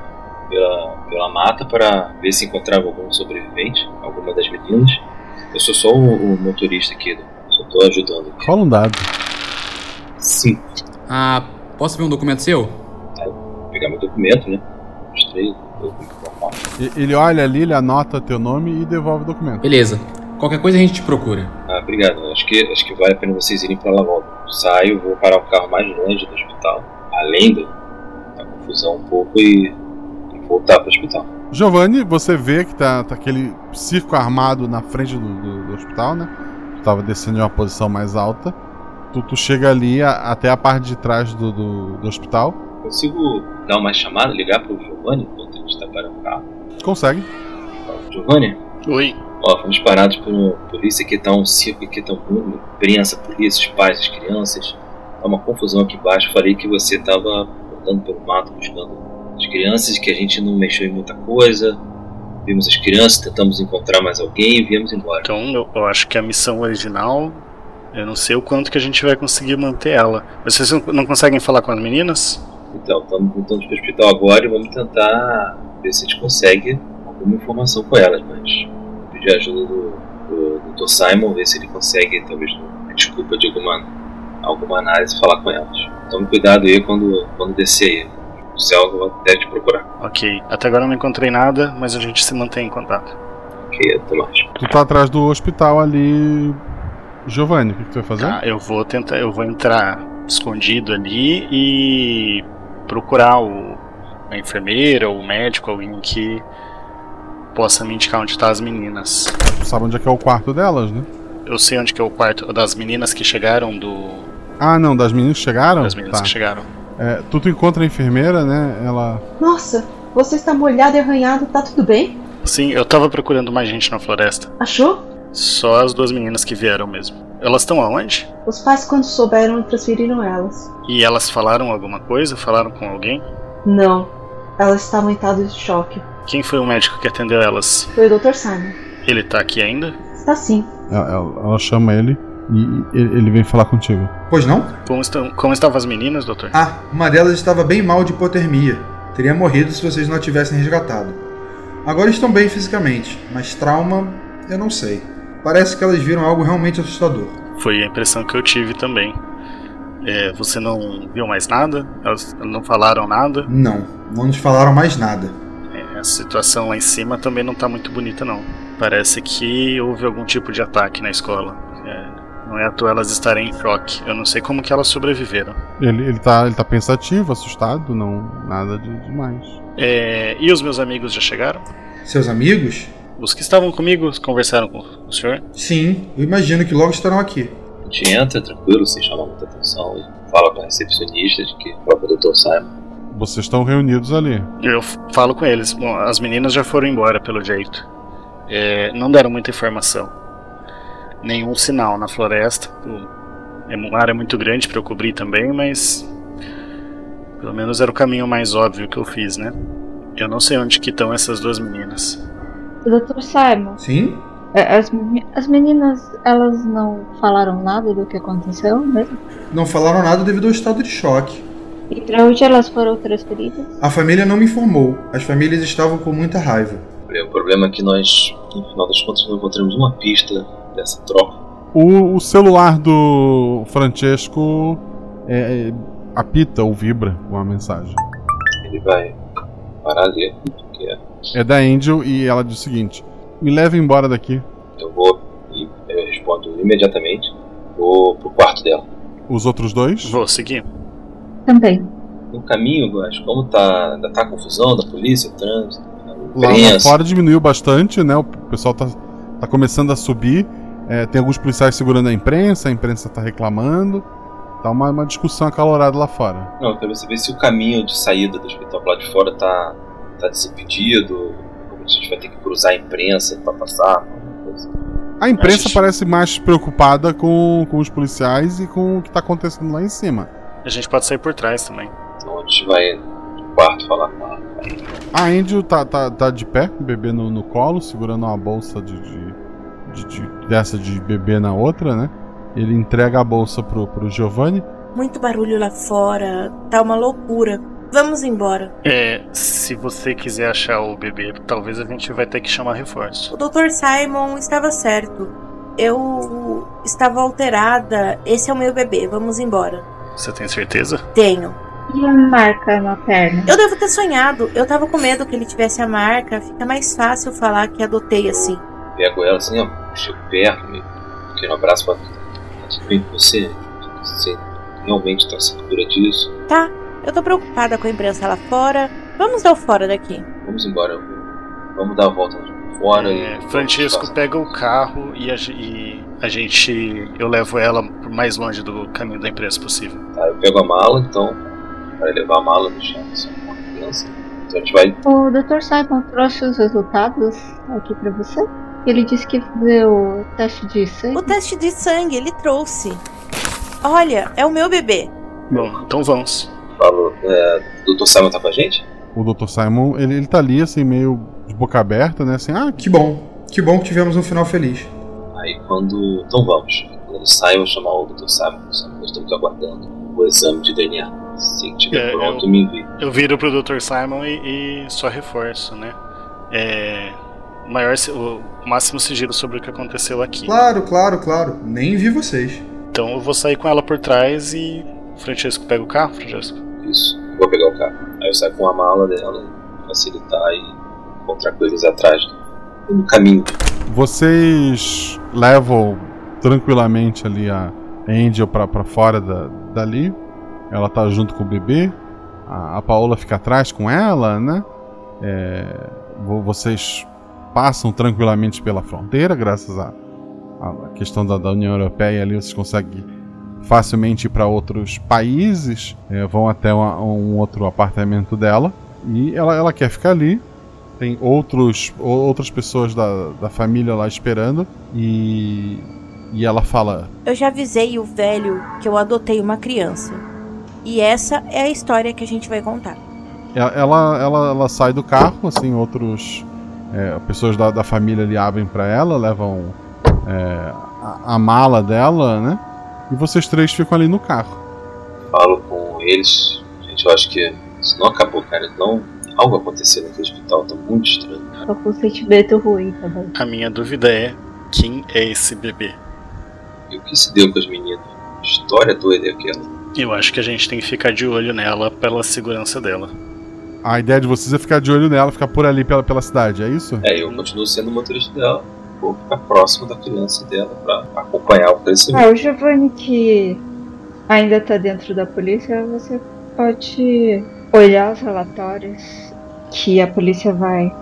pela, pela mata para ver se encontrava algum sobrevivente, alguma das meninas. Eu sou só o, o motorista aqui, só tô ajudando aqui. Rola um dado. Sim. Ah, posso ver um documento seu? Vou pegar meu documento, né? Mostrei, documento normal. Ele olha ali, ele anota teu nome e devolve o documento. Beleza. Qualquer coisa a gente te procura. Ah, obrigado. Acho que, acho que vale a pena vocês irem pra lá logo. Saio, vou parar o carro mais longe do hospital, além da, da confusão um pouco e, e voltar pro hospital. Giovanni, você vê que tá, tá aquele circo armado na frente do, do- do hospital, né? Tu tava descendo em uma posição mais alta. Tu, tu chega ali a- até a parte de trás do, do, do hospital. Consigo dar uma chamada, ligar pro Giovanni enquanto a gente tá parando o carro? Consegue. Giovanni? Oi. Ó, fomos parados por polícia, aqui tá um circo, aqui tá um imprensa, polícia, os pais, as crianças. Tá uma confusão aqui embaixo. Falei que você tava andando pelo mato buscando as crianças, que a gente não mexeu em muita coisa. Vimos as crianças, tentamos encontrar mais alguém e viemos embora. Então eu, eu acho que a missão original, eu não sei o quanto que a gente vai conseguir manter ela. Vocês não, não conseguem falar com as meninas? Então, estamos voltando pro hospital agora e vamos tentar ver se a gente consegue alguma informação com elas, mas pedir ajuda do, do, Dr. Simon, ver se ele consegue, talvez, a desculpa de alguma, alguma análise, falar com elas. Tome cuidado aí quando, quando descer aí. O céu vai até te procurar. Ok. Até agora eu não encontrei nada, mas a gente se mantém em contato. Ok, até mais. Tu tá atrás do hospital ali. Giovanni, o que, que tu vai fazer? Tá, eu vou tentar, eu vou entrar escondido ali e procurar o, a enfermeira ou o médico, alguém que possa me indicar onde estão as meninas. Tu sabe onde é que é o quarto delas, né? Eu sei onde que é o quarto das meninas que chegaram do. Ah, não, das meninas que chegaram? Das meninas Tá. que chegaram. É, tu, tu encontra a enfermeira, né? Ela. Nossa, você está molhado e arranhado, tá tudo bem? Sim, eu tava procurando mais gente na floresta. Achou? Só as duas meninas que vieram mesmo. Elas estão aonde? Os pais, quando souberam, transferiram elas. E elas falaram alguma coisa? Falaram com alguém? Não, elas estavam em estado de choque. Quem foi o médico que atendeu elas? Foi o Dr. Simon. Ele tá aqui ainda? Está sim. Ela, ela- chama ele e ele ele vem falar contigo. Pois não? Como, estão, como estavam as meninas, doutor? Ah, uma delas estava bem mal de hipotermia. Teria morrido se vocês não a tivessem resgatado. Agora estão bem fisicamente, mas trauma, eu não sei. Parece que elas viram algo realmente assustador. Foi a impressão que eu tive também. É, você não viu mais nada? Elas não falaram nada? Não, não nos falaram mais nada. A situação lá em cima também não tá muito bonita, não. Parece que houve algum tipo de ataque na escola. É, não é à toa elas estarem em choque. Eu não sei como que elas sobreviveram. Ele, ele, tá, ele tá pensativo, assustado, não. Nada de demais. É, e os meus amigos já chegaram? Seus amigos? Os que estavam comigo conversaram com o senhor? Sim, eu imagino que logo estarão aqui. A gente entra tranquilo, sem chamar muita atenção, e fala com a recepcionista de que o próprio Dr. Simon. Vocês estão reunidos ali. Eu falo com eles. Bom, as meninas já foram embora, pelo jeito. É, não deram muita informação. Nenhum sinal na floresta. É uma área muito grande para eu cobrir também, mas. Pelo menos era o caminho mais óbvio que eu fiz, né? Eu não sei onde que estão essas duas meninas. Dr. Simon. Sim? é, As, as meninas, elas não falaram nada do que aconteceu mesmo? Não falaram nada devido ao estado de choque. E pra onde elas foram transferidas? A família não me informou. As famílias estavam com muita raiva. O problema é que nós, no final das contas, não encontramos uma pista dessa troca. O, o celular do Francesco é, é, apita ou vibra com a mensagem. Ele vai parar ali, porque é. É da Angel e ela diz o seguinte: Me leve embora daqui. Eu vou e eu respondo imediatamente. Vou pro quarto dela. Os outros dois? Vou seguir. Também. No caminho, Guas, como tá. Ainda tá a confusão da polícia, trânsito, a Lá, lá imprensa. fora diminuiu bastante, né? O pessoal tá, tá começando a subir. É, tem alguns policiais segurando a imprensa, a imprensa tá reclamando. Tá uma, uma discussão acalorada lá fora. Não, eu quero saber se o caminho de saída do hospital lado de fora tá, tá desimpedido, ou se a gente vai ter que cruzar a imprensa pra passar. alguma coisa. A imprensa Mas- parece mais preocupada com, com os policiais e com o que tá acontecendo lá em cima. A gente pode sair por trás também. Então a gente vai no quarto falar com a. A Angel tá, tá, tá de pé, com o bebê no, no colo, segurando uma bolsa de, de, de- de- dessa de bebê na outra, né? Ele entrega a bolsa pro, pro Giovanni. Muito barulho lá fora, tá uma loucura. Vamos embora. É, se você quiser achar o bebê, talvez a gente vai ter que chamar reforço. O Dr. Simon estava certo. Eu estava alterada. Esse é o meu bebê. Vamos embora. Você tem certeza? Tenho. E a marca na perna? Eu devo ter sonhado. Eu tava com medo que ele tivesse a marca. Fica mais fácil falar que adotei assim. Pego ela assim, ó, chego perto, me pequeno abraço, falo, tá tudo bem com você? Você realmente tá segura disso? Tá, eu tô preocupada com a imprensa lá fora. Vamos dar o fora daqui. Vamos embora, vamos dar a volta fora e. É, Francisco pega o carro e a, e a gente. Eu levo ela mais longe do caminho da imprensa possível. Tá, eu pego a mala, então, para levar a mala no chão, assim, com a criança. Então a gente vai. O Dr. Simon trouxe os resultados aqui pra você? Ele disse que fazer o teste de sangue. O teste de sangue ele trouxe. Olha, é o meu bebê. Bom, então vamos. Falo, é, o Dr. Simon tá com a gente? O Dr. Simon, ele, ele tá ali, assim, meio de boca aberta, né? Assim, ah, Que bom. Que bom que tivemos um final feliz. Aí quando. Então vamos. Quando ele sai, eu vou chamar o Dr. Simon. Nós estamos aguardando o exame de DNA. Se estiver É, pronto, eu- me envie. Eu viro pro Dr. Simon e, e só reforço, né? É. O maior, o máximo sigilo sobre o que aconteceu aqui. Claro, claro, claro. Nem vi vocês. Então eu vou sair com ela por trás e. o Francesco pega o carro, Francesco? Isso, vou pegar o carro. Aí eu saio com a mala dela, facilitar e encontrar com eles atrás. No caminho. Vocês levam tranquilamente ali a Angel pra, fora da, dali. Ela tá junto com o bebê. A, a Paola fica atrás com ela, né? É, vo- vocês passam tranquilamente pela fronteira, graças à questão da, da União Europeia ali, vocês conseguem facilmente ir para outros países, é, vão até uma- um outro apartamento dela e ela, ela quer ficar ali. Tem outros, outras pessoas da, da família lá esperando e, e ela fala: Eu já avisei o velho que eu adotei uma criança. E essa é a história que a gente vai contar. Ela, ela, ela, ela sai do carro, assim, outros. é, pessoas da, da família ali abrem pra ela, levam é, a, a mala dela, né? E vocês três ficam ali no carro. Falo com eles. Gente, eu acho que isso não acabou, cara. Não, algo aconteceu naquele hospital, tá muito estranho. Tô com um sentimento ruim também. A minha dúvida é: quem é esse bebê? E o que se deu com as meninas? História doida é aquela. Eu acho que a gente tem que ficar de olho nela pela segurança dela. A ideia de vocês é ficar de olho nela, ficar por ali pela, pela cidade, é isso? É, eu continuo sendo o motorista dela. Vou ficar próximo da criança dela pra acompanhar o crescimento. Ah, o Giovanni que ainda tá dentro da polícia, você pode olhar os relatórios que a polícia vai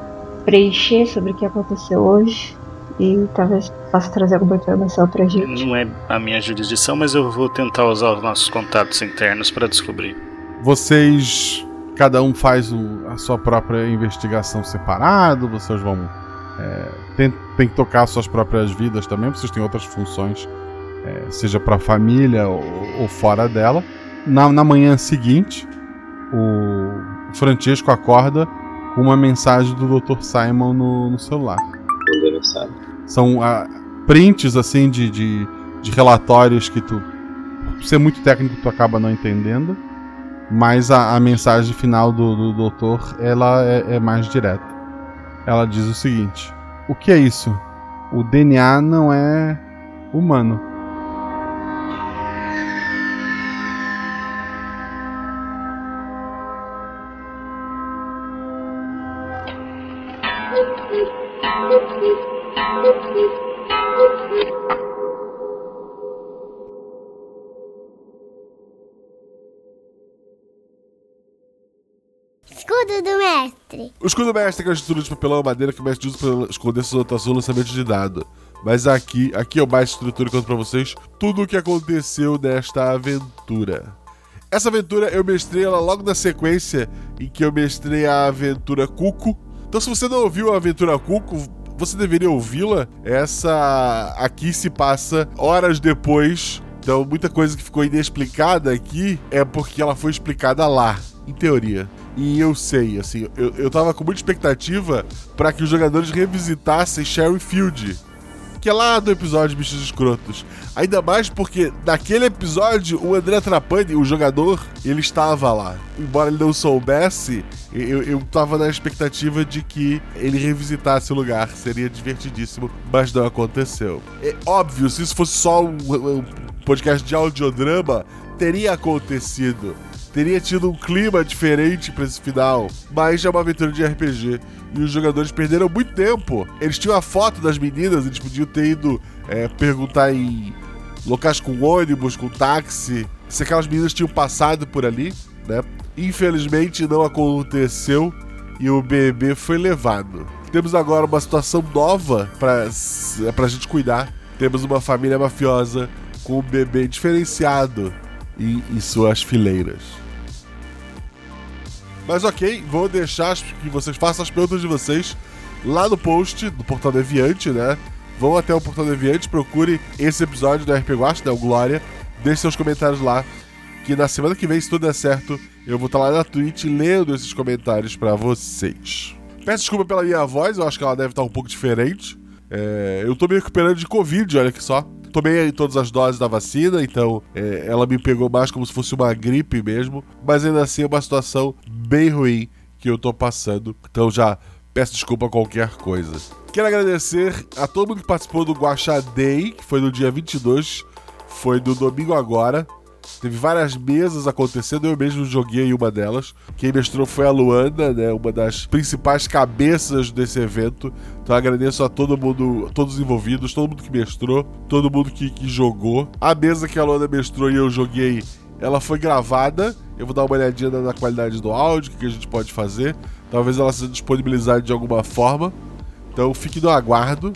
preencher sobre o que aconteceu hoje e talvez possa trazer alguma informação pra gente. Não é a minha jurisdição, mas eu vou tentar usar os nossos contatos internos para descobrir. Vocês. Cada um faz o- a sua própria investigação separado, vocês vão. É, tem, tem que tocar suas próprias vidas também, vocês têm outras funções, é, seja pra família ou, ou fora dela. Na, na manhã seguinte, o Francesco acorda com uma mensagem do Dr. Simon no, no celular. Mandei mensagem. São ah, prints assim de, de, de relatórios que tu. Por ser muito técnico, tu acaba não entendendo. Mas a, a mensagem final do, do doutor ela é, é mais direta. Ela diz o seguinte: O que é isso? O DNA não é humano. O escudo mestre é uma estrutura de papelão e madeira que o mestre usa para esconder suas anotações no lançamento de dado. Mas aqui, aqui eu mais estrutura e conto pra vocês tudo o que aconteceu nesta aventura. Essa aventura eu mestrei ela logo na sequência em que eu mestrei a aventura Cuco. Então se você não ouviu a aventura Cuco, você deveria ouvi-la. Essa aqui se passa horas depois. Então muita coisa que ficou inexplicada aqui é porque ela foi explicada lá, em teoria. E eu sei, assim, eu, eu tava com muita expectativa para que os jogadores revisitassem Sherry Field, que é lá do episódio Bichos Escrotos. Ainda mais porque naquele episódio o André Trapani, o jogador, ele estava lá. Embora ele não soubesse, eu, eu tava na expectativa de que ele revisitasse o lugar. Seria divertidíssimo, mas não aconteceu. É óbvio, se isso fosse só um, um podcast de audiodrama, teria acontecido teria tido um clima diferente pra esse final, mas é uma aventura de RPG e os jogadores perderam muito tempo. Eles tinham a foto das meninas, eles podiam ter ido é, perguntar em locais com ônibus, com táxi, se aquelas meninas tinham passado por ali, né? Infelizmente não aconteceu e o bebê foi levado. Temos agora uma situação nova pra, pra gente cuidar. Temos uma família mafiosa com um bebê diferenciado em suas fileiras. Mas ok, vou deixar que vocês façam as perguntas de vocês lá no post do Portal Deviante, né? Vão até o Portal Deviante, procure esse episódio do RP Guacha, né? O Glória. Deixe seus comentários lá. Que na semana que vem, se tudo der certo, eu vou estar lá na Twitch lendo esses comentários para vocês. Peço desculpa pela minha voz, eu acho que ela deve estar um pouco diferente. É, eu tô me recuperando de Covid, olha que só. Tomei todas as doses da vacina, então é, ela me pegou mais como se fosse uma gripe mesmo. Mas ainda assim é uma situação bem ruim que eu tô passando. Então já peço desculpa a qualquer coisa. Quero agradecer a todo mundo que participou do Guaxa Day, que foi no dia 22, foi no domingo agora. Teve várias mesas acontecendo, eu mesmo joguei uma delas. Quem mestrou foi a Luana, né, uma das principais cabeças desse evento. Então agradeço a todo mundo, todos os envolvidos, todo mundo que mestrou, todo mundo que, que jogou. A mesa que a Luana mestrou e eu joguei, ela foi gravada. Eu vou dar uma olhadinha na qualidade do áudio, o que a gente pode fazer. Talvez ela seja disponibilizada de alguma forma. Então fique no aguardo.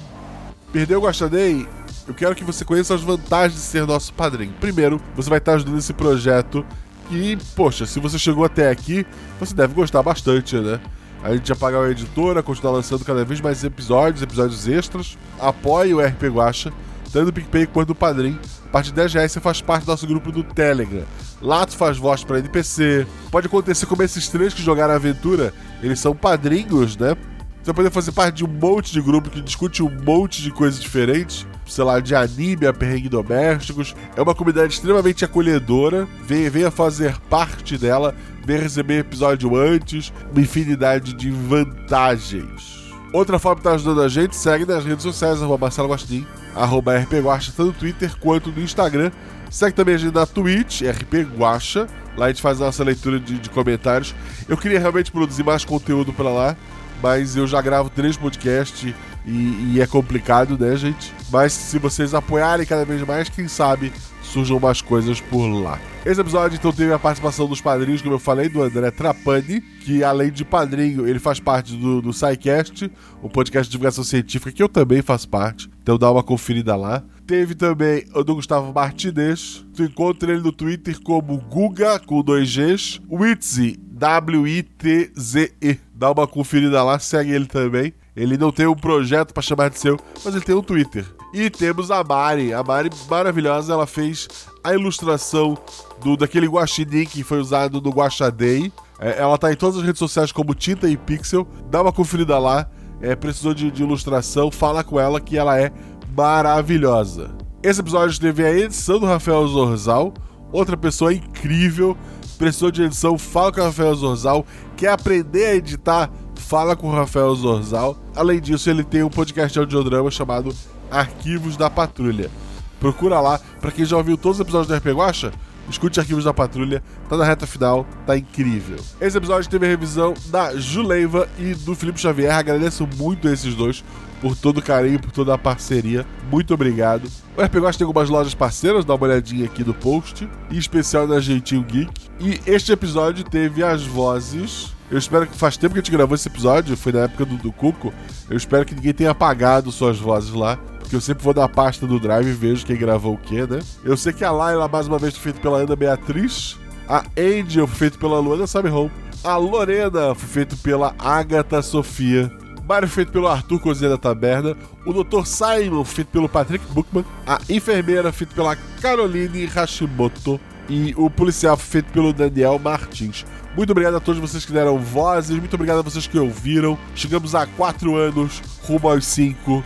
Perdeu o Guaxadei? Eu quero que você conheça as vantagens de ser nosso padrinho. Primeiro, você vai estar ajudando esse projeto. E, poxa, se você chegou até aqui, você deve gostar bastante, né? A gente já pagar a editora, continuar lançando cada vez mais episódios, episódios extras. Apoie o RP Guacha, tanto do PicPay quanto do Padrim. A partir de 10 reais você faz parte do nosso grupo do Telegram. Lá tu faz voz pra NPC. Pode acontecer como esses três que jogaram a aventura, eles são padrinhos, né? Você vai poder fazer parte de um monte de grupo que discute um monte de coisas diferentes. Sei lá, de anime a perrengue domésticos. É uma comunidade extremamente acolhedora. Venha, venha fazer parte dela. Venha receber episódio antes. Uma infinidade de vantagens. Outra forma de estar ajudando a gente, segue nas redes sociais, arroba Marcelo Guaxinim, arroba RP Guaxa, tanto no Twitter quanto no Instagram. Segue também a gente na Twitch, RP Guacha. Lá a gente faz a nossa leitura de, de comentários. Eu queria realmente produzir mais conteúdo para lá, mas eu já gravo três podcasts e, e, é complicado, né, gente? Mas se vocês apoiarem cada vez mais, quem sabe surjam mais coisas por lá. Esse episódio então teve a participação dos padrinhos, como eu falei, do André Trapani, que além de padrinho, ele faz parte do, do SciCast, o podcast de divulgação científica, que eu também faço parte. Então dá uma conferida lá. Teve também o do Gustavo Martinez. Tu encontra ele no Twitter como Guga, com dois Gs. Witzy, W-I-T-Z-E. Dá uma conferida lá, segue ele também. Ele não tem um projeto para chamar de seu, mas ele tem um Twitter. E temos a Mari. A Mari, maravilhosa, ela fez a ilustração do daquele guaxinim que foi usado no Guaxadei. É, ela tá em todas as redes sociais como Tinta e Pixel. Dá uma conferida lá. É, precisou de, de ilustração, fala com ela que ela é maravilhosa. Esse episódio teve a edição do Rafael Zorzal, outra pessoa incrível. Precisou de edição, fala com o Rafael Zorzal. Quer aprender a editar? Fala com o Rafael Zorzal. Além disso, ele tem um podcast de audiodrama chamado Arquivos da Patrulha. Procura lá. Para quem já ouviu todos os episódios do RP Guacha, escute Arquivos da Patrulha. Tá na reta final, tá incrível. Esse episódio teve a revisão da Juleiva e do Felipe Xavier. Agradeço muito a esses dois por todo o carinho, por toda a parceria. Muito obrigado. O RP Guacha tem algumas lojas parceiras, dá uma olhadinha aqui no post. Em especial na Jeitinho Geek. E este episódio teve as vozes eu espero que faz tempo que a gente gravou esse episódio, foi na época do, do Cuco. Eu espero que ninguém tenha apagado suas vozes lá. Porque eu sempre vou na pasta do Drive e vejo quem gravou o que, né? Eu sei que a Laila, mais uma vez, foi feita pela Ana Beatriz. A Angel foi feita pela Luana Sabe Home. A Lorena foi feita pela Agatha Sofia. Mário feito pelo Arthur Cozinha da Taberna. O Dr. Simon feito pelo Patrick Bookman. A enfermeira feita pela Caroline Hashimoto. E o policial feito pelo Daniel Martins. Muito obrigado a todos vocês que deram vozes, muito obrigado a vocês que ouviram. Chegamos a 4 anos, rumo aos 5.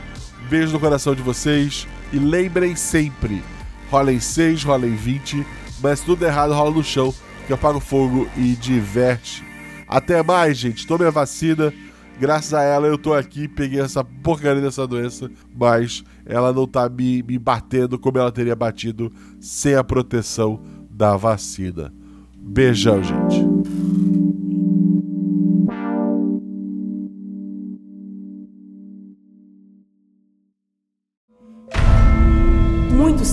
Beijo no coração de vocês. E lembrem sempre: rolem 6, rolem 20, mas tudo errado rola no chão, que apaga o fogo e diverte. Até mais, gente. Tome a vacina. Graças a ela eu tô aqui, peguei essa porcaria dessa doença, mas ela não tá me, me batendo como ela teria batido sem a proteção da vacina. Beijão, gente.